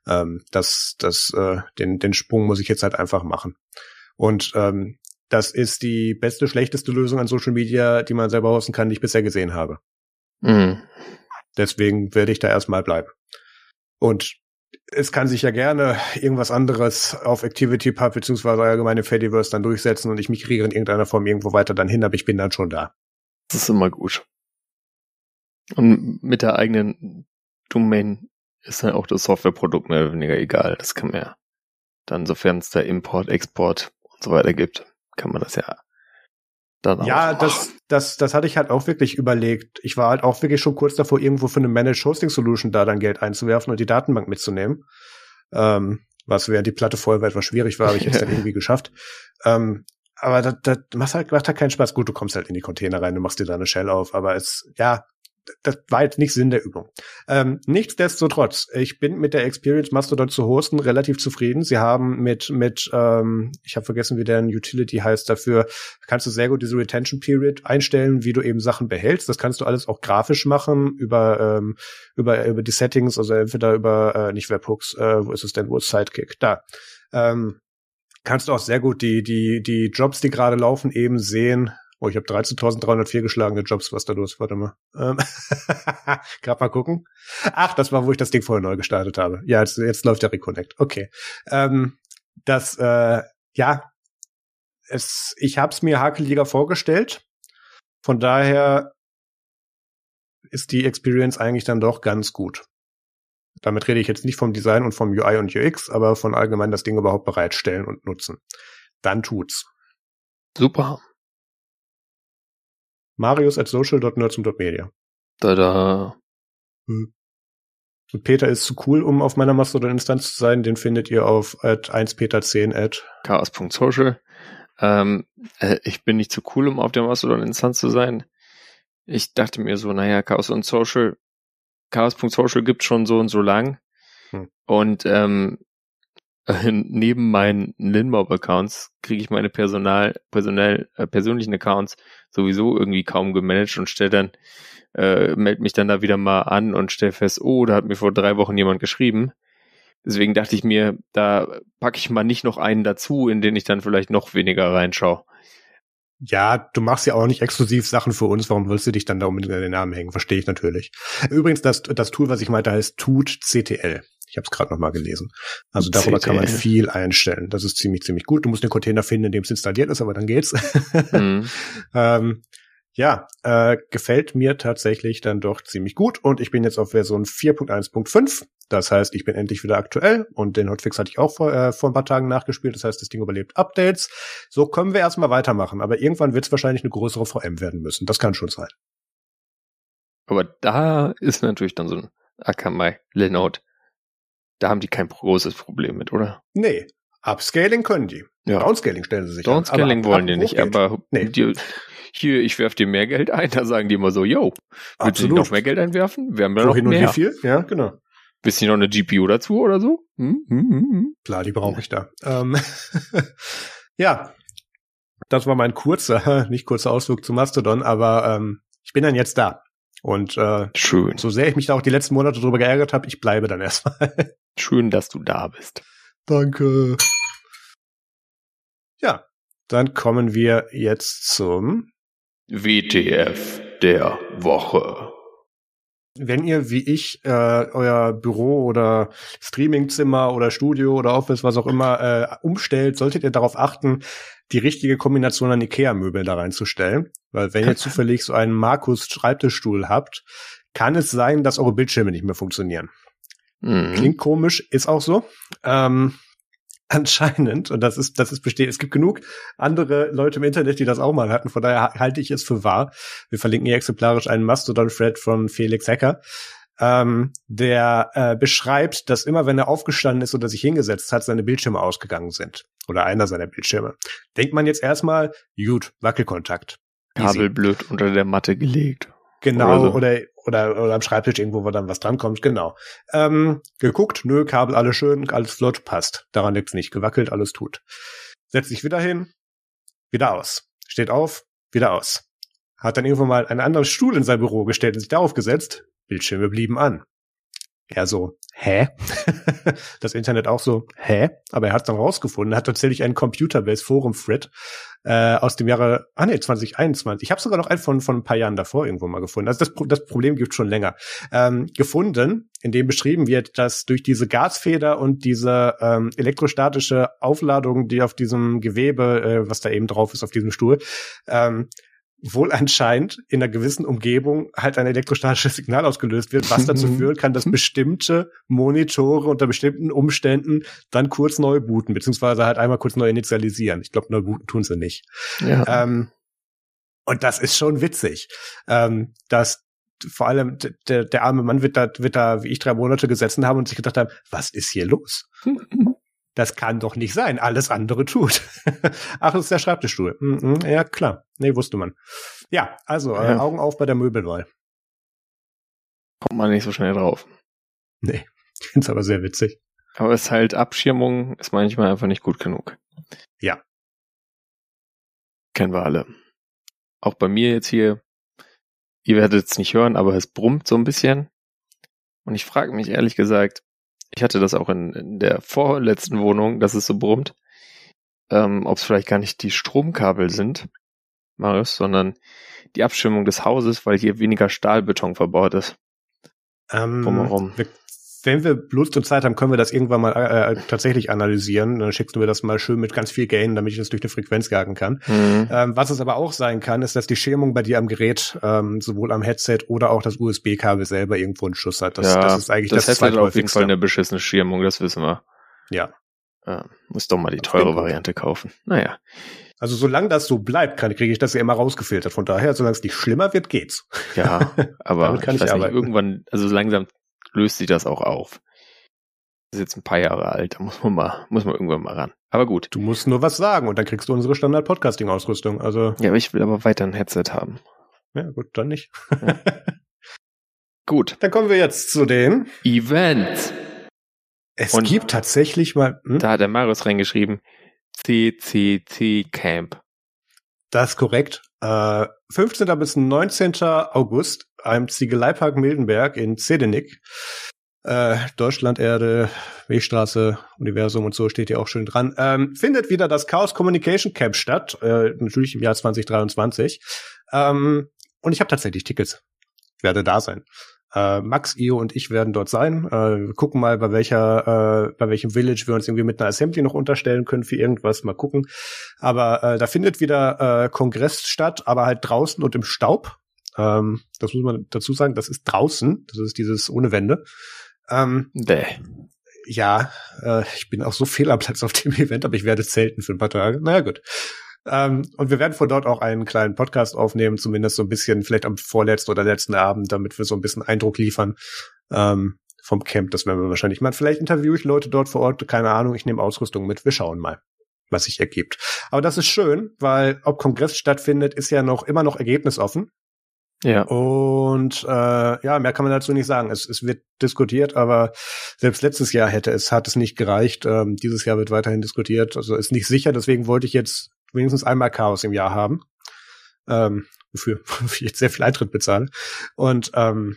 Ähm, das, das, äh, den, den Sprung muss ich jetzt halt einfach machen. Und ähm, das ist die beste, schlechteste Lösung an Social Media, die man selber hosten kann, die ich bisher gesehen habe. Mhm. Deswegen werde ich da erstmal bleiben. Und es kann sich ja gerne irgendwas anderes auf ActivityPub beziehungsweise allgemeine Fediverse dann durchsetzen und ich migriere in irgendeiner Form irgendwo weiter dann hin, aber ich bin dann schon da. Das ist immer gut. Und mit der eigenen Domain ist dann auch das Softwareprodukt mehr oder weniger egal. Das kann man ja dann, sofern es da Import, Export und so weiter gibt, kann man das ja dann ja, das, das, das hatte ich halt auch wirklich überlegt. Ich war halt auch wirklich schon kurz davor, irgendwo für eine Managed Hosting Solution da dann Geld einzuwerfen und die Datenbank mitzunehmen. Ähm, was während die Platte voll war etwas schwierig war, habe ich jetzt dann irgendwie geschafft. Ähm, aber das, das macht halt, macht halt keinen Spaß. Gut, du kommst halt in die Container rein, du machst dir da eine Shell auf, aber es, ja, das war jetzt nicht Sinn der Übung. Ähm, nichtsdestotrotz, ich bin mit der Experience Mastodon zu hosten relativ zufrieden. Sie haben mit, mit ähm, ich habe vergessen, wie deren Utility heißt, dafür kannst du sehr gut diese Retention Period einstellen, wie du eben Sachen behältst. Das kannst du alles auch grafisch machen über, ähm, über, über die Settings, also entweder über, äh, nicht Webhooks, äh, wo ist es denn, wo ist Sidekick? Da. Ähm, kannst du auch sehr gut die, die, die Jobs, die gerade laufen, eben sehen Oh, ich habe 13.304 geschlagene Jobs, was da los? Warte mal. Ähm, Gerade mal gucken. Ach, das war, wo ich das Ding vorher neu gestartet habe. Ja, jetzt, jetzt läuft der Reconnect. Okay. Ähm, das, äh, ja, es, ich habe es mir hakeliger vorgestellt. Von daher ist die Experience eigentlich dann doch ganz gut. Damit rede ich jetzt nicht vom Design und vom UI und UX, aber von allgemein das Ding überhaupt bereitstellen und nutzen. Dann tut's. Super. Marius at social.nerdsum.media. Da, da. Hm. Und Peter ist zu cool, um auf meiner Mastodon-Instanz zu sein. Den findet ihr auf at 1peter10 at chaos.social. Ähm, äh, ich bin nicht zu cool, um auf der Mastodon-Instanz zu sein. Ich dachte mir so, naja, Chaos und Social, Chaos.social gibt schon so und so lang. Hm. Und ähm, neben meinen Linmob-Accounts kriege ich meine Personal, personell, äh, persönlichen Accounts sowieso irgendwie kaum gemanagt und stelle dann, äh, melde mich dann da wieder mal an und stelle fest, oh, da hat mir vor drei Wochen jemand geschrieben. Deswegen dachte ich mir, da packe ich mal nicht noch einen dazu, in den ich dann vielleicht noch weniger reinschaue. Ja, du machst ja auch nicht exklusiv Sachen für uns. Warum willst du dich dann da unbedingt in den Namen hängen? Verstehe ich natürlich. Übrigens, das, das Tool, was ich meinte, heißt Tut CTL. Ich habe es gerade noch mal gelesen. Also darüber kann man viel einstellen. Das ist ziemlich, ziemlich gut. Du musst den Container finden, in dem es installiert ist, aber dann geht's. Mhm. ähm, ja, äh, gefällt mir tatsächlich dann doch ziemlich gut. Und ich bin jetzt auf Version 4.1.5. Das heißt, ich bin endlich wieder aktuell und den Hotfix hatte ich auch vor, äh, vor ein paar Tagen nachgespielt. Das heißt, das Ding überlebt Updates. So können wir erstmal weitermachen. Aber irgendwann wird es wahrscheinlich eine größere VM werden müssen. Das kann schon sein. Aber da ist natürlich dann so ein Akamai Linode. Da haben die kein großes Problem mit, oder? Nee. Upscaling können die. Ja. Downscaling stellen sie sich Downscaling an. wollen die nicht, aber nee. die, hier, ich werf dir mehr Geld ein, da sagen die immer so, yo, willst du noch mehr Geld einwerfen? Wir haben da noch mehr. Und wie viel? Ja, genau. Bisschen noch eine GPU dazu oder so? Hm, hm, hm, hm. Klar, die brauche ich da. Ähm, ja, das war mein kurzer, nicht kurzer Ausflug zu Mastodon, aber ähm, ich bin dann jetzt da. Und äh, schön. So sehr ich mich da auch die letzten Monate drüber geärgert habe, ich bleibe dann erstmal. Schön, dass du da bist. Danke. Ja, dann kommen wir jetzt zum WTF der Woche. Wenn ihr wie ich äh, euer Büro oder Streamingzimmer oder Studio oder Office, was auch immer, äh, umstellt, solltet ihr darauf achten, die richtige Kombination an Ikea-Möbeln da reinzustellen. Weil wenn ihr zufällig so einen Markus-Schreibtischstuhl habt, kann es sein, dass eure Bildschirme nicht mehr funktionieren. Mhm. Klingt komisch, ist auch so. Ähm, anscheinend, und das ist, das ist besteht, es gibt genug andere Leute im Internet, die das auch mal hatten, von daher halte ich es für wahr. Wir verlinken hier exemplarisch einen Mastodon-Thread von Felix Hacker, ähm, der äh, beschreibt, dass immer wenn er aufgestanden ist oder sich hingesetzt hat, seine Bildschirme ausgegangen sind. Oder einer seiner Bildschirme. Denkt man jetzt erstmal, gut, Wackelkontakt. Kabel blöd unter der Matte gelegt. Genau, oder, so. oder, oder, oder am Schreibtisch irgendwo, wo dann was drankommt, genau. Ähm, geguckt, nö, Kabel alles schön, alles flott, passt. Daran liegt's nicht. Gewackelt, alles tut. Setzt sich wieder hin, wieder aus. Steht auf, wieder aus. Hat dann irgendwann mal einen anderen Stuhl in sein Büro gestellt und sich darauf gesetzt. Bildschirme blieben an. Er so, hä? das Internet auch so, hä? Aber er hat dann rausgefunden, er hat tatsächlich einen Computerbase Forum Thread äh, aus dem Jahre, ah nee, 2021. Ich habe sogar noch einen von, von ein paar Jahren davor irgendwo mal gefunden. Also das, das Problem gibt schon länger. Ähm, gefunden, in dem beschrieben wird, dass durch diese Gasfeder und diese ähm, elektrostatische Aufladung, die auf diesem Gewebe, äh, was da eben drauf ist, auf diesem Stuhl, ähm, wohl anscheinend in einer gewissen Umgebung halt ein elektrostatisches Signal ausgelöst wird, was dazu führen kann, dass bestimmte Monitore unter bestimmten Umständen dann kurz neu booten, beziehungsweise halt einmal kurz neu initialisieren. Ich glaube, neu booten tun sie nicht. Ja. Ähm, und das ist schon witzig, ähm, dass vor allem der, der arme Mann wird da, wird da, wie ich drei Monate gesessen haben und sich gedacht haben, was ist hier los? Das kann doch nicht sein. Alles andere tut. Ach, das ist der Schreibtischstuhl. Mhm, ja, klar. Nee, wusste man. Ja, also äh, ja. Augen auf bei der Möbelwahl. Kommt man nicht so schnell drauf. Nee, ich finde es aber sehr witzig. Aber es ist halt Abschirmung ist manchmal einfach nicht gut genug. Ja. Kennen wir alle. Auch bei mir jetzt hier, ihr werdet es nicht hören, aber es brummt so ein bisschen. Und ich frage mich ehrlich gesagt, ich hatte das auch in, in der vorletzten Wohnung, dass es so brummt, ähm, ob es vielleicht gar nicht die Stromkabel sind, Marius, sondern die Abschirmung des Hauses, weil hier weniger Stahlbeton verbaut ist. Ähm, Drumherum. Wir wenn wir Lust und Zeit haben, können wir das irgendwann mal äh, äh, tatsächlich analysieren. Dann schickst du mir das mal schön mit ganz viel Gain, damit ich das durch die Frequenz jagen kann. Mhm. Ähm, was es aber auch sein kann, ist, dass die Schirmung bei dir am Gerät ähm, sowohl am Headset oder auch das USB-Kabel selber irgendwo einen Schuss hat. Das, ja, das ist eigentlich das, das Headset auf jeden Fall eine beschissene Schirmung, das wissen wir. Ja. ja muss doch mal die teure Variante kaufen. Naja. Also solange das so bleibt, kriege ich das ja immer rausgefiltert. Von daher, solange es nicht schlimmer wird, geht's. Ja, aber ich, ich weiß nicht, irgendwann, also langsam löst sich das auch auf. Das ist jetzt ein paar Jahre alt, da muss man mal, muss man irgendwann mal ran. Aber gut. Du musst nur was sagen und dann kriegst du unsere Standard-Podcasting-Ausrüstung. Also. Ja, aber ich will aber weiter ein Headset haben. Ja, gut, dann nicht. Ja. gut. Dann kommen wir jetzt zu den Events. Es und gibt tatsächlich mal. Hm? Da hat der Marius reingeschrieben, CCC Camp. Das ist korrekt. Äh, 15. bis 19. August am Ziegeleipark Mildenberg in Zedenik. Äh, Deutschland, Erde, Wegstraße, Universum und so steht hier auch schön dran. Ähm, findet wieder das Chaos Communication Camp statt, äh, natürlich im Jahr 2023. Ähm, und ich habe tatsächlich Tickets. Ich werde da sein. Äh, Max, Io und ich werden dort sein. Äh, wir gucken mal, bei welcher, äh, bei welchem Village wir uns irgendwie mit einer Assembly noch unterstellen können für irgendwas. Mal gucken. Aber äh, da findet wieder äh, Kongress statt, aber halt draußen und im Staub. Ähm, das muss man dazu sagen, das ist draußen. Das ist dieses ohne Wände. Ähm, Bäh. Ja, äh, ich bin auch so fehl am Platz auf dem Event, aber ich werde zelten für ein paar Tage. Naja, gut. Ähm, und wir werden von dort auch einen kleinen Podcast aufnehmen, zumindest so ein bisschen, vielleicht am vorletzten oder letzten Abend, damit wir so ein bisschen Eindruck liefern ähm, vom Camp. Das werden wir wahrscheinlich mal. Vielleicht interviewe ich Leute dort vor Ort, keine Ahnung, ich nehme Ausrüstung mit. Wir schauen mal, was sich ergibt. Aber das ist schön, weil ob Kongress stattfindet, ist ja noch immer noch ergebnisoffen. Ja. Und äh, ja, mehr kann man dazu nicht sagen. Es, es wird diskutiert, aber selbst letztes Jahr hätte es, hat es nicht gereicht. Ähm, dieses Jahr wird weiterhin diskutiert. Also ist nicht sicher, deswegen wollte ich jetzt wenigstens einmal Chaos im Jahr haben. Ähm, wofür ich jetzt sehr viel Eintritt bezahle. Und ähm,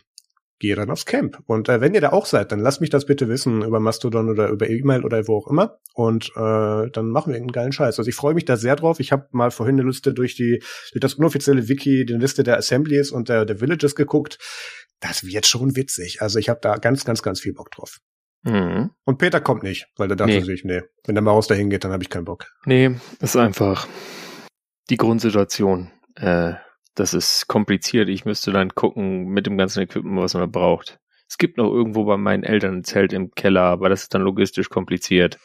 gehe dann aufs Camp. Und äh, wenn ihr da auch seid, dann lasst mich das bitte wissen über Mastodon oder über E-Mail oder wo auch immer. Und äh, dann machen wir irgendeinen geilen Scheiß. Also ich freue mich da sehr drauf. Ich habe mal vorhin eine Liste durch die durch das unoffizielle Wiki, die Liste der Assemblies und der, der Villages geguckt. Das wird schon witzig. Also ich habe da ganz, ganz, ganz viel Bock drauf. Mhm. Und Peter kommt nicht, weil der dachte nee. sich, nee, wenn der Maus dahin geht, dann habe ich keinen Bock. Nee, ist einfach die Grundsituation. Äh, das ist kompliziert. Ich müsste dann gucken mit dem ganzen Equipment, was man braucht. Es gibt noch irgendwo bei meinen Eltern ein Zelt im Keller, aber das ist dann logistisch kompliziert.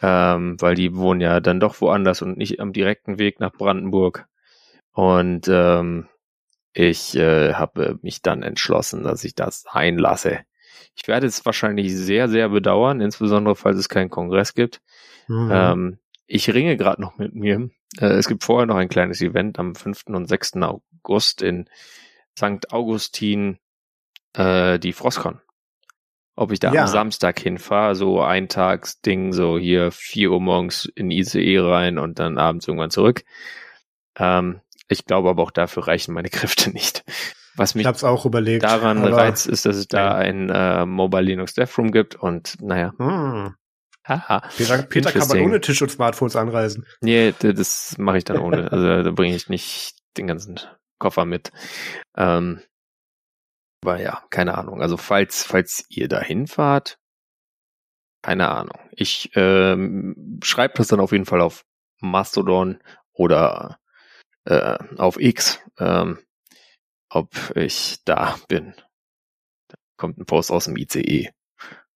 Ähm, weil die wohnen ja dann doch woanders und nicht am direkten Weg nach Brandenburg. Und ähm, ich äh, habe mich dann entschlossen, dass ich das einlasse. Ich werde es wahrscheinlich sehr, sehr bedauern, insbesondere falls es keinen Kongress gibt. Mhm. Ähm, ich ringe gerade noch mit mir. Äh, es gibt vorher noch ein kleines Event am 5. und 6. August in St. Augustin, äh, die Frostcon. Ob ich da ja. am Samstag hinfahre, so ein Tagsding, so hier 4 Uhr morgens in ICE rein und dann abends irgendwann zurück. Ähm, ich glaube aber auch dafür reichen meine Kräfte nicht. Was mich auch überlegt, daran reizt, ist, dass es da ein äh, Mobile Linux Dev Room gibt und naja. Hm. Haha. Peter, Peter kann man ohne Tisch und Smartphones anreisen. Nee, das mache ich dann ohne. Also da bringe ich nicht den ganzen Koffer mit. Ähm, aber ja, keine Ahnung. Also falls, falls ihr da hinfahrt, keine Ahnung. Ich ähm, schreibe das dann auf jeden Fall auf Mastodon oder äh, auf X, ähm, ob ich da bin. Da kommt ein Post aus dem ICE.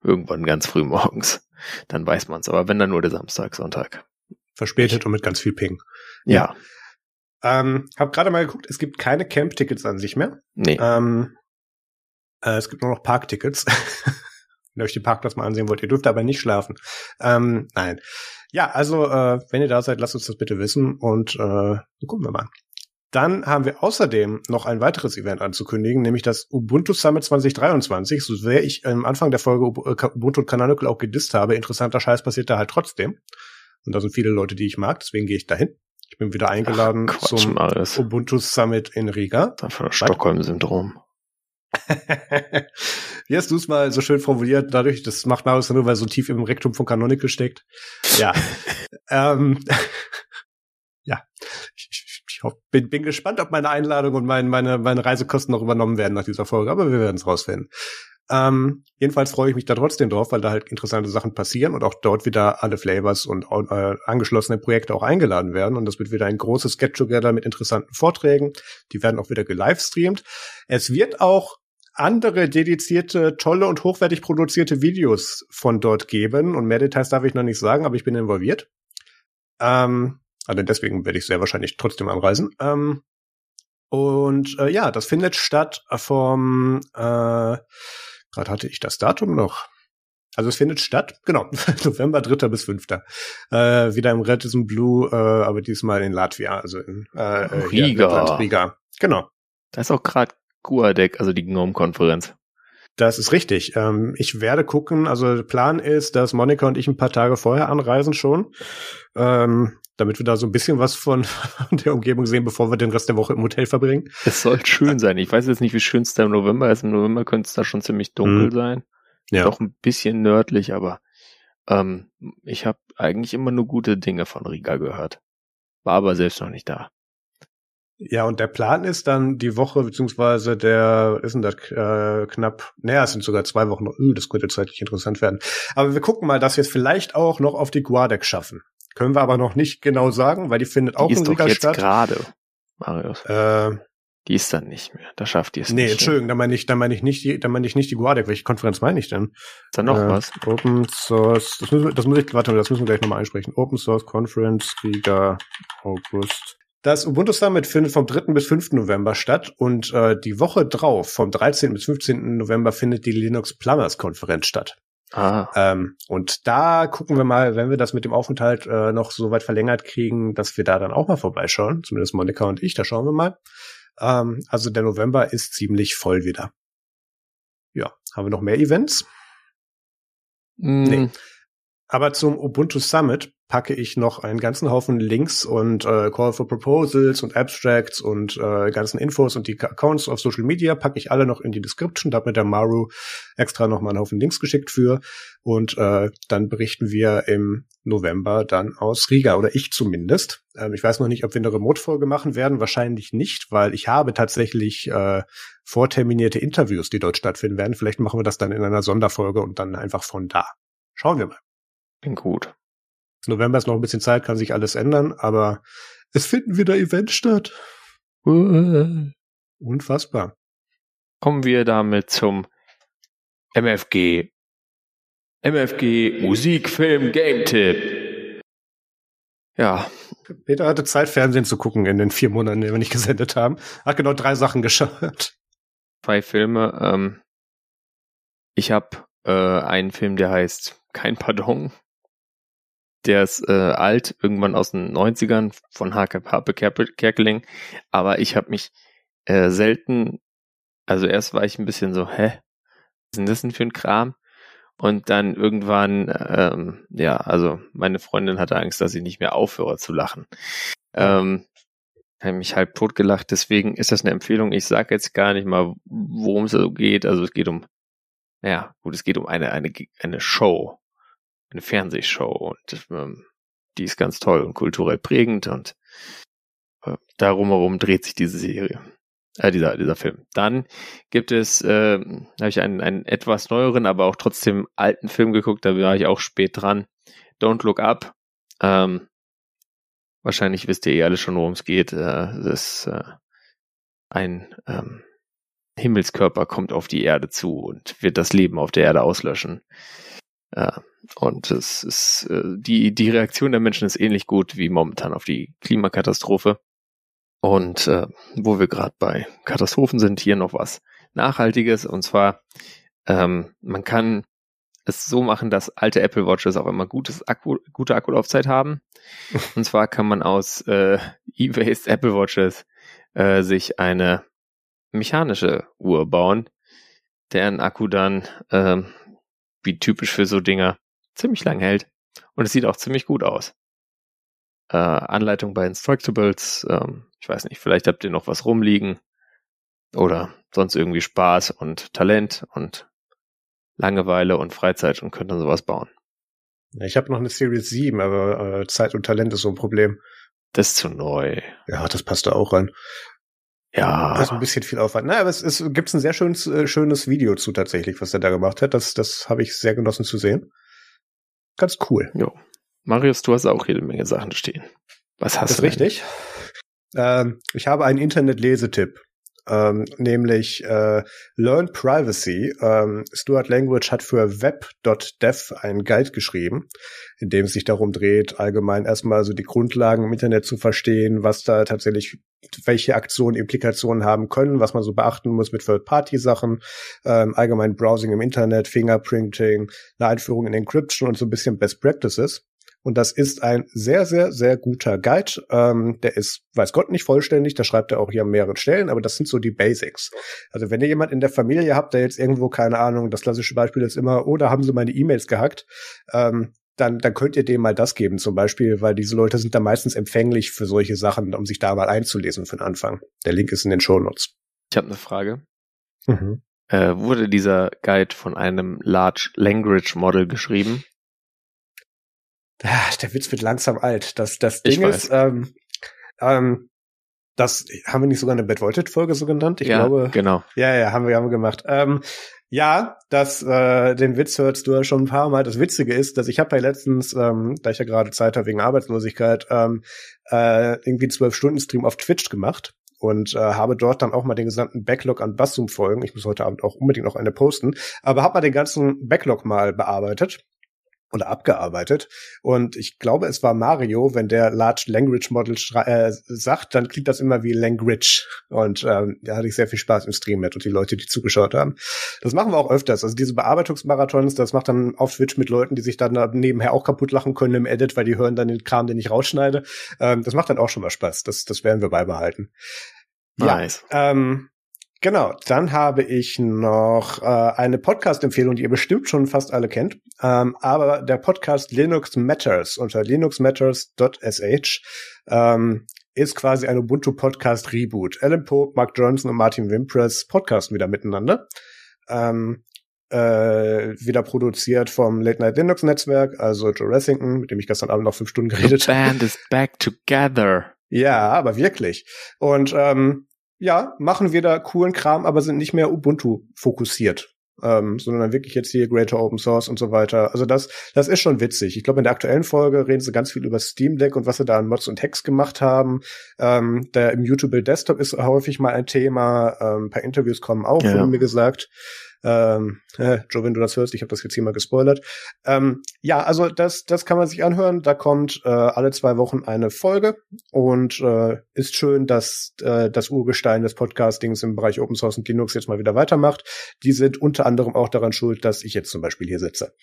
Irgendwann ganz früh morgens. Dann weiß man's. Aber wenn dann nur der Samstag, Sonntag. Verspätet und mit ganz viel Ping. Ja. Ähm, hab gerade mal geguckt, es gibt keine Camp-Tickets an sich mehr. Nee. Ähm, äh, es gibt nur noch Parktickets. Wenn ihr euch die Parkplatz mal ansehen wollt, ihr dürft aber nicht schlafen. Ähm, nein. Ja, also äh, wenn ihr da seid, lasst uns das bitte wissen und äh, gucken wir mal. Dann haben wir außerdem noch ein weiteres Event anzukündigen, nämlich das Ubuntu Summit 2023. So sehr ich am Anfang der Folge äh, Ubuntu und Canonical auch gedisst habe, interessanter Scheiß passiert da halt trotzdem. Und da sind viele Leute, die ich mag, deswegen gehe ich dahin. Ich bin wieder eingeladen Ach, Quatsch, zum Marius. Ubuntu Summit in Riga. Stockholm-Syndrom. Wie hast du es mal so schön formuliert? Dadurch, das macht Marius nur, weil er so tief im Rektum von Canonical steckt. Ja. ähm, ja. Ich, ich, bin, bin gespannt, ob meine Einladung und mein, meine, meine Reisekosten noch übernommen werden nach dieser Folge, aber wir werden es rausfinden. Ähm, jedenfalls freue ich mich da trotzdem drauf, weil da halt interessante Sachen passieren und auch dort wieder alle Flavors und äh, angeschlossene Projekte auch eingeladen werden. Und das wird wieder ein großes Get-Together mit interessanten Vorträgen. Die werden auch wieder gelivestreamt. Es wird auch andere dedizierte, tolle und hochwertig produzierte Videos von dort geben. Und mehr Details darf ich noch nicht sagen, aber ich bin involviert. Ähm, also deswegen werde ich sehr wahrscheinlich trotzdem anreisen. Ähm, und äh, ja, das findet statt vom äh, Gerade hatte ich das Datum noch. Also es findet statt, genau, November 3. bis 5. Äh, wieder im Redison Blue, äh, aber diesmal in Latvia, also in äh, Riga. Riga. Genau. Da ist auch gerade Guadec, also die GNOME-Konferenz. Das ist richtig. Ähm, ich werde gucken, also Plan ist, dass Monika und ich ein paar Tage vorher anreisen schon, ähm, damit wir da so ein bisschen was von der Umgebung sehen, bevor wir den Rest der Woche im Hotel verbringen. Es soll schön sein. Ich weiß jetzt nicht, wie schön es da im November ist. Im November könnte es da schon ziemlich dunkel mhm. sein. Ja. Doch ein bisschen nördlich, aber ähm, ich habe eigentlich immer nur gute Dinge von Riga gehört. War aber selbst noch nicht da. Ja, und der Plan ist dann die Woche, beziehungsweise der, ist denn das äh, knapp, naja, es sind sogar zwei Wochen noch, das könnte zeitlich interessant werden. Aber wir gucken mal, dass wir es vielleicht auch noch auf die Guadec schaffen. Können wir aber noch nicht genau sagen, weil die findet auch die in Riga statt. gerade, Marius. Äh, die ist dann nicht mehr. Da schafft die es nee, nicht. Nee, Entschuldigung, da meine ich, da meine ich nicht die, da meine ich nicht die Guadec. Welche Konferenz meine ich denn? Dann noch äh, was? Open Source, das müssen, das muss ich, warte, das müssen wir gleich nochmal einsprechen. Open Source Conference, Riga, August. Das Ubuntu Summit findet vom 3. bis 5. November statt und äh, die Woche drauf, vom 13. bis 15. November, findet die Linux Plumbers Konferenz statt. Ah. Ähm, und da gucken wir mal, wenn wir das mit dem Aufenthalt äh, noch so weit verlängert kriegen, dass wir da dann auch mal vorbeischauen. Zumindest Monika und ich, da schauen wir mal. Ähm, also der November ist ziemlich voll wieder. Ja, haben wir noch mehr Events? Mm. Nee. Aber zum Ubuntu Summit packe ich noch einen ganzen Haufen Links und äh, Call for Proposals und Abstracts und äh, ganzen Infos und die Accounts auf Social Media packe ich alle noch in die Description. Da hat mir der Maru extra noch mal einen Haufen Links geschickt für. Und äh, dann berichten wir im November dann aus Riga oder ich zumindest. Ähm, ich weiß noch nicht, ob wir eine Remote-Folge machen werden. Wahrscheinlich nicht, weil ich habe tatsächlich äh, vorterminierte Interviews, die dort stattfinden werden. Vielleicht machen wir das dann in einer Sonderfolge und dann einfach von da. Schauen wir mal. Bin gut. November ist noch ein bisschen Zeit, kann sich alles ändern, aber es finden wieder Events statt. Unfassbar. Kommen wir damit zum MFG. MFG Musikfilm Game Tipp. Ja. Peter hatte Zeit, Fernsehen zu gucken in den vier Monaten, die wir nicht gesendet haben. Hat genau drei Sachen geschaut. Zwei Filme. Ähm, ich habe äh, einen Film, der heißt Kein Pardon. Der ist äh, alt, irgendwann aus den 90ern von Harpe Kerkeling. Aber ich habe mich äh, selten, also erst war ich ein bisschen so, hä, was ist denn das denn für ein Kram? Und dann irgendwann, ähm, ja, also meine Freundin hatte Angst, dass ich nicht mehr aufhöre zu lachen. Ähm, habe mich halb tot gelacht, deswegen ist das eine Empfehlung. Ich sage jetzt gar nicht mal, worum es so geht. Also es geht um, ja, gut, es geht um eine, eine, eine Show eine Fernsehshow und ähm, die ist ganz toll und kulturell prägend und äh, darum herum dreht sich diese Serie, äh, dieser, dieser Film. Dann gibt es, äh, habe ich einen, einen etwas neueren, aber auch trotzdem alten Film geguckt, da war ich auch spät dran. Don't Look Up. Ähm, wahrscheinlich wisst ihr eh alle schon, worum es geht. Äh, das äh, ein ähm, Himmelskörper kommt auf die Erde zu und wird das Leben auf der Erde auslöschen. Äh, und es ist äh, die die Reaktion der Menschen ist ähnlich gut wie momentan auf die Klimakatastrophe. Und äh, wo wir gerade bei Katastrophen sind, hier noch was Nachhaltiges. Und zwar, ähm, man kann es so machen, dass alte Apple Watches auch immer gutes Akku, gute Akkulaufzeit haben. Und zwar kann man aus äh, E-Waste Apple Watches äh, sich eine mechanische Uhr bauen, deren Akku dann, äh, wie typisch für so Dinger, ziemlich lang hält. Und es sieht auch ziemlich gut aus. Äh, Anleitung bei Instructables, ähm, ich weiß nicht, vielleicht habt ihr noch was rumliegen oder sonst irgendwie Spaß und Talent und Langeweile und Freizeit und könnt dann sowas bauen. Ich habe noch eine Series 7, aber äh, Zeit und Talent ist so ein Problem. Das ist zu neu. Ja, das passt da auch rein. Ja. Das ist ein bisschen viel Aufwand. Naja, aber es, es gibt ein sehr schönes, äh, schönes Video zu tatsächlich, was er da gemacht hat. Das, das habe ich sehr genossen zu sehen. Ganz cool. Jo. Marius, du hast auch jede Menge Sachen stehen. Was hast das du? Das ist richtig. Ähm, ich habe einen Internet-Lesetipp ähm, nämlich äh, Learn Privacy. Ähm, Stuart Language hat für web.dev einen Guide geschrieben, in dem es sich darum dreht, allgemein erstmal so die Grundlagen im Internet zu verstehen, was da tatsächlich welche Aktionen Implikationen haben können, was man so beachten muss mit Third-Party-Sachen, ähm, allgemein Browsing im Internet, Fingerprinting, eine Einführung in Encryption und so ein bisschen Best Practices. Und das ist ein sehr, sehr, sehr guter Guide. Ähm, der ist, weiß Gott, nicht vollständig. Da schreibt er auch hier an mehreren Stellen, aber das sind so die Basics. Also wenn ihr jemand in der Familie habt, der jetzt irgendwo, keine Ahnung, das klassische Beispiel ist immer, oder oh, haben sie meine E-Mails gehackt, ähm, dann, dann könnt ihr dem mal das geben, zum Beispiel, weil diese Leute sind da meistens empfänglich für solche Sachen, um sich da mal einzulesen für den Anfang. Der Link ist in den Show Notes. Ich habe eine Frage. Mhm. Äh, wurde dieser Guide von einem Large Language Model geschrieben? Der Witz wird langsam alt. Das, das Ding ist, ähm, ähm, das haben wir nicht sogar eine Bad Voltage Folge so genannt? Ich ja, glaube. Genau. Ja, ja, haben wir, haben wir gemacht. Ähm, ja, das, äh, den Witz hörst du ja schon ein paar Mal. Das Witzige ist, dass ich habe ja letztens, ähm, da ich ja gerade Zeit habe wegen Arbeitslosigkeit, ähm, äh, irgendwie zwölf Stunden Stream auf Twitch gemacht und äh, habe dort dann auch mal den gesamten Backlog an Bassum-Folgen, ich muss heute Abend auch unbedingt noch eine posten, aber habe mal den ganzen Backlog mal bearbeitet oder abgearbeitet. Und ich glaube, es war Mario, wenn der Large Language Model äh, sagt, dann klingt das immer wie Language. Und ähm, da hatte ich sehr viel Spaß im Stream mit und die Leute, die zugeschaut haben. Das machen wir auch öfters. Also diese Bearbeitungsmarathons, das macht dann auf Twitch mit Leuten, die sich dann nebenher auch kaputt lachen können im Edit, weil die hören dann den Kram, den ich rausschneide. Ähm, das macht dann auch schon mal Spaß. Das, das werden wir beibehalten. Nice. Ja, ähm, Genau, dann habe ich noch äh, eine Podcast-Empfehlung, die ihr bestimmt schon fast alle kennt. Ähm, aber der Podcast Linux Matters unter linuxmatters.sh ähm, ist quasi ein Ubuntu-Podcast Reboot. Alan Pope, Mark Johnson und Martin Wimpress podcasten wieder miteinander. Ähm, äh, wieder produziert vom Late Night Linux Netzwerk, also Joe Ressington, mit dem ich gestern Abend noch fünf Stunden geredet habe. The band is back together. Ja, aber wirklich. Und ähm, ja, machen wir da coolen Kram, aber sind nicht mehr Ubuntu fokussiert. Ähm, sondern wirklich jetzt hier Greater Open Source und so weiter. Also das, das ist schon witzig. Ich glaube, in der aktuellen Folge reden sie ganz viel über Steam Deck und was sie da an Mods und Hacks gemacht haben. Ähm, der Immutable Desktop ist häufig mal ein Thema. Ähm, ein paar Interviews kommen auch, ja. wurde mir gesagt. Ähm, äh, Joe, wenn du das hörst, ich habe das jetzt hier mal gespoilert. Ähm, ja, also das, das kann man sich anhören. Da kommt äh, alle zwei Wochen eine Folge und äh, ist schön, dass äh, das Urgestein des Podcastings im Bereich Open Source und Linux jetzt mal wieder weitermacht. Die sind unter anderem auch daran schuld, dass ich jetzt zum Beispiel hier sitze.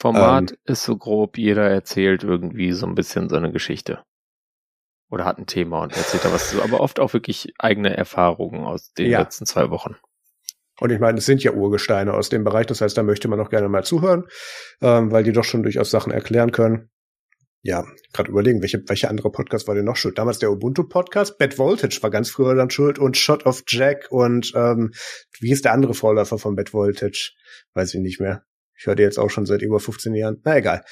Format ähm, ist so grob, jeder erzählt irgendwie so ein bisschen seine Geschichte oder hat ein Thema und erzählt da was zu, aber oft auch wirklich eigene Erfahrungen aus den ja. letzten zwei Wochen. Und ich meine, es sind ja Urgesteine aus dem Bereich, das heißt, da möchte man auch gerne mal zuhören, ähm, weil die doch schon durchaus Sachen erklären können. Ja, gerade überlegen, welche, welche andere Podcast war denn noch schuld? Damals der Ubuntu-Podcast, Bad Voltage war ganz früher dann schuld und Shot of Jack und ähm, wie ist der andere Vorläufer von Bad Voltage? Weiß ich nicht mehr. Ich höre die jetzt auch schon seit über 15 Jahren. Na egal.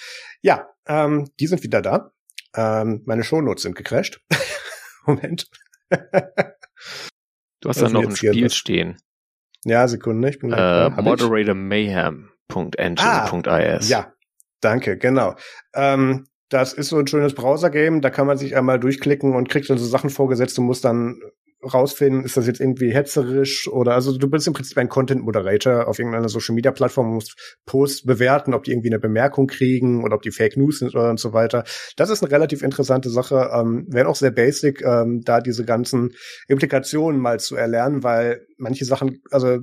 Ja, ähm, die sind wieder da. Ähm, meine Shownotes sind gecrashed. Moment. du hast da noch ein Spiel stehen. Ja, Sekunde, ich bin äh, Moderator Mayhem.engine.is. Ah, ja, danke, genau. Ähm, das ist so ein schönes Browser-Game, da kann man sich einmal durchklicken und kriegt dann so Sachen vorgesetzt und muss dann rausfinden, ist das jetzt irgendwie hetzerisch oder also du bist im Prinzip ein Content Moderator auf irgendeiner Social Media Plattform, musst Posts bewerten, ob die irgendwie eine Bemerkung kriegen oder ob die Fake News sind oder und so weiter. Das ist eine relativ interessante Sache, ähm, wäre auch sehr basic, ähm, da diese ganzen Implikationen mal zu erlernen, weil manche Sachen, also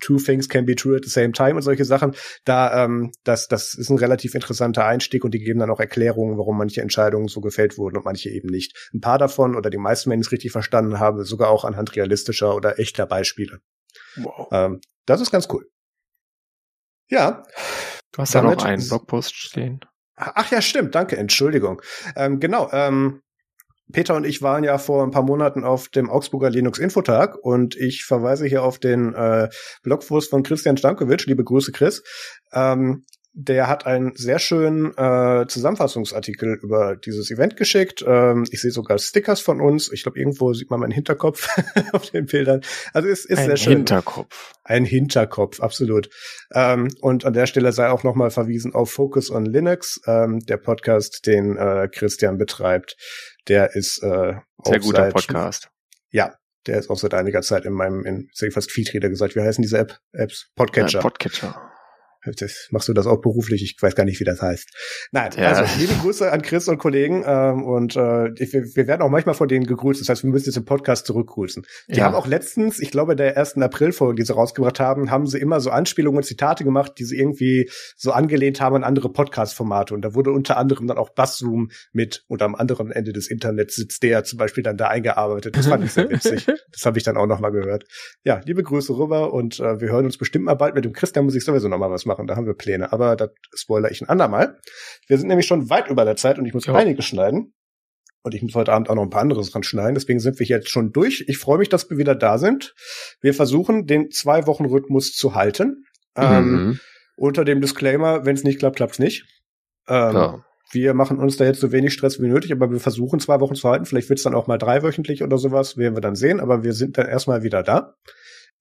two things can be true at the same time und solche Sachen, da ähm, das das ist ein relativ interessanter Einstieg und die geben dann auch Erklärungen, warum manche Entscheidungen so gefällt wurden und manche eben nicht. Ein paar davon oder die meisten, wenn ich es richtig verstanden habe, sogar auch anhand realistischer oder echter Beispiele. Wow. Ähm, das ist ganz cool. Ja. Du hast ja noch einen Blogpost stehen. Ach ja, stimmt, danke, Entschuldigung. Ähm, genau, ähm, Peter und ich waren ja vor ein paar Monaten auf dem Augsburger Linux Infotag und ich verweise hier auf den äh, Blogpost von Christian Stankovic, liebe Grüße Chris. Ähm, der hat einen sehr schönen äh, Zusammenfassungsartikel über dieses Event geschickt. Ähm, ich sehe sogar Stickers von uns. Ich glaube, irgendwo sieht man meinen Hinterkopf auf den Bildern. Also es ist Ein sehr schön. Ein Hinterkopf. Ein Hinterkopf, absolut. Ähm, und an der Stelle sei auch nochmal verwiesen auf Focus on Linux, ähm, der Podcast, den äh, Christian betreibt. Der ist äh, sehr guter seit, Podcast. Ja, der ist auch seit einiger Zeit in meinem, in, fast Feedreader gesagt, wie heißen diese App? Apps? Podcatcher. Ja, Podcatcher. Das, machst du das auch beruflich? Ich weiß gar nicht, wie das heißt. Nein, ja. also liebe Grüße an Chris und Kollegen ähm, und äh, wir, wir werden auch manchmal von denen gegrüßt. Das heißt, wir müssen jetzt im Podcast zurückgrüßen. Die ja. haben auch letztens, ich glaube, der ersten April-Folge, die sie rausgebracht haben, haben sie immer so Anspielungen und Zitate gemacht, die sie irgendwie so angelehnt haben an andere Podcast-Formate. Und da wurde unter anderem dann auch Basszoom mit und am anderen Ende des Internets sitzt der zum Beispiel dann da eingearbeitet. Das fand ich sehr witzig. das habe ich dann auch nochmal gehört. Ja, liebe Grüße rüber und äh, wir hören uns bestimmt mal bald mit dem Chris. Da muss ich sowieso nochmal was machen machen, da haben wir Pläne, aber das spoiler ich ein andermal. Wir sind nämlich schon weit über der Zeit und ich muss ja. einiges schneiden. Und ich muss heute Abend auch noch ein paar anderes dran schneiden. Deswegen sind wir jetzt schon durch. Ich freue mich, dass wir wieder da sind. Wir versuchen, den zwei Wochen Rhythmus zu halten. Ähm, mhm. Ähm, unter dem Disclaimer, wenn es nicht klappt, klappt es nicht. Ähm, ja. Wir machen uns da jetzt so wenig Stress wie nötig, aber wir versuchen zwei Wochen zu halten. Vielleicht wird es dann auch mal dreiwöchentlich oder sowas, werden wir dann sehen. Aber wir sind dann erstmal wieder da.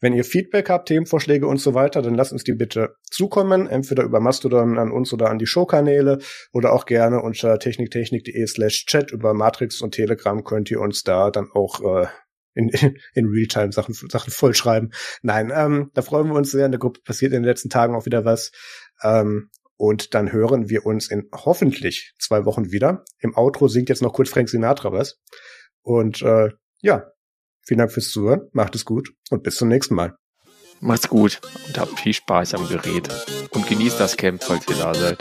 Wenn ihr Feedback habt, Themenvorschläge und so weiter, dann lasst uns die bitte zukommen, entweder über Mastodon an uns oder an die Showkanäle oder auch gerne unter techniktechnik.de slash chat über Matrix und Telegram könnt ihr uns da dann auch äh, in, in, in Realtime Sachen, Sachen vollschreiben. Nein, ähm, da freuen wir uns sehr. In der Gruppe passiert in den letzten Tagen auch wieder was. Ähm, und dann hören wir uns in hoffentlich zwei Wochen wieder. Im Outro singt jetzt noch kurz Frank Sinatra was. Und äh, ja, Vielen Dank fürs Zuhören, macht es gut und bis zum nächsten Mal. Macht's gut und habt viel Spaß am Gerät. Und genießt das Camp, falls ihr da seid.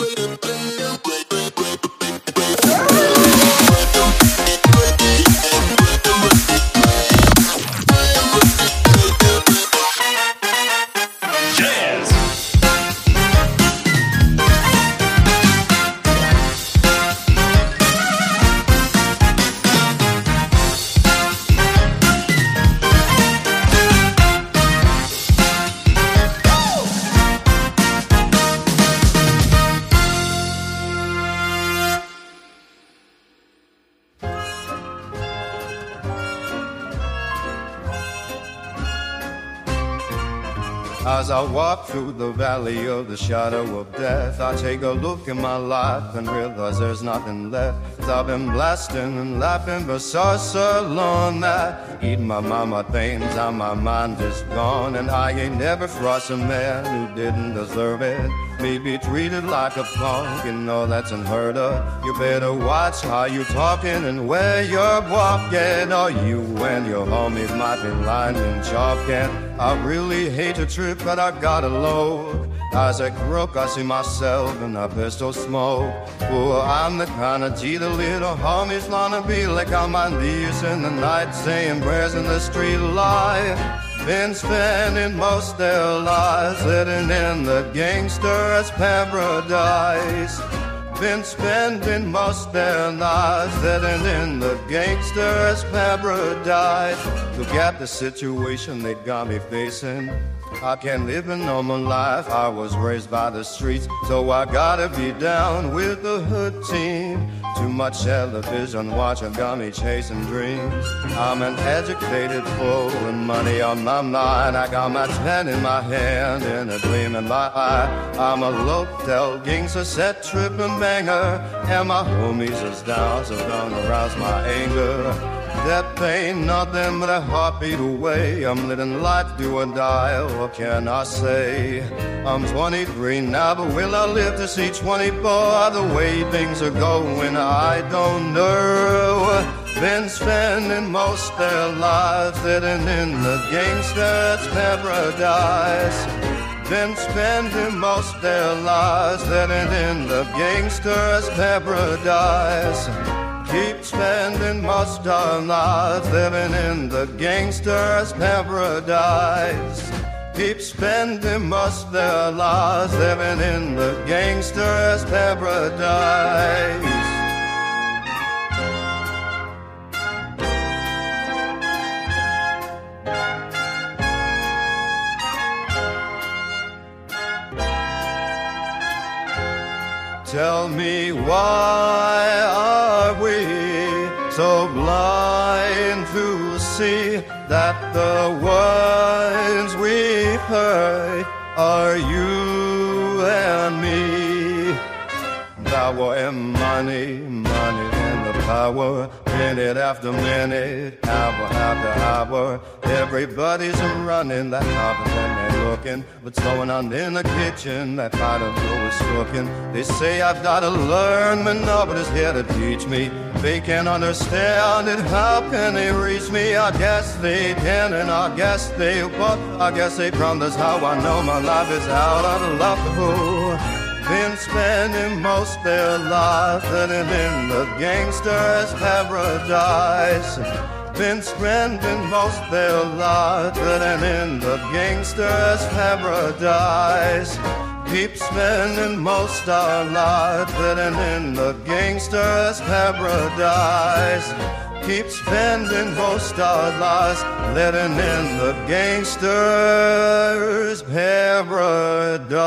I walk through the valley of the shadow of death, I take a look at my life and realize there's nothing left. I've been blasting and laughing for so, so long that eating my mama things and my mind is gone. And I ain't never crossed a man who didn't deserve it. Me be treated like a punk, you know that's unheard of. You better watch how you talking and where you're walking, or you and your homies might be lying and chalking. I really hate to trip, but I gotta load. As I croak, I see myself in a pistol smoke. Oh, I'm the kind of G the little homies wanna be like I'm on my knees in the night, saying prayers in the street light. Been spending most their lives living in the gangster's paradise been spending most their lives in the gangster's paradise. Look at the situation they got me facing. I can't live a normal life. I was raised by the streets, so I gotta be down with the hood team. Too much television watching got me chasing dreams. I'm an educated fool and money on my mind. I got my pen in my hand and a gleam in my eye. I'm a local gangster set tripping banger, and my homies is down, so don't arouse my anger. That ain't nothing but a heartbeat away. I'm living life do or die. What can I say? I'm 23 now, but will I live to see 24? The way things are going, I don't know. Been spending most their lives living in the gangster's paradise. Been spending most their lives living in the gangster's paradise. Keep spending most our lives living in the gangster's paradise. Keep spending most their lives living in the gangster's paradise. Tell me why the ones we hurt are you and me? Power and money, power minute after minute, hour after hour. Everybody's running that carpet and they're looking. What's going on in the kitchen? That pot of dough is cooking. They say I've got to learn, but nobody's here to teach me. They can't understand it. How can they reach me? I guess they can, and I guess they won't. I guess they promise how I know my life is out of love been spending most their lives living in the gangster's paradise. Been spending most their lives living in the gangster's paradise. Keep spending most our lives living in the gangster's paradise. Keep spending most our lives letting in the gangster's paradise.